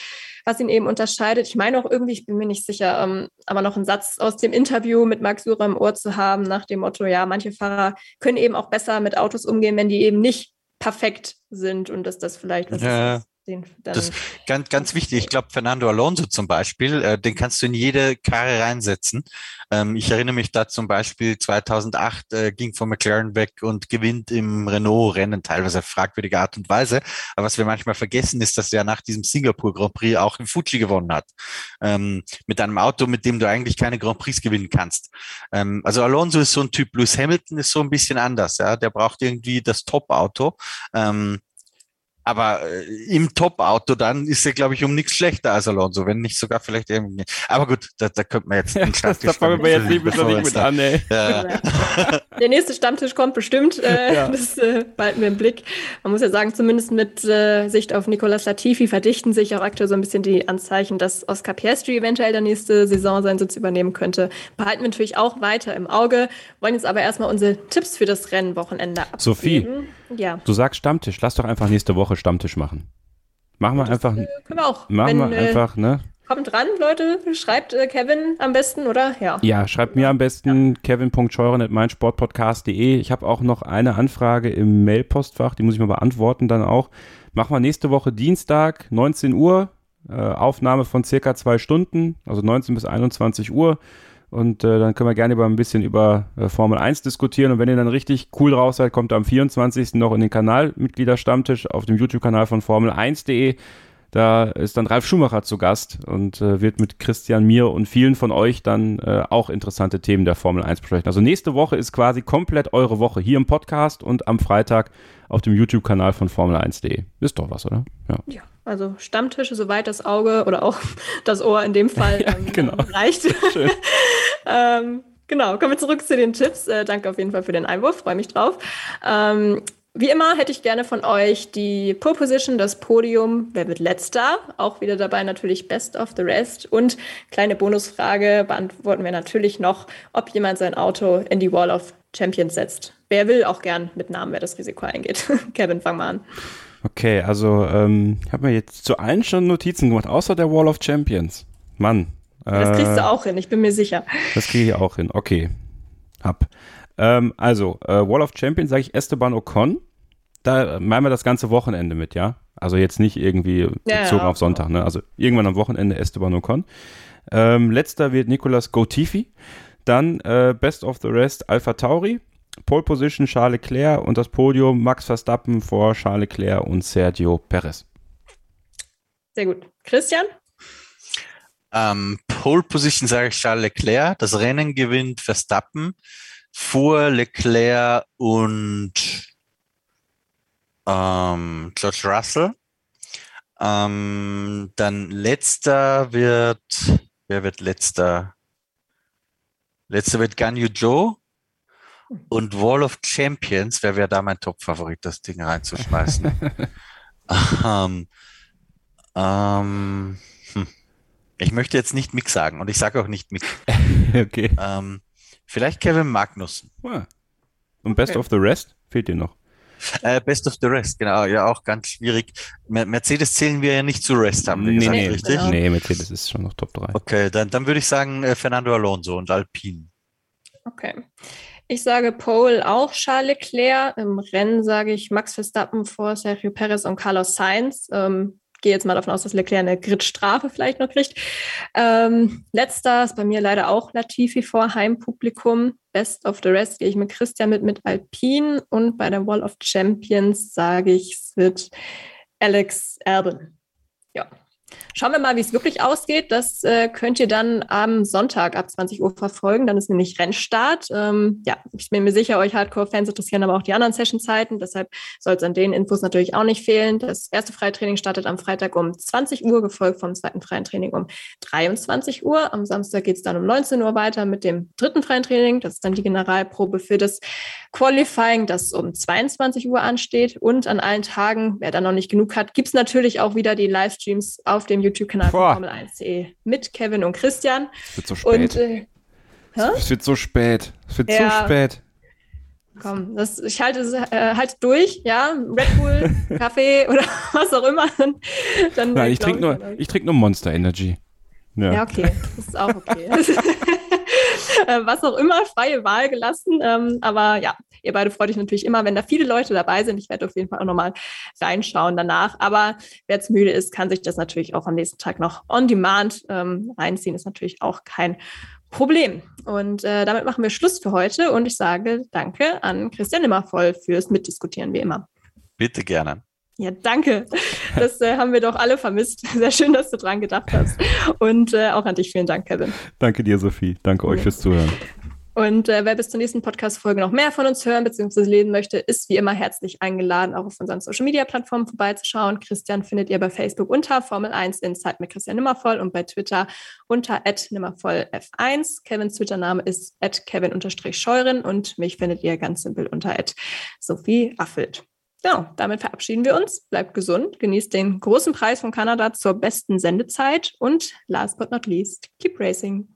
was ihn eben unterscheidet. Ich meine auch irgendwie, ich bin mir nicht sicher, ähm, aber noch einen Satz aus dem Interview mit Max Surer im Ohr zu haben, nach dem Motto, ja, manche Fahrer können eben auch besser mit Autos umgehen, wenn die eben nicht perfekt sind und dass das vielleicht was ja. ist den das ganz, ganz wichtig. Ich glaube, Fernando Alonso zum Beispiel, äh, den kannst du in jede Karre reinsetzen. Ähm, ich erinnere mich da zum Beispiel 2008 äh, ging von McLaren weg und gewinnt im Renault-Rennen, teilweise fragwürdige Art und Weise. Aber was wir manchmal vergessen, ist, dass er nach diesem Singapur Grand Prix auch im Fuji gewonnen hat. Ähm, mit einem Auto, mit dem du eigentlich keine Grand Prix gewinnen kannst. Ähm, also Alonso ist so ein Typ. Lewis Hamilton ist so ein bisschen anders. Ja, der braucht irgendwie das Top-Auto. Ähm, aber äh, im Top-Auto dann ist er, glaube ich, um nichts schlechter als Alonso, wenn nicht sogar vielleicht irgendwie. Aber gut, da, da könnte man jetzt den Stammtisch. da fangen wir jetzt nicht mit an, ey. Ja. Der nächste Stammtisch kommt bestimmt. Äh, ja. Das äh, behalten wir im Blick. Man muss ja sagen, zumindest mit äh, Sicht auf Nicolas Latifi verdichten sich auch aktuell so ein bisschen die Anzeichen, dass Oscar Piastri eventuell der nächste Saison seinen Sitz übernehmen könnte. Behalten wir natürlich auch weiter im Auge. Wollen jetzt aber erstmal unsere Tipps für das Rennwochenende abgeben. Sophie, ja. du sagst Stammtisch. Lass doch einfach nächste Woche Stammtisch machen. Machen wir das, einfach. Äh, können wir auch. Machen Wenn, wir äh, einfach, ne? Kommt ran, Leute. Schreibt äh, Kevin am besten, oder? Ja. Ja, schreibt mir am besten ja. kevin.scheuren.meinsportpodcast.de. Ich habe auch noch eine Anfrage im Mailpostfach, die muss ich mal beantworten dann auch. Machen wir nächste Woche Dienstag, 19 Uhr. Äh, Aufnahme von circa zwei Stunden, also 19 bis 21 Uhr. Und äh, dann können wir gerne über ein bisschen über äh, Formel 1 diskutieren. Und wenn ihr dann richtig cool drauf seid, kommt am 24. noch in den Kanalmitgliederstammtisch auf dem YouTube-Kanal von Formel1.de. Da ist dann Ralf Schumacher zu Gast und äh, wird mit Christian, mir und vielen von euch dann äh, auch interessante Themen der Formel 1 besprechen. Also nächste Woche ist quasi komplett eure Woche hier im Podcast und am Freitag auf dem YouTube-Kanal von Formel1.de. Ist doch was, oder? Ja. ja. Also Stammtische, soweit das Auge oder auch das Ohr in dem Fall ja, ähm, genau. reicht. ähm, genau, kommen wir zurück zu den Tipps. Äh, danke auf jeden Fall für den Einwurf, freue mich drauf. Ähm, wie immer hätte ich gerne von euch die Pole Position, das Podium, wer wird letzter? Auch wieder dabei natürlich Best of the Rest. Und kleine Bonusfrage beantworten wir natürlich noch, ob jemand sein Auto in die Wall of Champions setzt. Wer will auch gern mit Namen, wer das Risiko eingeht. Kevin, fang mal an. Okay, also ähm, ich habe mir jetzt zu allen schon Notizen gemacht, außer der Wall of Champions. Mann. Das kriegst du auch hin, ich bin mir sicher. Das kriege ich auch hin. Okay. Hab. Ähm, also, äh, Wall of Champions sage ich Esteban Ocon. Da meinen wir das ganze Wochenende mit, ja? Also jetzt nicht irgendwie Ja, bezogen ja. auf Sonntag, ne? Also irgendwann am Wochenende Esteban Ocon. Ähm, letzter wird Nicolas Gotifi. Dann äh, Best of the Rest Alpha Tauri. Pole Position Charles Leclerc und das Podium Max Verstappen vor Charles Leclerc und Sergio Perez. Sehr gut. Christian? Ähm, Pole Position sage ich Charles Leclerc. Das Rennen gewinnt Verstappen vor Leclerc und ähm, George Russell. Ähm, dann letzter wird, wer wird letzter? Letzter wird Ganyu Joe. Und Wall of Champions, wer wäre da mein Top-Favorit, das Ding reinzuschmeißen? ähm, ähm, hm. Ich möchte jetzt nicht Mick sagen und ich sage auch nicht Mick. okay. Ähm, vielleicht Kevin Magnussen. Ah. Und Best Okay. of the Rest fehlt dir noch. Äh, Best of the Rest, genau, ja auch ganz schwierig. Mer Mercedes zählen wir ja nicht zu Rest, haben wir nee, gesagt, nee, richtig? nee, Mercedes ist schon noch Top 3. Okay, dann, dann würde ich sagen äh, Fernando Alonso und Alpine. Okay. Ich sage Pole auch Charles Leclerc. Im Rennen sage ich Max Verstappen vor Sergio Perez und Carlos Sainz. Ähm, gehe jetzt mal davon aus, dass Leclerc eine Gridstrafe vielleicht noch kriegt. Ähm, letzter ist bei mir leider auch Latifi vor Heimpublikum. Best of the rest gehe ich mit Christian mit mit Alpine und bei der Wall of Champions sage ich, es wird Alex Albon. Ja. Schauen wir mal, wie es wirklich ausgeht. Das äh, könnt ihr dann am Sonntag ab 20 Uhr verfolgen. Dann ist nämlich Rennstart. Ähm, ja, ich bin mir sicher, euch Hardcore-Fans interessieren aber auch die anderen Session-Zeiten. Deshalb soll es an den Infos natürlich auch nicht fehlen. Das erste Freitraining startet am Freitag um 20 Uhr, gefolgt vom zweiten freien Training um 23 Uhr. Am Samstag geht es dann um 19 Uhr weiter mit dem dritten freien Training. Das ist dann die Generalprobe für das Qualifying, das um 22 Uhr ansteht. Und an allen Tagen, wer da noch nicht genug hat, gibt es natürlich auch wieder die Livestreams auf dem YouTube-Kanal von Boah. Formel 1.de mit Kevin und Christian. Es wird so Und spät. äh, hä? es wird so spät. Es wird Ja. so spät. komm, das, ich halte es äh, halt durch, ja. Red Bull, Kaffee oder was auch immer. Dann, dann Nein, ich trinke nur, ich trink nur Monster Energy. Ja. Ja, okay, das ist auch okay. Äh, Was auch immer, freie Wahl gelassen. Ähm, aber ja, ihr beide freut euch natürlich immer, wenn da viele Leute dabei sind. Ich werde auf jeden Fall auch nochmal reinschauen danach. Aber wer jetzt müde ist, kann sich das natürlich auch am nächsten Tag noch on demand ähm, reinziehen. Ist natürlich auch kein Problem. Und äh, damit machen wir Schluss für heute. Und ich sage Danke an Christian Nimmervoll fürs Mitdiskutieren, wie immer. Bitte gerne. Ja, danke. Das äh, haben wir doch alle vermisst. Sehr schön, dass du dran gedacht hast. Und äh, auch an dich vielen Dank, Kevin. Danke dir, Sophie. Danke euch fürs Zuhören. Und äh, wer bis zur nächsten Podcast-Folge noch mehr von uns hören bzw. lesen möchte, ist wie immer herzlich eingeladen, auch auf unseren Social-Media-Plattformen vorbeizuschauen. Christian findet ihr bei Facebook unter Formel 1 Insight mit Christian Nimmervoll und bei Twitter unter nimmervollf1. Kevins Twitter-Name ist kevin-scheuren und mich findet ihr ganz simpel unter Sophie Affelt. Genau, damit verabschieden wir uns. Bleibt gesund, genießt den großen Preis von Kanada zur besten Sendezeit und last but not least, keep racing.